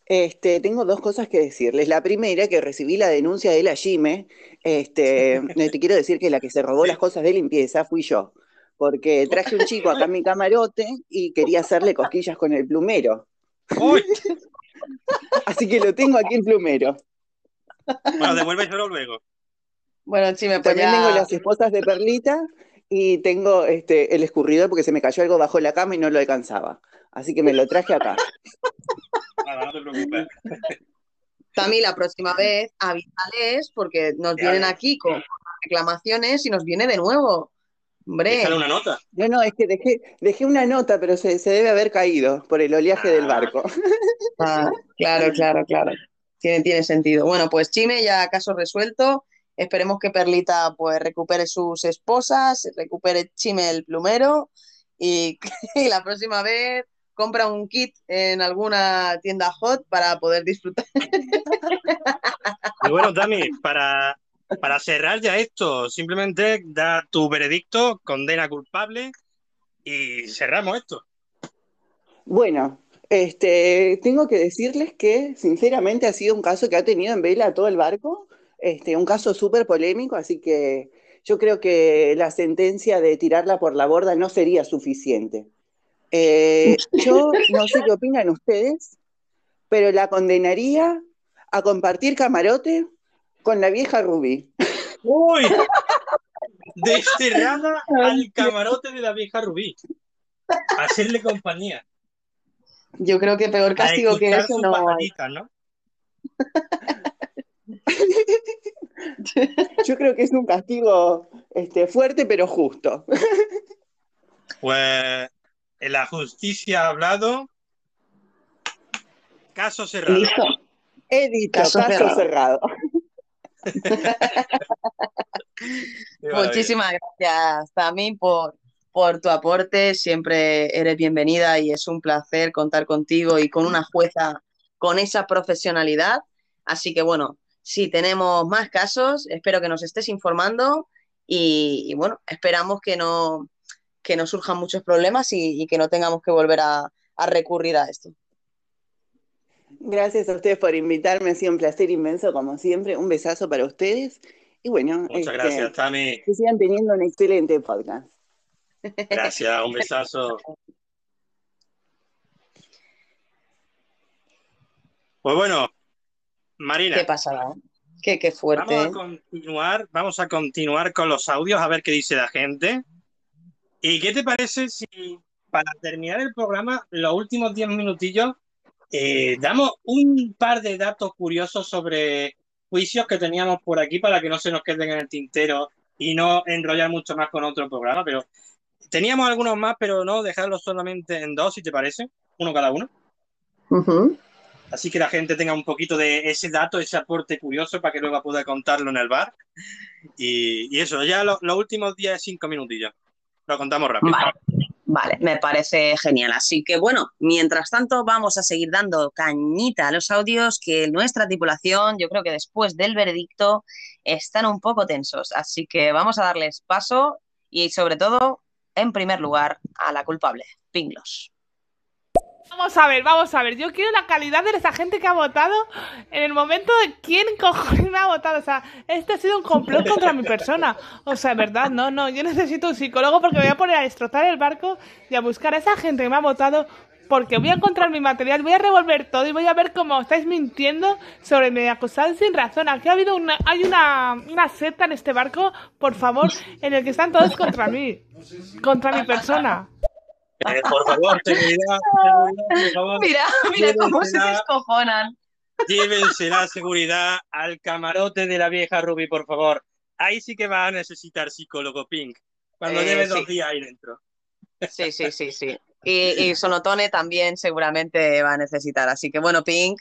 este, tengo dos cosas que decirles. La primera, que recibí la denuncia de la Gime. Este, te quiero decir que la que se robó las cosas de limpieza fui yo, porque traje un chico acá en mi camarote y quería hacerle cosquillas con el plumero.
¡Uy!
Así que lo tengo aquí el plumero.
Bueno, devuélveselo luego.
Bueno, sí, me pues
También
ya-
tengo las esposas de Perlita y tengo este, el escurridor porque se me cayó algo bajo la cama y no lo alcanzaba. Así que me lo traje acá.
Nada, no te preocupes.
Tami, la próxima vez avísales porque nos
Ya
vienen
ves.
aquí con reclamaciones y nos viene de nuevo. Hombre.
Déjale una nota.
No, no, es que dejé, dejé una nota, pero se, se debe haber caído por el oleaje del barco.
Ah, claro, claro, claro. Tiene, tiene sentido. Bueno, pues Chime ya caso resuelto. Esperemos que Perlita pues recupere sus esposas, recupere Chime el plumero y, y la próxima vez compra un kit en alguna tienda hot para poder disfrutar.
Y bueno, Tami, para, para cerrar ya esto, simplemente da tu veredicto, condena culpable y cerramos esto.
Bueno, este, tengo que decirles que sinceramente ha sido un caso que ha tenido en vela a todo el barco, este, un caso súper polémico, así que yo creo que la sentencia de tirarla por la borda no sería suficiente. Eh, yo no sé qué opinan ustedes, pero la condenaría a compartir camarote con la vieja Rubí.
¡Uy! Desterrada al camarote de la vieja Rubí. Hacerle compañía.
Yo creo que peor
A
castigo que eso no
¿no?
Yo creo que es un castigo este, fuerte pero justo.
Pues la justicia ha hablado. Caso cerrado.
Listo.
He dicho,
Caso
caso,
cerrado. Muchísimas gracias también por, por tu aporte. Siempre eres bienvenida y es un placer contar contigo y con una jueza con esa profesionalidad. Así que bueno, si tenemos más casos, espero que nos estés informando y, y bueno, esperamos que no, que no surjan muchos problemas y, y que no tengamos que volver a, a recurrir a esto.
Gracias a ustedes por invitarme, ha sido un placer inmenso como siempre. Un besazo para ustedes y bueno,
Muchas
este,
gracias, Tami.
que sigan teniendo un excelente podcast.
Gracias, un besazo. Pues bueno, Marina.
¿Qué pasará? Qué, qué fuerte.
Vamos a continuar, vamos a continuar con los audios a ver qué dice la gente. ¿Y qué te parece si para terminar el programa, los últimos 10 minutillos, eh, damos un par de datos curiosos sobre juicios que teníamos por aquí para que no se nos queden en el tintero y no enrollar mucho más con otro programa? Pero teníamos algunos más, pero no dejarlos solamente en dos, si te parece, uno cada uno.
Ujú.
Así que la gente tenga un poquito de ese dato, ese aporte curioso para que luego pueda contarlo en el bar. Y, y eso, ya lo- los últimos 10, 5 minutillos. Lo contamos rápido.
Vale, me parece genial. Así que bueno, mientras tanto vamos a seguir dando cañita a los audios que nuestra tripulación, yo creo que después del veredicto, están un poco tensos. Así que vamos a darles paso y sobre todo, en primer lugar, a la culpable, Pinglos.
Vamos a ver, vamos a ver. Yo quiero la calidad de esa gente que ha votado en el momento de quién cojones me ha votado. O sea, este ha sido un complot contra mi persona. O sea, verdad, no, no. Yo necesito un psicólogo porque me voy a poner a destrozar el barco y a buscar a esa gente que me ha votado. Porque voy a encontrar mi material, voy a revolver todo y voy a ver cómo estáis mintiendo sobre mi acusado sin razón. Aquí ha habido una, hay una, una secta en este barco, por favor, en el que están todos contra mí, contra mi persona.
Eh, por favor, seguridad, seguridad, por favor.
Mira, mira cómo se descojonan.
Llévense la seguridad al camarote de la vieja Ruby, por favor. Ahí sí que va a necesitar psicólogo Pink. Cuando
Eh,
lleve
sí.
dos días ahí dentro.
Sí, sí, sí, sí. Y, y Sonotone también seguramente va a necesitar. Así que bueno, Pink,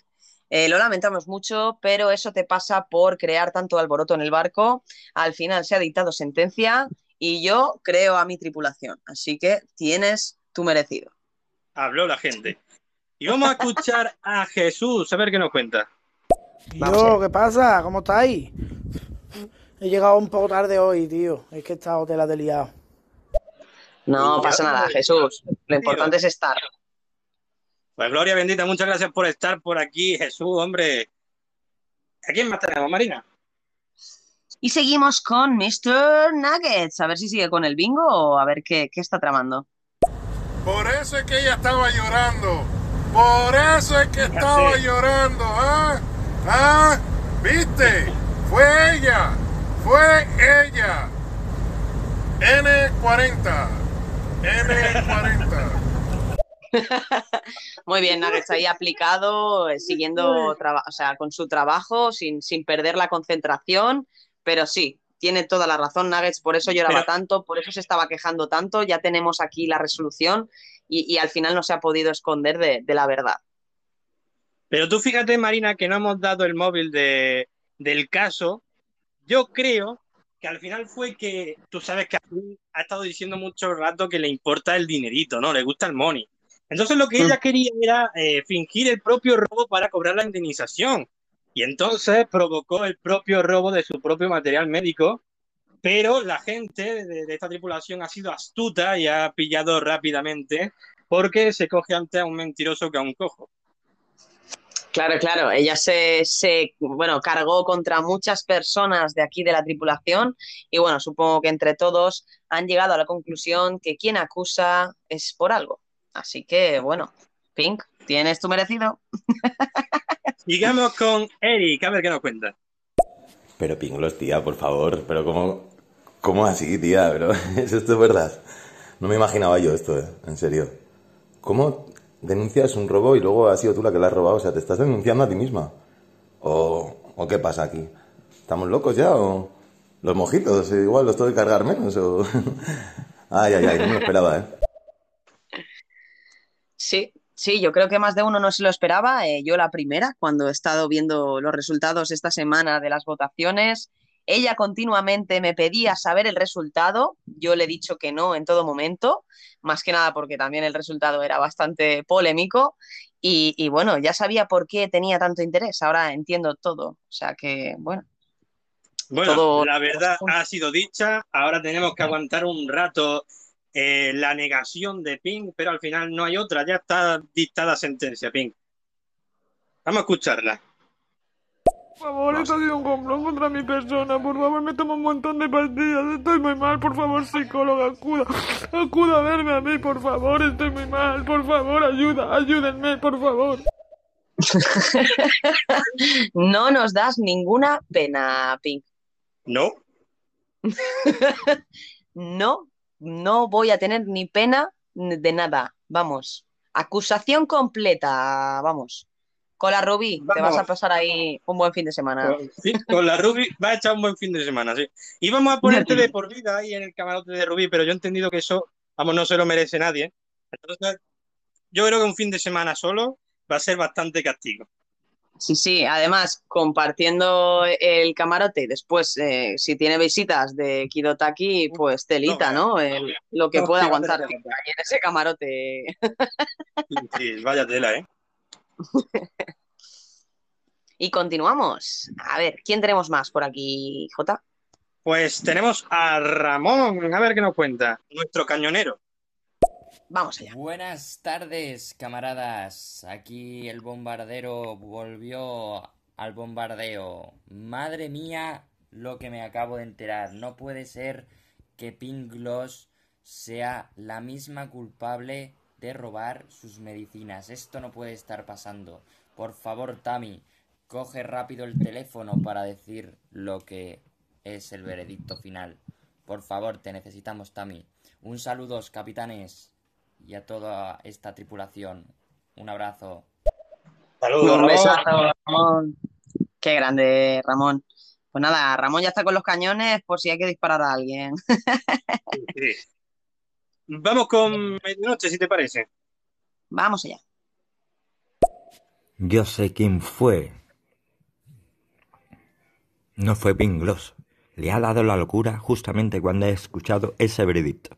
eh, lo lamentamos mucho, pero eso te pasa por crear tanto alboroto en el barco. Al final se ha dictado sentencia y yo creo a mi tripulación. Así que tienes tu merecido.
Habló la gente. Y vamos a escuchar a Jesús, a ver qué nos cuenta.
Tío, ¿qué pasa? ¿Cómo estáis? He llegado un poco tarde hoy, tío. Es que he estado tela de liado.
No pasa nada, Jesús. Lo importante es estar.
Pues Gloria bendita, muchas gracias por estar por aquí, Jesús, hombre. ¿A quién más tenemos, Marina?
Y seguimos con Mr. Nuggets. A ver si sigue con el bingo o a ver qué, qué está tramando.
Por eso es que ella estaba llorando. Por eso es que estaba llorando, ¿ah? ¿Ah? ¿Viste? Fue ella. Fue ella. N40. N40.
Muy bien, Nuggets ahí aplicado, eh, siguiendo, traba- o sea, con su trabajo, sin, sin perder la concentración, pero sí, tiene toda la razón Nuggets, por eso lloraba
Pero-
tanto, por eso se estaba quejando tanto, ya tenemos aquí la resolución y, y al final no se ha podido esconder de, de la verdad.
Pero tú fíjate, Marina, que no hemos dado el móvil de, del caso. Yo creo que al final fue que tú sabes que ha estado diciendo mucho rato que le importa el dinerito, ¿no? Le gusta el money. Entonces lo que ella quería era eh, fingir el propio robo para cobrar la indemnización. Y entonces provocó el propio robo de su propio material médico. Pero la gente de, esta tripulación ha sido astuta y ha pillado rápidamente porque se coge antes a un mentiroso que a un cojo.
Claro, claro, ella se, se, bueno, cargó contra muchas personas de aquí de la tripulación y bueno, supongo que entre todos han llegado a la conclusión que quien acusa es por algo. Así que bueno, Pink, tienes tu merecido.
Sigamos con Eric, a ver qué nos cuenta.
Pero Pinglos, tía, por favor. Pero ¿cómo, cómo así, tía? Pero ¿es esto verdad? No me imaginaba yo esto, ¿eh? En serio. ¿Cómo denuncias un robo y luego has sido tú la que la has robado? O sea, ¿te estás denunciando a ti misma? ¿O, o qué pasa aquí? ¿Estamos locos ya? ¿O los mojitos? Igual los tengo que cargar menos. O... ay, ay, ay, no me lo esperaba, ¿eh?
Sí, sí, yo creo que más de uno no se lo esperaba. Eh, yo la primera, cuando he estado viendo los resultados esta semana de las votaciones, ella continuamente me pedía saber el resultado. Yo le he dicho que no en todo momento, más que nada porque también el resultado era bastante polémico. Y, y bueno, ya sabía por qué tenía tanto interés. Ahora entiendo todo. O sea que, bueno.
Bueno,
Todo-
la verdad ha sido dicha. Ahora tenemos que aguantar un rato eh, la negación de Pink, pero al final no hay otra. Ya está dictada sentencia, Pink. Vamos a escucharla.
Por favor, esto ha sido un complot contra mi persona. Por favor, me tomo un montón de pastillas. Estoy muy mal. Por favor, psicóloga, acuda. Acuda a verme a mí, por favor. Estoy muy mal. Por favor, ayuda. Ayúdenme, por favor.
No nos das ninguna pena, Pink.
No.
No, no voy a tener ni pena de nada. Vamos. Acusación completa. Vamos. Con la Rubí, te vas a pasar ahí un buen fin de semana.
Con la Ruby va a echar un buen fin de semana, sí. Y vamos a ponerte de por vida ahí en el camarote de Rubí, pero yo he entendido que eso, vamos, no se lo merece nadie. Entonces, yo creo que un fin de semana solo va a ser bastante castigo.
Sí, sí, además compartiendo el camarote y después, eh, si tiene visitas de Kidotaki, pues telita, ¿no? El- lo que
No,
puede
sí, va a
aguantar en ese camarote.
Sí, vaya tela, ¿eh?
Y continuamos. A ver, ¿quién tenemos más por aquí, Jota?
Pues tenemos a Ramón, a ver qué nos cuenta, nuestro cañonero.
Buenas tardes, camaradas. Aquí el bombardero volvió al bombardeo. Madre mía, lo que me acabo de enterar. No puede ser que Pink sea la misma culpable de robar sus medicinas. Esto no puede estar pasando. Por favor, Tami, coge rápido el teléfono para decir lo que es el veredicto final. Por favor, te necesitamos, Tami. Un saludo, capitanes, y a toda esta tripulación. Un abrazo.
Un besazo, Ramón. Qué grande, Ramón. Pues nada, Ramón ya está con los cañones por si hay que disparar a alguien.
Sí. Vamos con medianoche, si te parece.
Vamos allá.
Yo sé quién fue. No fue Pinglos. Le ha dado la locura justamente cuando he escuchado ese veredicto.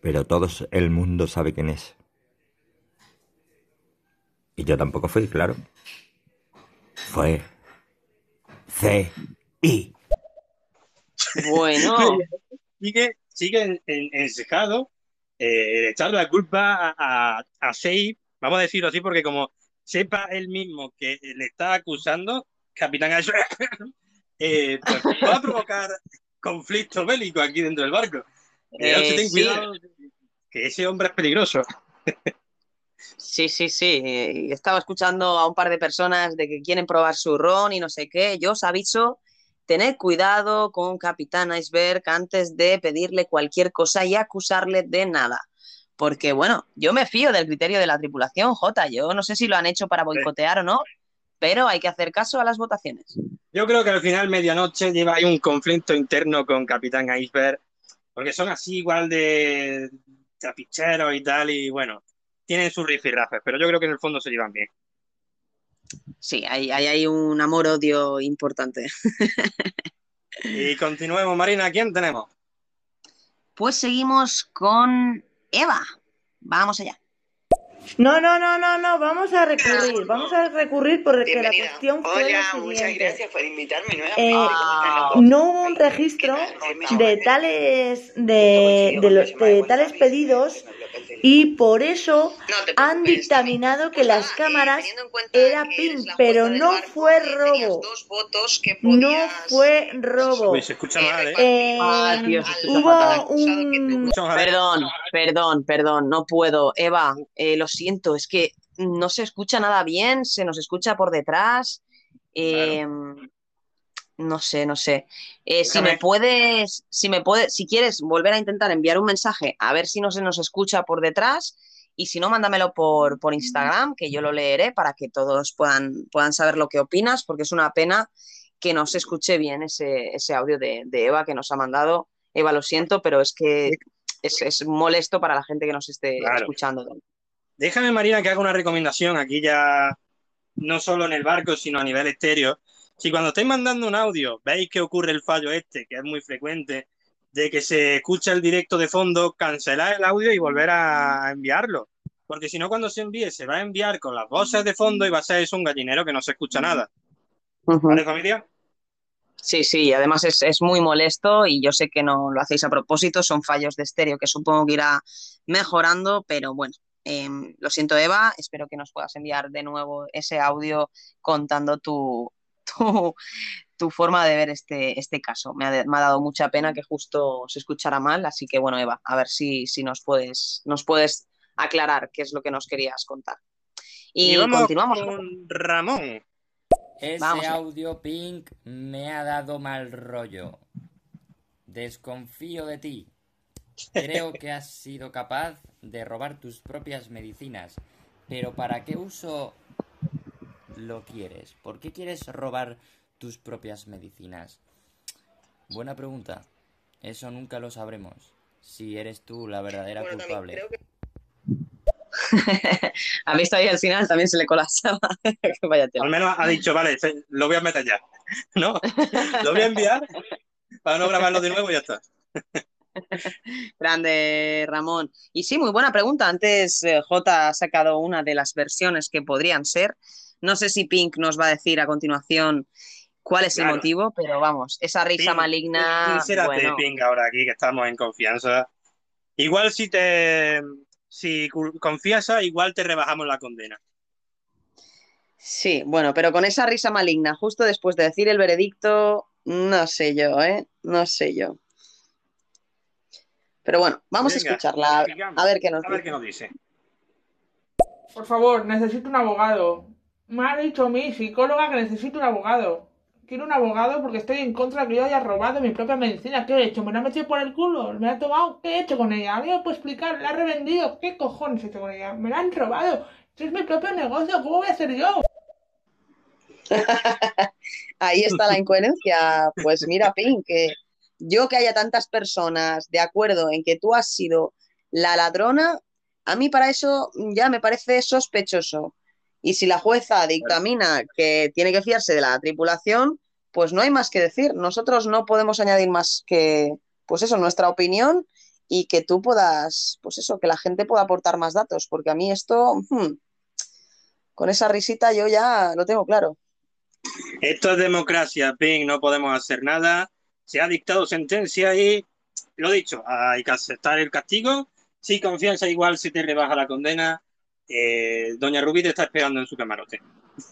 Pero todo el mundo sabe quién es. Y yo tampoco fui, claro. Fue C. I.
Bueno.
sigue, sigue en- en- encejado eh, de echarle la culpa a, a, a Sei, vamos a decirlo así, porque como sepa él mismo que le está acusando, Capitán Ash, eh, pues va a provocar conflicto bélico aquí dentro del barco. Eh,
sí.
que ese hombre es peligroso.
Sí, sí, sí. eh, Estaba escuchando a un par de personas de que quieren probar su ron y no sé qué. Yo os aviso, tened cuidado con Capitán Iceberg antes de pedirle cualquier cosa y acusarle de nada. Porque, bueno, yo me fío del criterio de la tripulación, Jota. Yo no sé si lo han hecho para boicotear o no, pero hay que hacer caso a las votaciones.
Yo creo que al final, medianoche, lleva ahí un conflicto interno con Capitán Iceberg, porque son así igual de chapicheros y tal, y bueno, tienen sus rifirrafes, pero yo creo que en el fondo se llevan bien.
Sí, hay, hay, hay un amor-odio importante.
Y continuemos, Marina, ¿quién tenemos?
Pues seguimos con Eva. Vamos allá.
No, no, no, no, no, vamos a recurrir, vamos a recurrir porque la cuestión fue
Hola,
la
muchas
siguiente.
gracias por invitarme
Eh,
nuevamente.
no hubo un registro de tales de, de los- de tales pedidos y por eso han dictaminado que las cámaras era PIN, pero no fue robo. No fue robo.
Uy, se escucha mal, ¿eh?
Eh,
Ah, tío, se escucha
hubo
fatal.
un
Perdón, perdón, perdón, no puedo. Eva, eh, lo siento, es que no se escucha nada bien, se nos escucha por detrás. eh, No sé, no sé. Eh, si me puedes, si me puedes, si quieres volver a intentar enviar un mensaje, a ver si no se nos escucha por detrás. Y si no, mándamelo por, por Instagram, que yo lo leeré para que todos puedan, puedan saber lo que opinas, porque es una pena que no se escuche bien ese, ese audio de, de Eva que nos ha mandado. Eva, lo siento, pero es que es, es molesto para la gente que nos esté
Claro.
escuchando.
Déjame, Marina, que haga una recomendación aquí ya, no solo en el barco, sino a nivel estéreo. Si cuando estáis mandando un audio veis que ocurre el fallo este, que es muy frecuente, de que se escucha el directo de fondo, cancelar el audio y volver a enviarlo. Porque si no, cuando se envíe, se va a enviar con las voces de fondo y va a ser eso un gallinero que no se escucha nada. ¿Vale, familia?
Sí, sí, y además es, es muy molesto y yo sé que no lo hacéis a propósito, son fallos de estéreo que supongo que irá mejorando, pero bueno, em, lo siento Eva, espero que nos puedas enviar de nuevo ese audio contando tu, tu, tu forma de ver este, este caso. Me ha, me ha dado mucha pena que justo se escuchara mal, así que bueno Eva, a ver si, si nos puedes, nos puedes aclarar qué es lo que nos querías contar. Y,
vamos
continuamos.
con Ramón.
Ese
Vamos
audio pink me ha dado mal rollo. Desconfío de ti. Creo que has sido capaz de robar tus propias medicinas. Pero ¿para qué uso lo quieres? ¿Por qué quieres robar tus propias medicinas? Buena pregunta. Eso nunca lo sabremos. Si eres tú la verdadera culpable.
¿Ha visto ahí al final? También se le colapsaba.
Al menos ha dicho, vale, lo voy a meter ya. ¿No? Lo voy a enviar para no grabarlo de nuevo y ya está.
Grande, Ramón. Y sí, muy buena pregunta. Antes eh, J ha sacado una de las versiones que podrían ser. No sé si Pink nos va a decir a continuación cuál es
Claro.
el motivo, pero vamos, esa risa
Pink,
maligna.
Sincérate,
bueno,
Pink, ahora aquí que estamos en confianza. Igual si te si igual te rebajamos la condena.
sí, bueno, pero con esa risa maligna, justo después de decir el veredicto, no sé yo, ¿eh? No sé yo. Pero bueno, vamos
Venga,
a escucharla, a ver qué nos
A ver
dice.
qué nos dice.
Por favor, necesito un abogado. Me ha dicho mi psicóloga que necesito un abogado. Quiero un abogado porque estoy en contra de que yo haya robado mi propia medicina. ¿Qué he hecho? ¿Me la he metido por el culo? ¿Me la he tomado? ¿Qué he hecho con ella? ¿Alguien me puede explicar? ¿La he revendido? ¿Qué cojones he hecho con ella? ¿Me la han robado? Esto es mi propio negocio. ¿Cómo voy a hacer yo?
Ahí está la incoherencia. Pues mira, Pink, que yo que haya tantas personas de acuerdo en que tú has sido la ladrona, a mí para eso ya me parece sospechoso. Y si la jueza dictamina que tiene que fiarse de la tripulación, pues no hay más que decir. Nosotros no podemos añadir más que, pues eso, nuestra opinión y que tú puedas, pues eso, que la gente pueda aportar más datos, porque a mí esto, hmm, con esa risita yo ya lo tengo claro.
Esto es democracia, Pink, no podemos hacer nada. Se ha dictado sentencia y, lo dicho, hay que aceptar el castigo. Si confianza, igual si te rebaja la condena. Eh, Doña Rubí te está esperando en su camarote.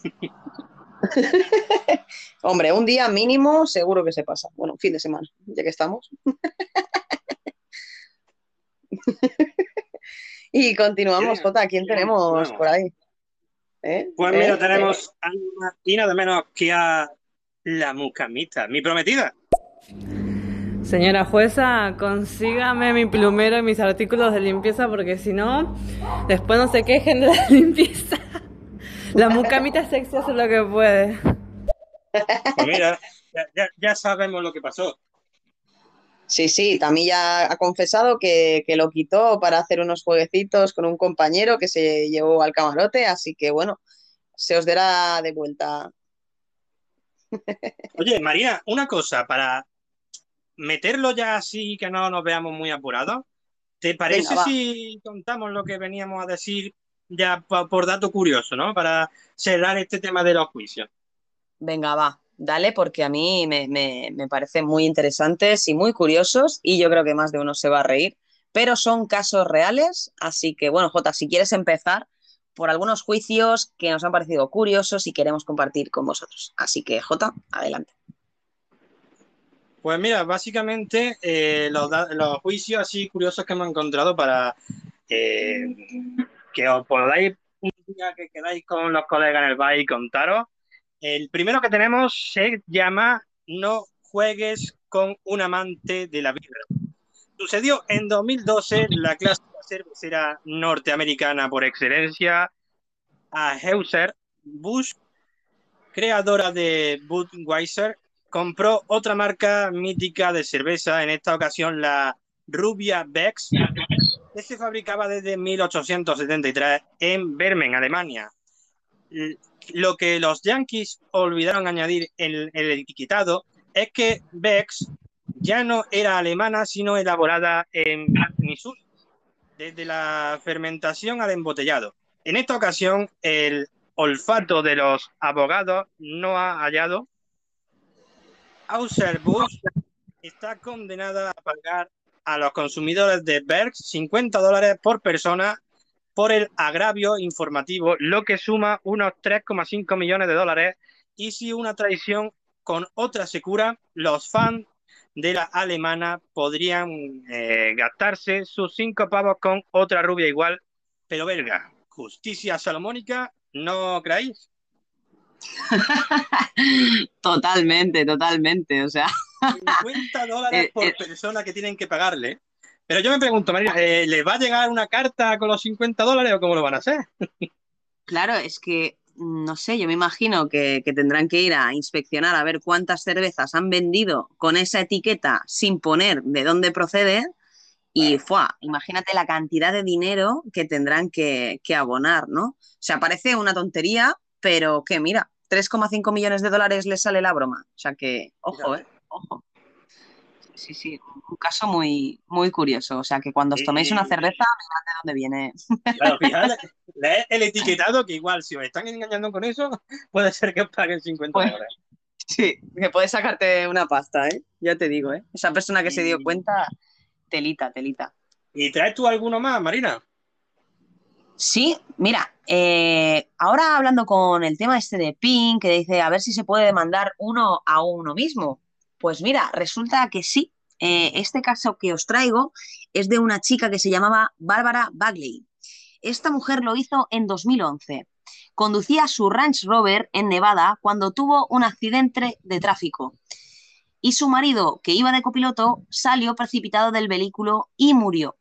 Hombre, un día mínimo seguro que se pasa. Bueno, fin de semana, ya que estamos. y continuamos, Jota. ¿Quién tenemos por ahí? ¿Eh?
Pues
¿Eh?
mira, tenemos a y nada menos que a la mucamita, mi prometida.
Señora jueza, consígame mi plumero y mis artículos de limpieza porque si no, después no se quejen de la limpieza. La mucamita sexy hace lo que puede.
Pues mira, ya, ya- ya sabemos lo que pasó.
Sí, sí, también ya ha confesado que, que lo quitó para hacer unos jueguecitos con un compañero que se llevó al camarote, así que bueno, se os dará de vuelta.
Oye, María, una cosa, para meterlo ya así que no nos veamos muy apurados, ¿te parece
Venga,
si contamos lo que veníamos a decir ya por dato curioso, ¿no? Para cerrar este tema de los juicios.
Venga, va, dale, porque a mí me, me, me parecen muy interesantes y muy curiosos y yo creo que más de uno se va a reír, pero son casos reales, así que bueno, Jota, si quieres empezar por algunos juicios que nos han parecido curiosos y queremos compartir con vosotros. Así que Jota, adelante.
Pues mira, básicamente eh, los, juicios así curiosos que hemos encontrado para que os podáis un día que quedáis con los colegas en el bar y contaros. El primero que tenemos se llama No juegues con un amante de la birra. Sucedió en 2012 la clásica cervecera norteamericana por excelencia, Anheuser Busch, creadora de Budweiser, compró otra marca mítica de cerveza, en esta ocasión la Rubia Bex, que se fabricaba desde 1873 en Bremen, Alemania. Lo que los Yankees olvidaron añadir en el etiquetado es que Bex ya no era alemana, sino elaborada en Missouri, desde la fermentación al embotellado. En esta ocasión, el olfato de los abogados no ha hallado Auser-Busch está condenada a pagar a los consumidores de Berg 50 dólares por persona por el agravio informativo, lo que suma unos 3,5 millones de dólares. Y si una traición con otra se cura, los fans de la alemana podrían eh, gastarse sus cinco pavos con otra rubia igual, pero verga, justicia salomónica, ¿no creéis?
Totalmente, totalmente, o sea,
50 dólares
Eh,
por
eh.
persona que tienen que pagarle. Pero yo me pregunto, María, eh, ¿les va a llegar una carta con los 50 dólares o cómo lo van a hacer?
Claro, es que, mm, no sé, yo me imagino que, que tendrán que ir a inspeccionar a ver cuántas cervezas han vendido con esa etiqueta sin poner de dónde procede y, ¡fua! imagínate la cantidad de dinero que tendrán que, que abonar, ¿no? O sea, parece una tontería, pero que mira, 3,5 millones de dólares les sale la broma. O sea que, ojo, ¿eh? Ojo. Sí, sí, un caso muy, muy curioso. O sea que cuando os toméis una cerveza, mirad de dónde viene.
Claro, fíjate, leed el etiquetado que igual, si os están engañando con eso, puede ser que os paguen 50
Pues-
dólares.
Sí, que puedes sacarte una pasta, ¿eh? Ya te digo, ¿eh? Esa persona que se dio cuenta, telita, telita.
¿Y traes tú alguno más, Marina?
Sí, mira, eh, ahora hablando con el tema este de Pink, que dice a ver si se puede demandar uno a uno mismo. Pues mira, resulta que sí. Eh, este caso que os traigo es de una chica que se llamaba Bárbara Bagley. Esta mujer lo hizo en 2011. Conducía su Range Rover en Nevada cuando tuvo un accidente de tráfico. Y su marido, que iba de copiloto, salió precipitado del vehículo y murió.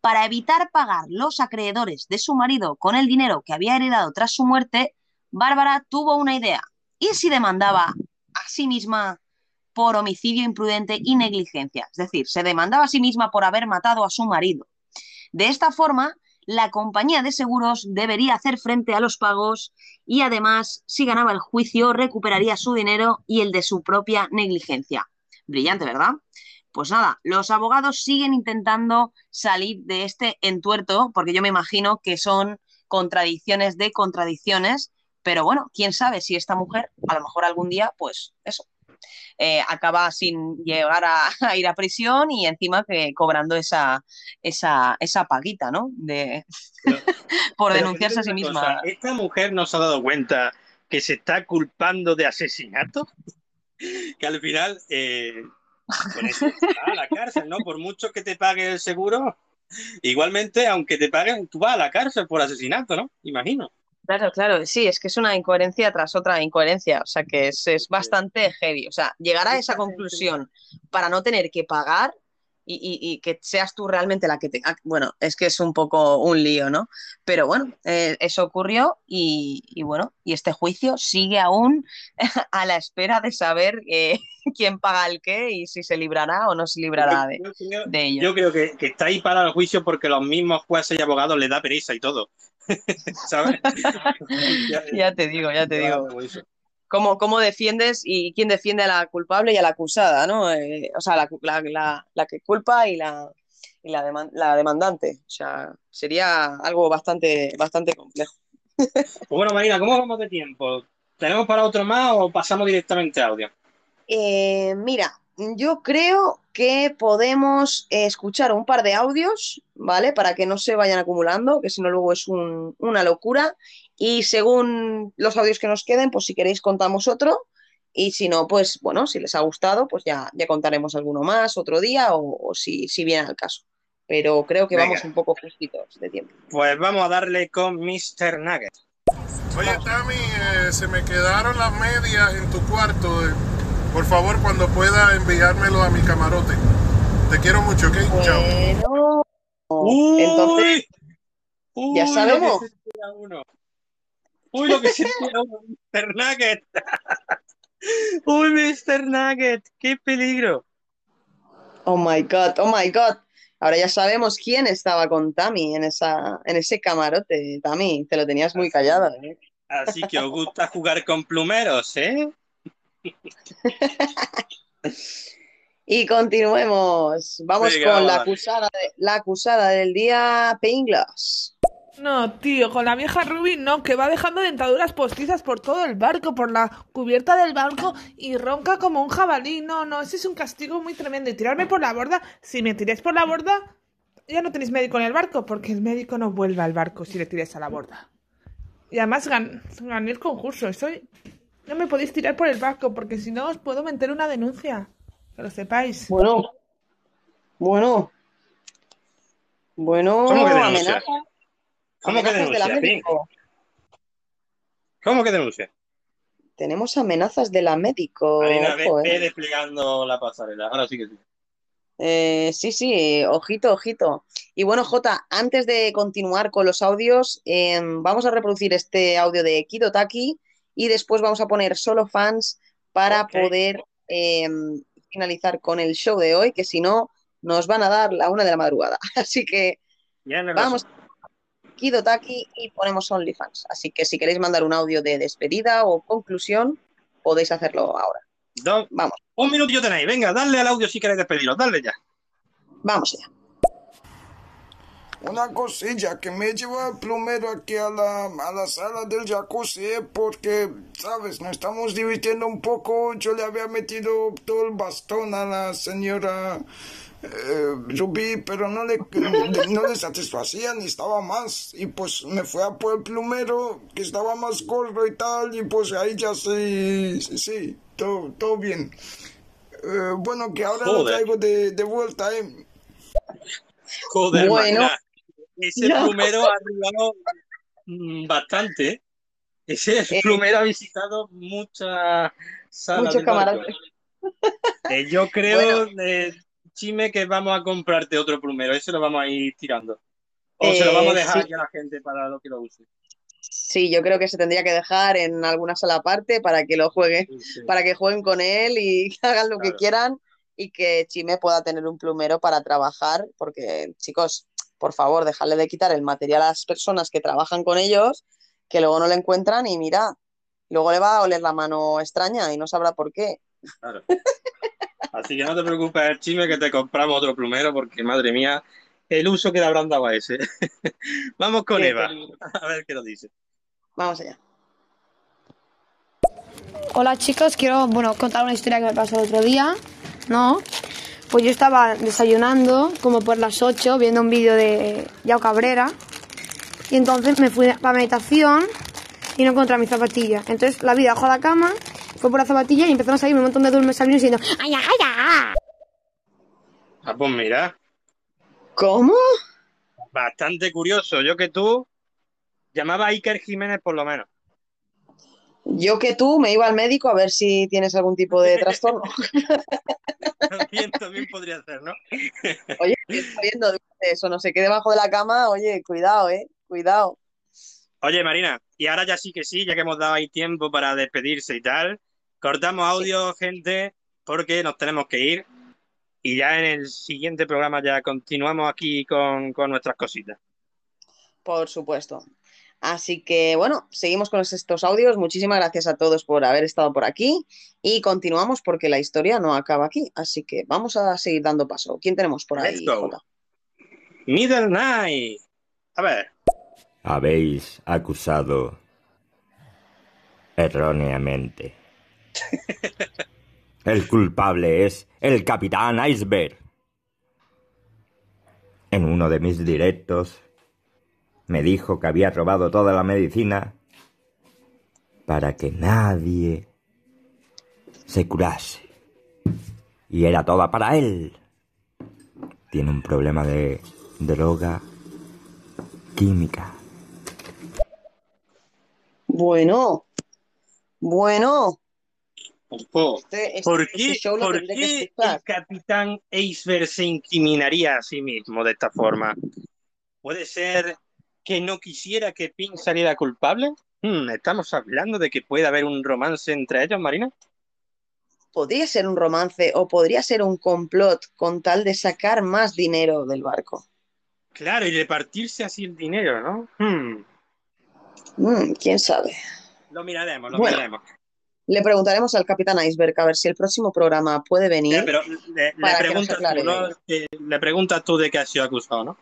Para evitar pagar los acreedores de su marido con el dinero que había heredado tras su muerte, Bárbara tuvo una idea. ¿Y si demandaba a sí misma por homicidio imprudente y negligencia? Es decir, se demandaba a sí misma por haber matado a su marido. De esta forma, la compañía de seguros debería hacer frente a los pagos y además, si ganaba el juicio, recuperaría su dinero y el de su propia negligencia. Brillante, ¿verdad? Pues nada, los abogados siguen intentando salir de este entuerto, porque yo me imagino que son contradicciones de contradicciones, pero bueno, quién sabe si esta mujer a lo mejor algún día, pues eso, eh, acaba sin llegar a, a ir a prisión y encima que cobrando esa, esa, esa paguita, ¿no? De, por
Pero
denunciarse a sí misma.
cosa, ¿Esta mujer no se ha dado cuenta que se está culpando de asesinato? Que al final, eh, con eso va a la cárcel, ¿no? Por mucho que te pague el seguro, igualmente, aunque te paguen, tú vas a la cárcel por asesinato, ¿no? Imagino.
Claro, claro, sí, es que es una incoherencia tras otra incoherencia, o sea que es, es bastante heavy, o sea, llegar a esa conclusión para no tener que pagar y, y- y que seas tú realmente la que te... ah, Bueno, es que es un poco un lío, ¿no? Pero bueno, eh, eso ocurrió y, y bueno, y este juicio sigue aún a la espera de saber eh, quién paga el qué y si se librará o no se librará de,
Yo creo,
de ello.
yo creo que, que está ahí para el juicio porque los mismos jueces y abogados le da pereza y todo. ¿Sabes? Ya-
Ya te digo, ya te digo. Cómo, cómo defiendes y quién defiende a la culpable y a la acusada, ¿no? Eh, o sea, la, la- la- la que culpa y la, y la, deman- la demandante. O sea, sería algo bastante, bastante complejo.
Pues bueno, Marina, ¿cómo vamos de tiempo? ¿Tenemos para otro más o pasamos directamente a audio?
Eh, mira, yo creo que podemos escuchar un par de audios, ¿vale? Para que no se vayan acumulando, que si no luego es un- una locura. Y según los audios que nos queden, pues si queréis contamos otro. Y si no, pues bueno, si les ha gustado, pues ya, ya contaremos alguno más otro día o, o si, si viene al caso. Pero creo que
Venga.
vamos un poco justitos de tiempo.
Pues vamos a darle con Mr. Nugget.
Oye, Tami, eh, se me quedaron las medias en tu cuarto. eh. Por favor, cuando pueda enviármelo a mi camarote. Te quiero mucho, ¿ok? Chao.
Bueno, entonces, ya
Uy,
sabemos.
Tira uno. Uy, lo que se tira uno, Mr. Nugget. Uy, Mr. Nugget, qué peligro.
Oh my God, oh my God. Ahora ya sabemos quién estaba con Tami en esa, en ese camarote. Tami, te lo tenías muy callada. ¿eh?
Así que os gusta jugar con plumeros, ¿eh?
Y continuemos. Vamos
Venga,
con la acusada, de- la acusada del día, Pinglas.
No, tío, con la vieja Ruby no, que va dejando dentaduras postizas por todo el barco, por la cubierta del barco y ronca como un jabalí. No, no, ese es un castigo muy tremendo. Y tirarme por la borda, si me tiráis por la borda, ya no tenéis médico en el barco, porque el médico no vuelve al barco si le tiráis a la borda. Y además gan- gané el concurso, soy... No me podéis tirar por el barco, porque si no os puedo meter una denuncia. Que lo sepáis.
Bueno, bueno, bueno,
¿Cómo que denuncia?
amenaza.
¿Cómo que
de
denuncia?
médico.
¿Cómo que denuncia?
Tenemos amenazas de la médico.
Marina,
ojo, eh.
desplegando la pasarela. Ahora sí que sí.
Eh, sí, sí, ojito, ojito. Y bueno, Jota, antes de continuar con los audios, eh, vamos a reproducir este audio de Kido Taki y después vamos a poner solo fans para poder eh, finalizar con el show de hoy, que si no, nos van a dar la una de la madrugada. Así que vamos Kido Taki y ponemos OnlyFans. Así que si queréis mandar un audio de despedida o conclusión, podéis hacerlo ahora. Vamos.
Un minutillo tenéis. Venga, dadle al audio si queréis despediros. Dale ya.
Vamos allá.
Una cosilla que me lleva el plumero aquí a la, a la sala del jacuzzi, porque, ¿sabes? Nos estamos divirtiendo un poco. Yo le había metido todo el bastón a la señora eh, Rubí, pero no le, no le satisfacía ni estaba más. Y pues me fue a por el plumero, que estaba más gordo y tal, y pues ahí ya sí, sí, sí, todo, todo bien. Eh, bueno, que ahora lo
Joder.
traigo de, de vuelta, ¿eh?
Joder,
Bueno.
Ese plumero ha arreglado mm, bastante. Ese
Eh.
plumero ha visitado muchas salas
Muchos.
Eh, yo creo, eh, Chime, que vamos a comprarte otro plumero. Ese lo vamos a ir tirando. O se lo vamos a
Eh,
dejar
sí.
aquí a la gente para lo que lo use.
Sí, yo creo que se tendría que dejar en alguna sala aparte para que lo jueguen, para que jueguen con él y que hagan lo que quieran y que Chime pueda tener un plumero para trabajar, porque chicos, por favor, dejadle de quitar el material a las personas que trabajan con ellos, que luego no le encuentran y mira, luego le va a oler la mano extraña y no sabrá por qué.
Claro. Así que no te preocupes, Chime, que te compramos otro plumero, porque madre mía, el uso que le habrán dado a ese. Vamos con
Qué
Eva,
peligro.
a ver qué nos dice.
Vamos allá.
Hola chicos, quiero bueno, contar una historia que me pasó el otro día, ¿no? Pues yo estaba desayunando como por las 8 viendo un vídeo de Yao Cabrera y entonces me fui para la meditación y no encontré mis zapatillas. Entonces la vi debajo de la cama, fue por la zapatilla y empezaron a salir un montón de dulces saliendo diciendo ¡Ay, ay, ay!
Ah, pues mira.
¿Cómo?
Bastante curioso. Yo que tú, Llamaba a Iker Jiménez por lo menos.
Yo que tú me iba al médico a ver si tienes algún tipo de trastorno.
También, también podría ser, ¿no?
Oye, estoy viendo eso, no se quede debajo de la cama, oye, cuidado, eh, cuidado.
Oye, Marina, y ahora ya sí que sí, ya que hemos dado ahí tiempo para despedirse y tal, cortamos audio, gente, porque nos tenemos que ir. Y ya en el siguiente programa ya continuamos aquí con, con nuestras cositas.
Por supuesto. Así que bueno, seguimos con estos audios. Muchísimas gracias a todos por haber estado por aquí y continuamos porque la historia no acaba aquí. Así que vamos a seguir dando paso. ¿Quién tenemos por ahí?
Let's go.
Jota?
Middle Night. A ver.
Habéis acusado erróneamente. El culpable es el capitán Iceberg. En uno de mis directos me dijo que había robado toda la medicina para que nadie se curase. Y era toda para él. Tiene un problema de droga química.
Bueno, bueno.
Ojo,
Este- este-
¿Por
este
qué, por qué el capitán Iceberg se incriminaría a sí mismo de esta forma? ¿Puede ser que no quisiera que Pink saliera culpable? Hmm, ¿Estamos hablando de que puede haber un romance entre ellos, Marina?
Podría ser un romance o podría ser un complot con tal de sacar más dinero del barco.
Claro, y repartirse así el dinero, ¿no? Hmm,
Mm, ¿Quién sabe?
lo miraremos, lo
Bueno.
miraremos.
Le preguntaremos al capitán Iceberg a ver si el próximo programa puede venir.
Le preguntas tú de qué ha sido acusado, ¿no?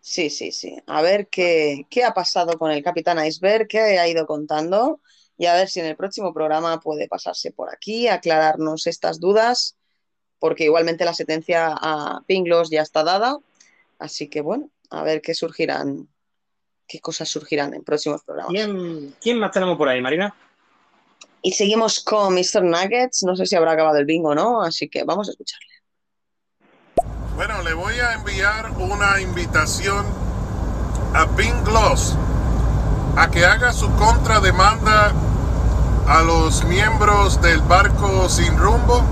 Sí, sí, sí. A ver qué, qué ha pasado con el capitán Iceberg, qué ha ido contando y a ver si en el próximo programa puede pasarse por aquí, aclararnos estas dudas, porque igualmente la sentencia a Pinglos ya está dada. Así que bueno, a ver qué surgirán, qué cosas surgirán en próximos programas.
¿Quién, quién más tenemos por ahí, Marina?
Y seguimos con Mr. Nuggets. No sé si habrá acabado el bingo o no, así que vamos a escucharle.
Bueno, le voy a enviar una invitación a Pink Gloss a que haga su contrademanda a los miembros del barco sin rumbo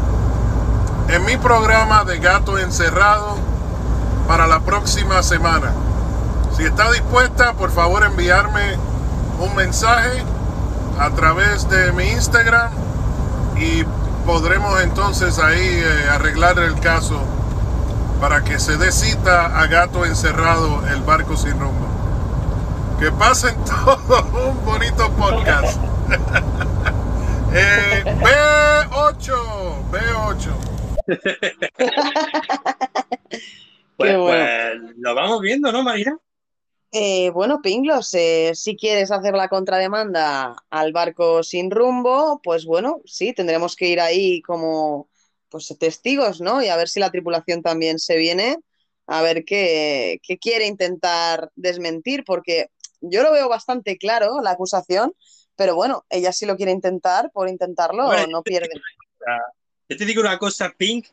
en mi programa de gato encerrado para la próxima semana. Si está dispuesta, por favor enviarme un mensaje a través de mi Instagram y podremos entonces ahí eh, arreglar el caso para que se dé cita a gato encerrado el barco sin rumbo. Que pasen todo un bonito podcast. Eh, B8, B8.
Pues,
Qué bueno.
pues, lo vamos viendo, ¿no, Marina?
Eh, bueno, Pinglos, eh, si quieres hacer la contrademanda al barco sin rumbo, pues bueno, sí, tendremos que ir ahí como pues testigos, ¿no? Y a ver si la tripulación también se viene, a ver qué, qué quiere intentar desmentir, porque yo lo veo bastante claro, la acusación, pero bueno, ella sí lo quiere intentar, por intentarlo no pierde.
Yo te digo una cosa, Pink,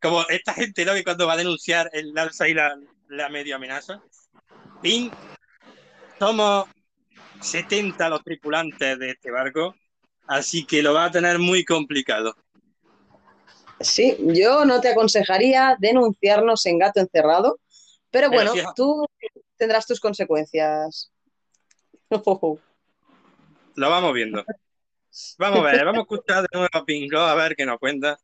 como esta gente, ¿no? Que cuando va a denunciar el lanza y la, la medio amenaza. Pink, somos 70 los tripulantes de este barco, así que lo va a tener muy complicado.
Sí, yo no te aconsejaría denunciarnos en gato encerrado, pero bueno, tú tendrás tus consecuencias.
Lo vamos viendo. Vamos a ver, vamos a escuchar de nuevo a Pink, a ver qué nos cuenta.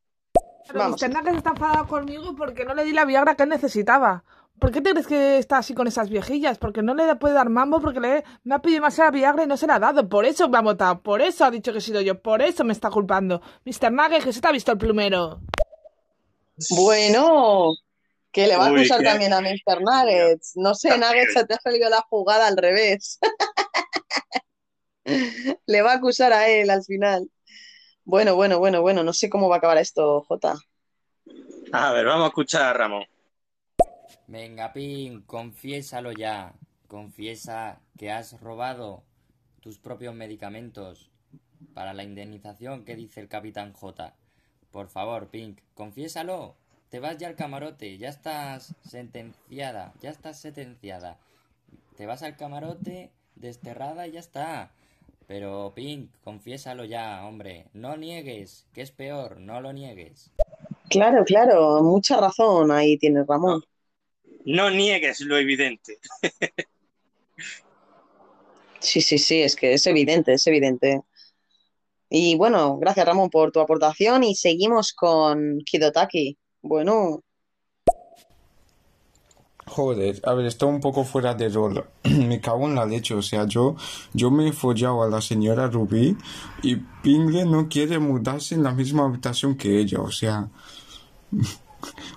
Pero Mr. Nuggets está enfadado conmigo porque no le di la Viagra que él necesitaba. ¿Por qué te crees que está así con esas viejillas? Porque no le puede dar mambo porque le, me ha pedido demasiada Viagra y no se la ha dado. Por eso me ha votado. Por eso ha dicho que he sido yo. Por eso me está culpando. Mr. Nuggets, que se te ha visto el plumero.
Bueno, que le va a
Uy,
acusar
qué-
también a Mr. Nuggets. No sé, Nuggets, se te ha salido la jugada al revés. Le va a acusar a él al final. Bueno, bueno, bueno, bueno, no sé cómo va a acabar esto, Jota.
A ver, vamos a escuchar a Ramón.
Venga, Pin, confiésalo ya. Confiesa que has robado tus propios medicamentos para la indemnización que dice el Capitán J. Por favor, Pink, confiésalo. Te vas ya al camarote, ya estás sentenciada, ya estás sentenciada. te vas al camarote, desterrada y ya está. Pero, Pink, confiésalo ya, hombre. No niegues, que es peor, no lo niegues.
Claro, claro, mucha razón ahí tienes, Ramón.
No niegues lo evidente.
Sí, sí, sí, es que es evidente, es evidente. Y bueno, gracias Ramón por tu aportación y seguimos con Kidotaki. Bueno,
Joder, a ver, está un poco fuera de rol. Me cago en la leche, o sea, yo, yo me he follado a la señora Rubí y Pingle no quiere mudarse en la misma habitación que ella, o sea,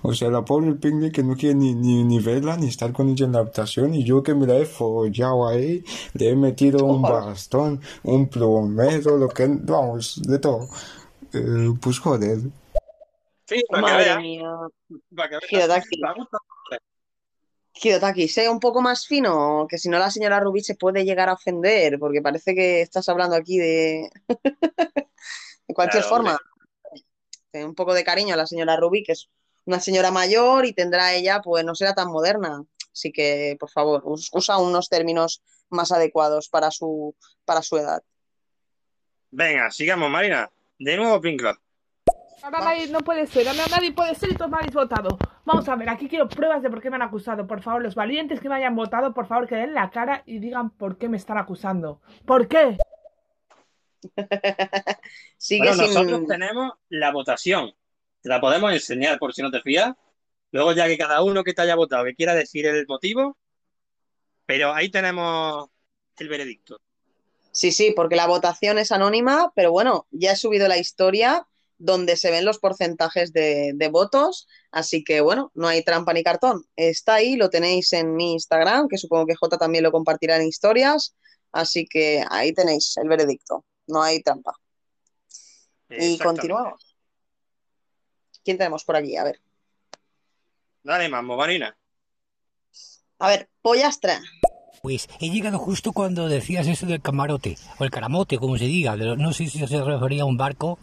o sea, la pobre Pingle que no quiere ni, ni, ni verla ni estar con ella en la habitación y yo que me la he follado ahí, le he metido un bastón, un plomero, lo que, vamos, de todo. Eh, pues joder.
Sí, para que
madre mía.
Para que ha gustado.
Kidotaki, sé un poco más fino, que si no la señora Rubí se puede llegar a ofender, porque parece que estás hablando aquí de... de cualquier
Claro,
forma.
hombre.
Un poco de cariño a la señora Rubí, que es una señora mayor y tendrá ella, pues no será tan moderna. Así que, por favor, us- usa unos términos más adecuados para su, para su edad.
Venga, sigamos, Marina. De nuevo, Pink Club.
Ahora nadie, no puede ser, ahora nadie puede ser y todos me habéis votado. Vamos a ver, aquí quiero pruebas de por qué me han acusado. Por favor, los valientes que me hayan votado, por favor, que den la cara y digan por qué me están acusando. ¿Por qué?
Sigue
Bueno,
sin...
nosotros tenemos la votación. Te la podemos enseñar por si no te fías. Luego ya que cada uno que te haya votado que quiera decir el motivo. Pero ahí tenemos el veredicto.
Sí, sí, porque la votación es anónima, pero bueno, ya he subido la historia donde se ven los porcentajes de, de votos, así que bueno, no hay trampa ni cartón. Está ahí, lo tenéis en mi Instagram, que supongo que J también lo compartirá en historias, así que ahí tenéis el veredicto, no hay trampa. Y continuamos. ¿Quién tenemos por aquí? A ver,
Dale, mambo, Marina.
a ver, pollastra.
Pues he llegado justo cuando decías eso del camarote, o el caramote, como se diga, de lo- no sé si se refería a un barco,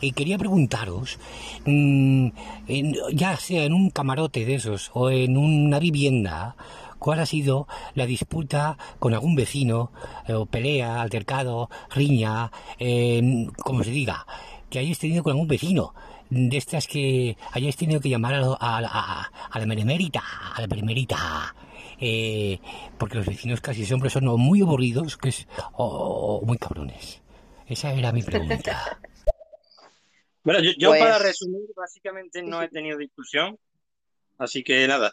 y quería preguntaros, mm, en- ya sea en un camarote de esos o en una vivienda, ¿cuál ha sido la disputa con algún vecino, eh, o pelea, altercado, riña, eh, como se diga, que hayáis tenido con algún vecino? De estas que hayáis tenido que llamar a, lo- a, a- a la meremérita, a la primerita eh, porque los vecinos casi siempre son o muy aburridos que es, o, o muy cabrones. Esa era mi pregunta.
Bueno, yo, yo
Pues-
para resumir, básicamente no he tenido discusión. Así que nada.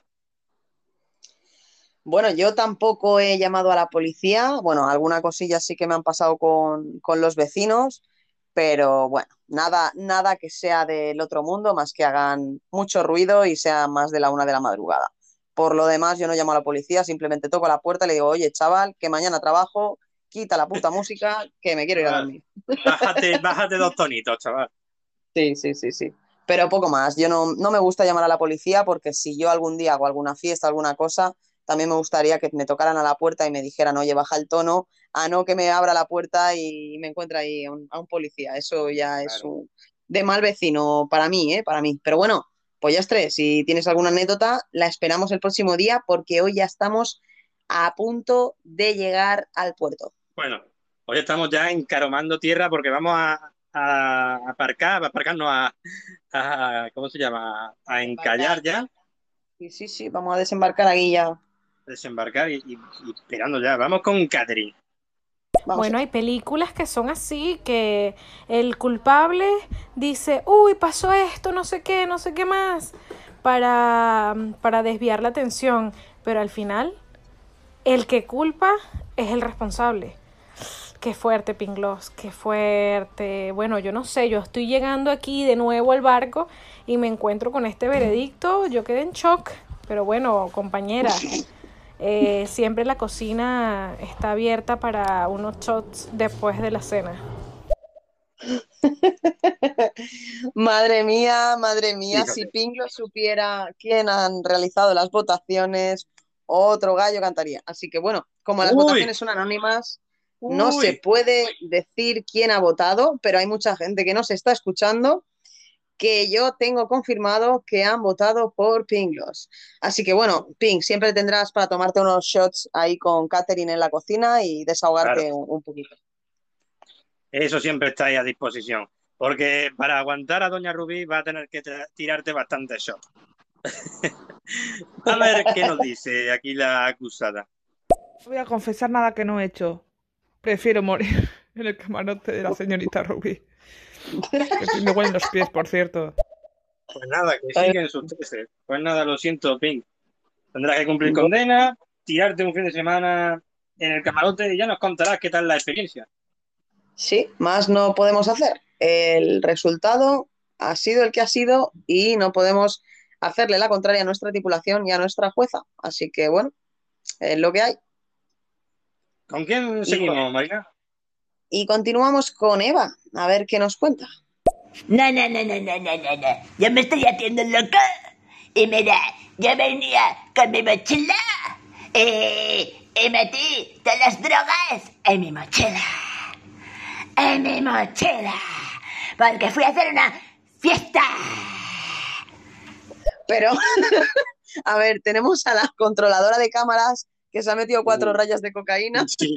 Bueno, yo tampoco he llamado a la policía. Bueno, alguna cosilla sí que me han pasado con, con los vecinos, pero bueno, nada, nada que sea del otro mundo, más que hagan mucho ruido y sea más de la una de la madrugada. Por lo demás, yo no llamo a la policía, simplemente toco la puerta y le digo, oye, chaval, que mañana trabajo, quita la puta música, que me quiero ir a dormir.
Bájate, bájate dos tonitos, chaval.
Sí, sí, sí, sí. Pero poco más. Yo no, no me gusta llamar a la policía porque si yo algún día hago alguna fiesta, alguna cosa, también me gustaría que me tocaran a la puerta y me dijeran, oye, baja el tono, a no que me abra la puerta y me encuentre ahí a un, a un policía. Eso ya es un, de mal vecino para mí, ¿eh? Para mí. Pero bueno, pues ya estrés. Si tienes alguna anécdota, la esperamos el próximo día porque hoy ya estamos a punto de llegar al puerto.
Bueno, hoy estamos ya encaromando tierra porque vamos a, a aparcar, a aparcarnos a, a- ¿cómo se llama? A encallar ya,
Sí, sí, sí, vamos a desembarcar aquí ya.
desembarcar y, y- y esperando ya. Vamos con Catherine.
Bueno, hay películas que son así, que el culpable dice, uy, pasó esto, no sé qué, no sé qué más, para, para desviar la atención, pero al final el que culpa es el responsable. Qué fuerte, Pinglos, qué fuerte. Bueno, yo no sé, yo estoy llegando aquí de nuevo al barco y me encuentro con este veredicto, yo quedé en shock, pero bueno, compañera. Eh, siempre la cocina está abierta para unos shots después de la cena.
Madre mía, madre mía,
Fíjate.
si Pinglo supiera quién han realizado las votaciones, otro gallo cantaría. Así que bueno, como las
Uy.
votaciones son anónimas, no se puede decir quién ha votado, pero hay mucha gente que nos está escuchando que yo tengo confirmado que han votado por Pinglos. Así que bueno, Ping, siempre tendrás para tomarte unos shots ahí con Catherine en la cocina y desahogarte
Claro.
un, un poquito.
Eso siempre está ahí a disposición. Porque para aguantar a Doña Rubí va a tener que tirarte bastante shot. a ver qué nos dice aquí la acusada.
No voy a confesar nada que no he hecho. Prefiero morir en el camarote de la señorita Rubí. Que me huelen los pies, por cierto.
Pues nada, que siguen sus 13. Pues nada, lo siento, Pink. Tendrás que cumplir condena, tirarte un fin de semana en el camarote y ya nos contarás qué tal la experiencia.
Sí, más no podemos hacer. El resultado ha sido el que ha sido y no podemos hacerle la contraria a nuestra tripulación y a nuestra jueza. Así que bueno, es lo que hay.
¿Con quién seguimos, Marina?
Y continuamos con Eva, a ver qué nos cuenta.
No, no, no, no, no, no, no, no. Yo me estoy haciendo loco. Y mira, yo venía con mi mochila y, y metí todas las drogas en mi mochila. En mi mochila. Porque fui a hacer una fiesta.
Pero, a ver, tenemos a la controladora de cámaras que se ha metido cuatro rayas de cocaína.
Sí.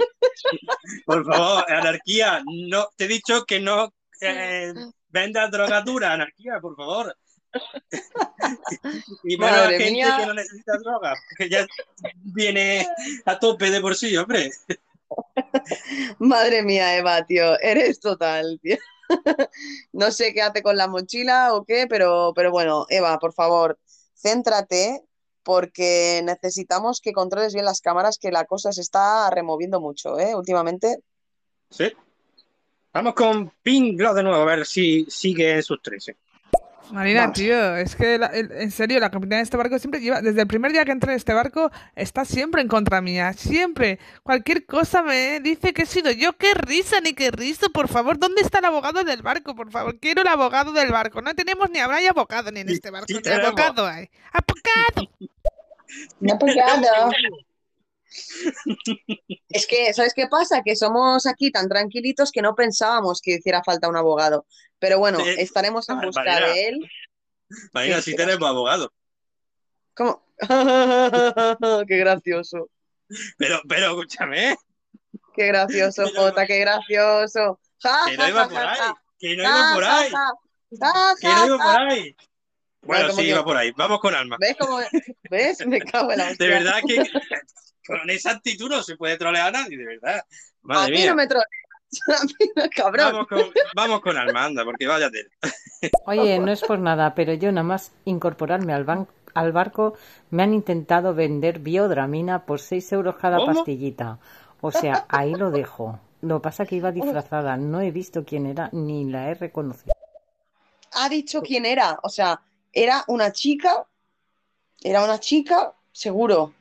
Por favor, anarquía, no, te he dicho que no eh, vendas drogadura, anarquía, por favor. Y
Madre
gente
mía.
que no necesita droga, que ya viene a tope de por sí, hombre.
Madre mía, Eva, tío, eres total, tío. No sé qué hace con la mochila o qué, pero, pero bueno, Eva, por favor, céntrate porque necesitamos que controles bien las cámaras, que la cosa se está removiendo mucho, ¿eh? Últimamente.
Sí. Vamos con Pinglo de nuevo, a ver si sigue en sus 13.
Marina,
Vamos.
tío, es que la- el- en serio, la capitana de este barco siempre lleva, desde el primer día que entré en este barco, está siempre en contra mía, siempre. Cualquier cosa me dice que he sido yo. ¡Qué risa, ni qué risa! Por favor, ¿dónde está el abogado del barco? Por favor, quiero el abogado del barco. No tenemos ni habrá abogado ni en este barco, ni
tenemos.
abogado hay. ¡Abogado!
Abogado. Es que, ¿sabes qué pasa? Que somos aquí tan tranquilitos que no pensábamos que hiciera falta un abogado. Pero bueno, estaremos en busca
Marina.
de él.
Marina,
Sí,
si tenemos abogado.
¿Cómo? Qué gracioso.
Pero, pero escúchame,
Qué gracioso, Jota, qué gracioso.
Que no iba por ahí, que no iba por ahí, que no iba por ahí. Bueno, sí,
que-
iba por ahí. Vamos con Alma.
¿Ves cómo? ¿Ves? Me cago en la
De
hostia.
verdad que con esa actitud no se puede trolear a nadie, de verdad.
A
Madre
mí
mía.
no me troleas. Cabrón.
Vamos con, vamos con Alma, anda, porque vaya tela.
Oye, no es por nada, pero yo nada más incorporarme al, ban- al barco me han intentado vender biodramina por 6 euros cada
¿Cómo?
pastillita. O sea, ahí lo dejo. Lo pasa que iba disfrazada, no he visto quién era ni la he reconocido.
Ha dicho quién era. O sea, era una chica. Era una chica, seguro.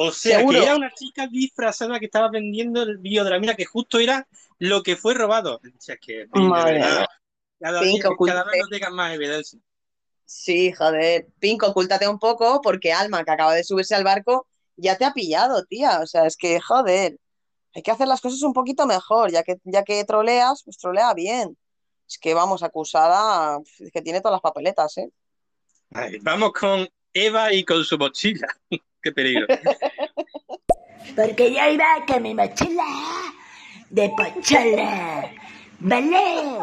O sea,
Seguro.
que era una chica disfrazada que estaba vendiendo el biodramina, que justo era lo que fue robado. O sea, que,
Madre
verdad, cada,
Pink, oculte.
cada vez no tengan más evidencia.
Sí, joder. Pink, ocúltate un poco porque Alma, que acaba de subirse al barco, ya te ha pillado, tía. O sea, es que, joder, hay que hacer las cosas un poquito mejor. Ya que, ya que troleas, pues trolea bien. Es que vamos, acusada, es que tiene todas las papeletas, ¿eh?
Vamos con Eva y con su mochila. Qué peligro.
Porque yo iba con mi mochila de pochola. ¿Vale?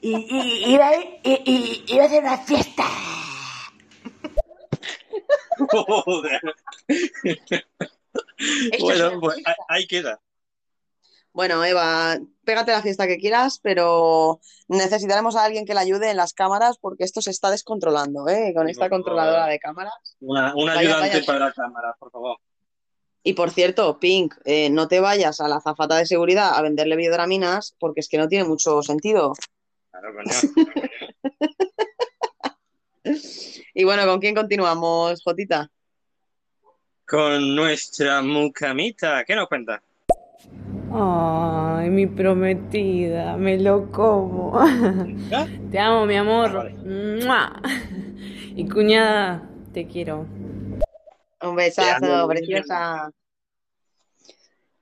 Y, y- iba, y- y- iba a hacer una fiesta.
Joder. bueno, pues ahí- ahí queda.
Bueno, Eva, pégate la fiesta que quieras, pero necesitaremos a alguien que la ayude en las cámaras porque esto se está descontrolando, ¿eh? Con esta controladora de cámaras.
Una,
Vaya,
ayudante
vaya.
para la cámara, por favor.
Y por cierto, Pink, eh, no te vayas a la zafata de seguridad a venderle biodraminas porque es que no tiene mucho sentido.
Claro, coño.
Y bueno, ¿con quién continuamos, Jotita?
Con nuestra mucamita. ¿Qué nos cuenta?
Ay, mi prometida, me lo como. Te amo, mi amor. ¡Mua! Y cuñada, te quiero.
Un besazo,
amo,
preciosa.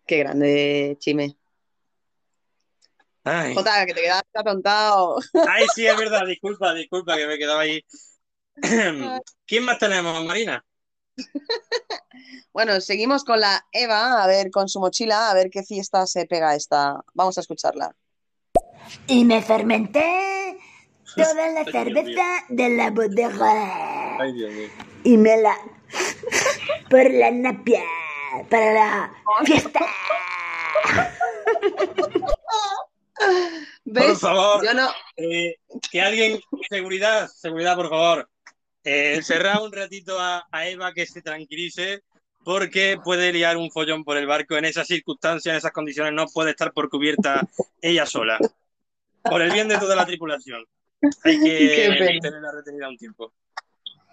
Qué grande, Chime.
Ay.
Jota, que te quedaste atontado.
Ay, sí, es verdad, disculpa, disculpa, que me quedaba ahí. ¿Quién más tenemos, Marina?
Bueno, seguimos con la Eva, a ver, con su mochila, a ver qué fiesta se pega esta. Vamos a escucharla.
Y me fermenté toda la cerveza de la bodega.
Ay, Dios mío.
Y me la... por la napia, para la fiesta.
Por favor,
Yo no-
eh, que alguien, seguridad, seguridad, por favor. Eh, un ratito a, a Eva que se tranquilice porque puede liar un follón por el barco en esas circunstancias, en esas condiciones, no puede estar por cubierta ella sola. Por el bien de toda la tripulación. Hay que tenerla retenida un tiempo.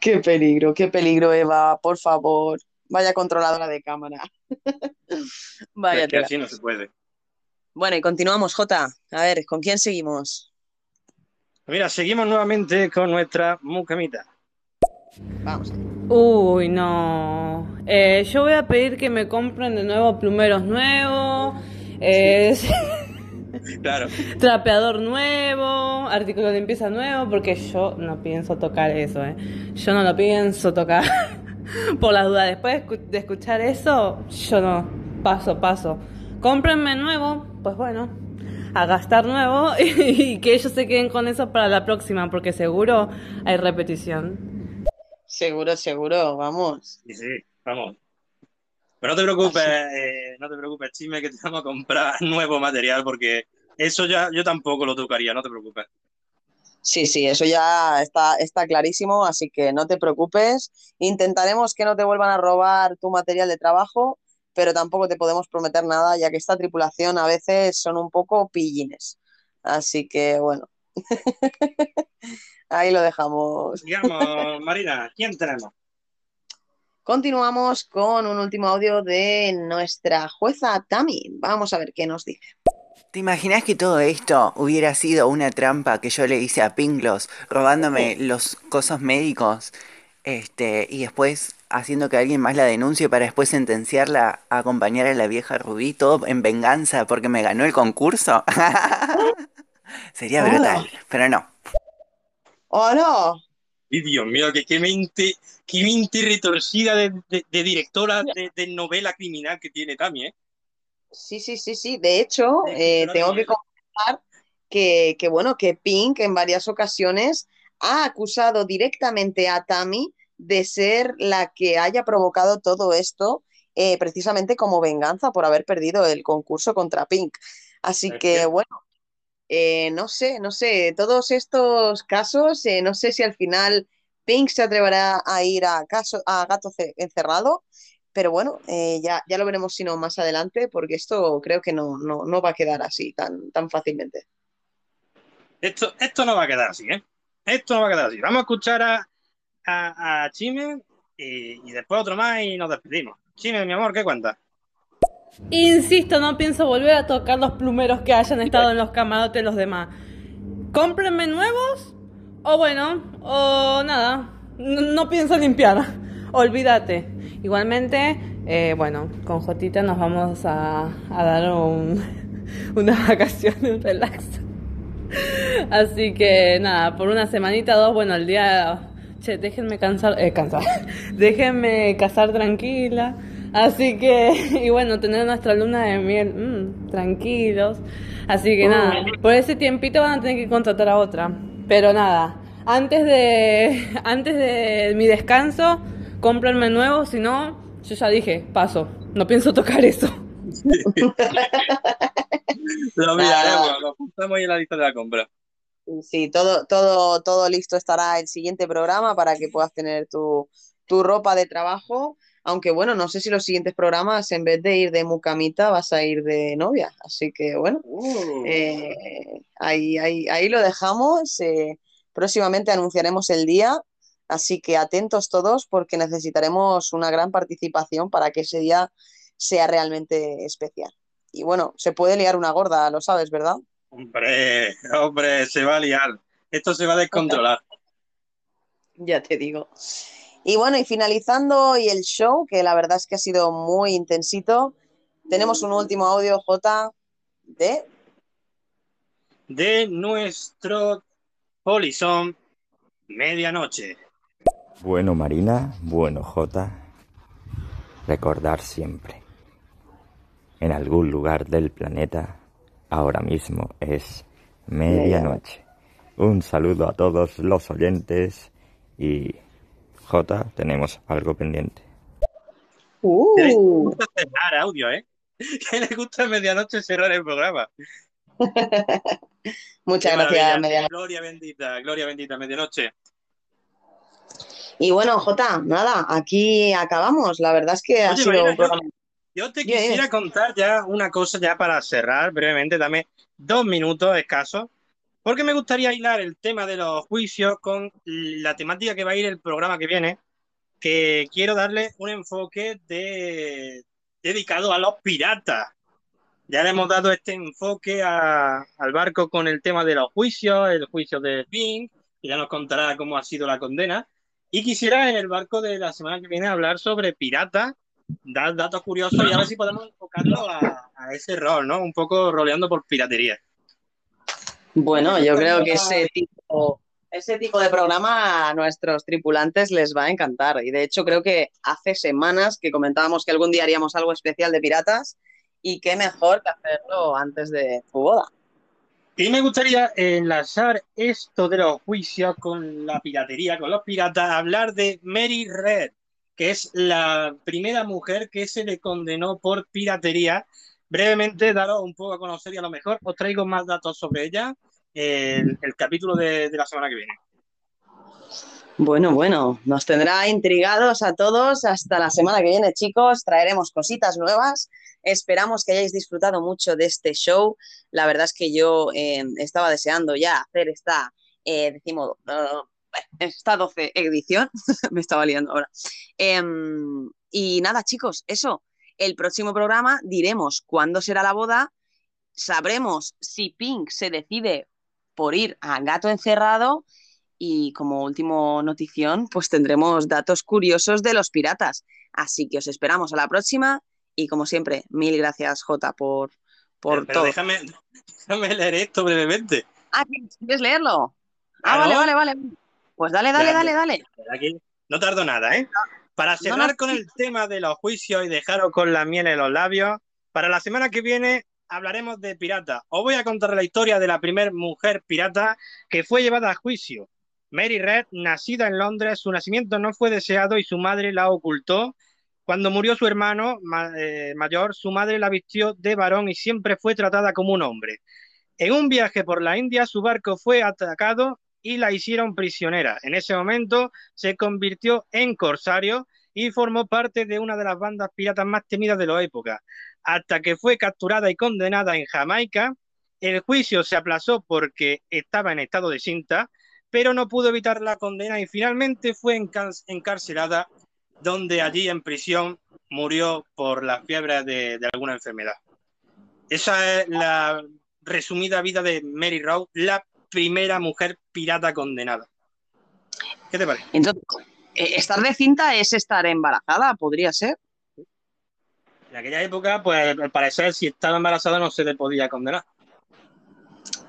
Qué peligro, qué peligro, Eva, por favor. Vaya controladora de cámara. Vaya
Es que así no se puede.
Bueno, y continuamos, Jota. A ver, ¿con quién seguimos?
Mira, seguimos nuevamente con nuestra mucamita.
Vamos.
Uy, no. Eh, yo voy a pedir que me compren de nuevo plumeros nuevos, eh,
Claro.
trapeador nuevo, artículo de limpieza nuevo, porque yo no pienso tocar eso, ¿eh? Yo no lo pienso tocar. Por las dudas, después de escu- de escuchar eso, yo no. Paso, paso. Cómprenme nuevo, pues bueno, a gastar nuevo y, que ellos se queden con eso para la próxima, porque seguro hay repetición.
Seguro, seguro, vamos.
Sí, sí, vamos. Pero no te preocupes, eh, no te preocupes, Chisme, que te vamos a comprar nuevo material porque eso ya yo tampoco lo tocaría, no te preocupes.
Sí, sí, eso ya está, está clarísimo, así que no te preocupes. Intentaremos que no te vuelvan a robar tu material de trabajo, pero tampoco te podemos prometer nada, ya que esta tripulación a veces son un poco pillines. Así que bueno, ahí lo dejamos.
Digamos, Marina, ¿quién tenemos?
Continuamos con un último audio de nuestra jueza Tami. Vamos a ver qué nos dice.
¿Te imaginas que todo esto hubiera sido una trampa que yo le hice a Pinglos, robándome los cosos médicos, este, y después haciendo que alguien más la denuncie para después sentenciarla a acompañar a la vieja Rubí, todo en venganza porque me ganó el concurso? Sería brutal, pero no.
¡Oh, no!
Y Dios mío, que qué mente, qué mente retorcida de, de- de directora de, de novela criminal que tiene Tami, ¿eh?
Sí, sí, sí, sí. De hecho, eh, tengo
te
que comentar que, que, bueno, que Pink en varias ocasiones ha acusado directamente a Tammy de ser la que haya provocado todo esto, eh, precisamente como venganza por haber perdido el concurso contra Pink. Así
Es
que,
que-
bueno, eh, no sé, no sé, todos estos casos, eh, no sé si al final Pink se atreverá a ir a, caso, a gato ce- encerrado, pero bueno, eh, ya, ya lo veremos si no más adelante, porque esto creo que no, no, no va a quedar así tan, tan fácilmente.
Esto, esto no va a quedar así, ¿eh? Esto no va a quedar así. Vamos a escuchar a, a, a Chime y, y después otro más y nos despedimos. Chime, mi amor, ¿qué cuentas?
Insisto, no pienso volver a tocar los plumeros que hayan estado en los camarotes de los demás. Cómprenme nuevos, o bueno, o nada, no, no pienso limpiar. Olvídate. Igualmente, eh, bueno, con Jotita nos vamos a, a dar un, una vacación, un relax. Así que nada, por una semanita, dos, bueno, el día. Che, déjenme cansar, eh, cansar. déjenme casar tranquila. Así que, y bueno, tener nuestra luna de miel, mm, tranquilos. Así que nada, por ese tiempito van a tener que contratar a otra. Pero nada, antes de, antes de mi descanso, cómprenme nuevo, si no, yo ya dije, paso, no pienso tocar eso.
Lo miraremos, lo apuntamos ahí en la lista de la compra.
Sí, todo, todo, todo listo estará el siguiente programa para que puedas tener tu, tu ropa de trabajo. Aunque bueno, no sé si los siguientes programas, en vez de ir de mucamita, vas a ir de novia. Así que bueno, eh, ahí, ahí, ahí lo dejamos. eh, próximamente anunciaremos el día. Así que atentos todos porque necesitaremos una gran participación para que ese día sea realmente especial. Y bueno, se puede liar una gorda, lo sabes, ¿verdad?
Hombre, hombre, se va a liar. Esto se va a descontrolar.
Ya te digo. Y bueno, y finalizando hoy el show, que la verdad es que ha sido muy intensito, tenemos un último audio, J, de
de nuestro polizón medianoche.
Bueno, Marina, bueno, Jota, recordar siempre, en algún lugar del planeta, ahora mismo es medianoche. Un saludo a todos los oyentes y Jota, tenemos algo pendiente.
Que les gusta cerrar audio, ¿eh? Que les gusta medianoche cerrar el programa.
Muchas gracias,
maravilla.
Medianoche.
Gloria bendita, gloria bendita, medianoche.
Y bueno, Jota, nada, aquí acabamos. La verdad es que ha sido
Marina,
un programa.
Yo te
Dime,
quisiera contar ya una cosa ya para cerrar brevemente, dame dos minutos escasos, porque me gustaría hilar el tema de los juicios con la temática que va a ir el programa que viene, que quiero darle un enfoque de, dedicado a los piratas. Ya le hemos dado este enfoque al barco con el tema de los juicios, el juicio de Pink, que ya nos contará cómo ha sido la condena. Y quisiera en el barco de la semana que viene hablar sobre piratas, dar datos curiosos y a ver si podemos enfocarlo a, a ese rol, ¿no? Un poco roleando por piratería.
Bueno, yo creo que ese tipo, ese tipo de programa a nuestros tripulantes les va a encantar. Y de hecho creo que hace semanas que comentábamos que algún día haríamos algo especial de piratas y qué mejor que hacerlo antes de tu boda.
Y me gustaría enlazar esto de los juicios con la piratería, con los piratas, hablar de Mary Red, que es la primera mujer que se le condenó por piratería. Brevemente, daros un poco a conocer y a lo mejor os traigo más datos sobre ella el, el capítulo de, la semana que viene.
Bueno, bueno, nos tendrá intrigados a todos hasta la semana que viene, chicos. Traeremos cositas nuevas. Esperamos que hayáis disfrutado mucho de este show. La verdad es que yo eh, estaba deseando ya hacer esta, eh, uh, esta 12 edición. Me estaba liando ahora. Em, y nada, chicos, eso. El próximo programa diremos cuándo será la boda. Sabremos si Pink se decide por ir a Gato Encerrado y como último notición, pues tendremos datos curiosos de los piratas. Así que os esperamos a la próxima y como siempre, mil gracias Jota por, por
Pero
todo.
déjame, déjame leer esto brevemente.
Ah, ¿quieres leerlo? Ah, vale, vale, vale. Pues dale, dale, dale, dale.
Aquí no tardo nada, ¿eh? Para cerrar
no,
con el tema de los juicios y dejaros con la miel en los labios, para la semana que viene hablaremos de pirata. Os voy a contar la historia de la primer mujer pirata que fue llevada a juicio. Mary Red, nacida en Londres, su nacimiento no fue deseado y su madre la ocultó. Cuando murió su hermano ma- eh, mayor, su madre la vistió de varón y siempre fue tratada como un hombre. En un viaje por la India, su barco fue atacado y la hicieron prisionera. En ese momento se convirtió en corsario y formó parte de una de las bandas piratas más temidas de la época, hasta que fue capturada y condenada en Jamaica. El juicio se aplazó porque estaba en estado de cinta, pero no pudo evitar la condena y finalmente fue encar- encarcelada, donde allí en prisión murió por la fiebre de, de alguna enfermedad. Esa es la resumida vida de Mary Rowe, la primera mujer pirata condenada. ¿Qué te parece?
Entonces, eh, estar de cinta es estar embarazada, podría ser.
En aquella época, pues al parecer, si estaba embarazada no se le podía condenar.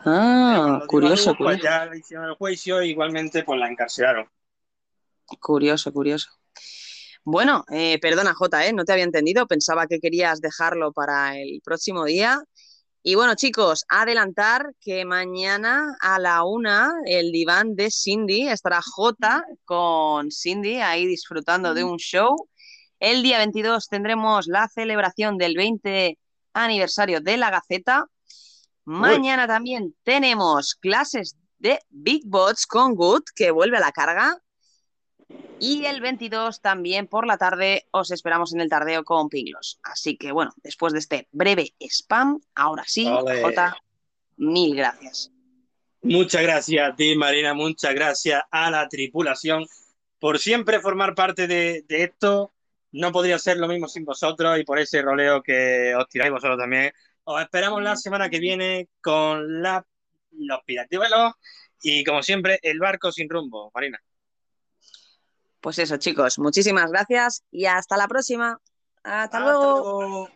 Ah, curioso,
pues
curioso,
ya le hicieron el juicio e igualmente pues la encarcelaron.
curioso, curioso. Bueno, eh, perdona Jota, ¿eh? no te había entendido, pensaba que querías dejarlo para el próximo día. Y bueno, chicos, adelantar que mañana a la una el diván de Cindy estará Jota con Cindy ahí disfrutando de un show. El día 22 tendremos la celebración del 20 aniversario de la Gaceta. Mañana también tenemos clases de Big Bots con Good, que vuelve a la carga. Y el 22 también por la tarde os esperamos en el tardeo con Pinglos. Así que bueno, después de este breve spam, ahora sí. Jota, mil gracias.
Muchas gracias a ti, Marina, muchas gracias a la tripulación por siempre formar parte de, de esto. No podría ser lo mismo sin vosotros y por ese roleo que os tiráis vosotros también. Os esperamos la semana que viene con la, los piratiuelos y como siempre el barco sin rumbo, Marina.
Pues eso, chicos, muchísimas gracias y hasta la próxima. Hasta
Hasta
luego.
luego.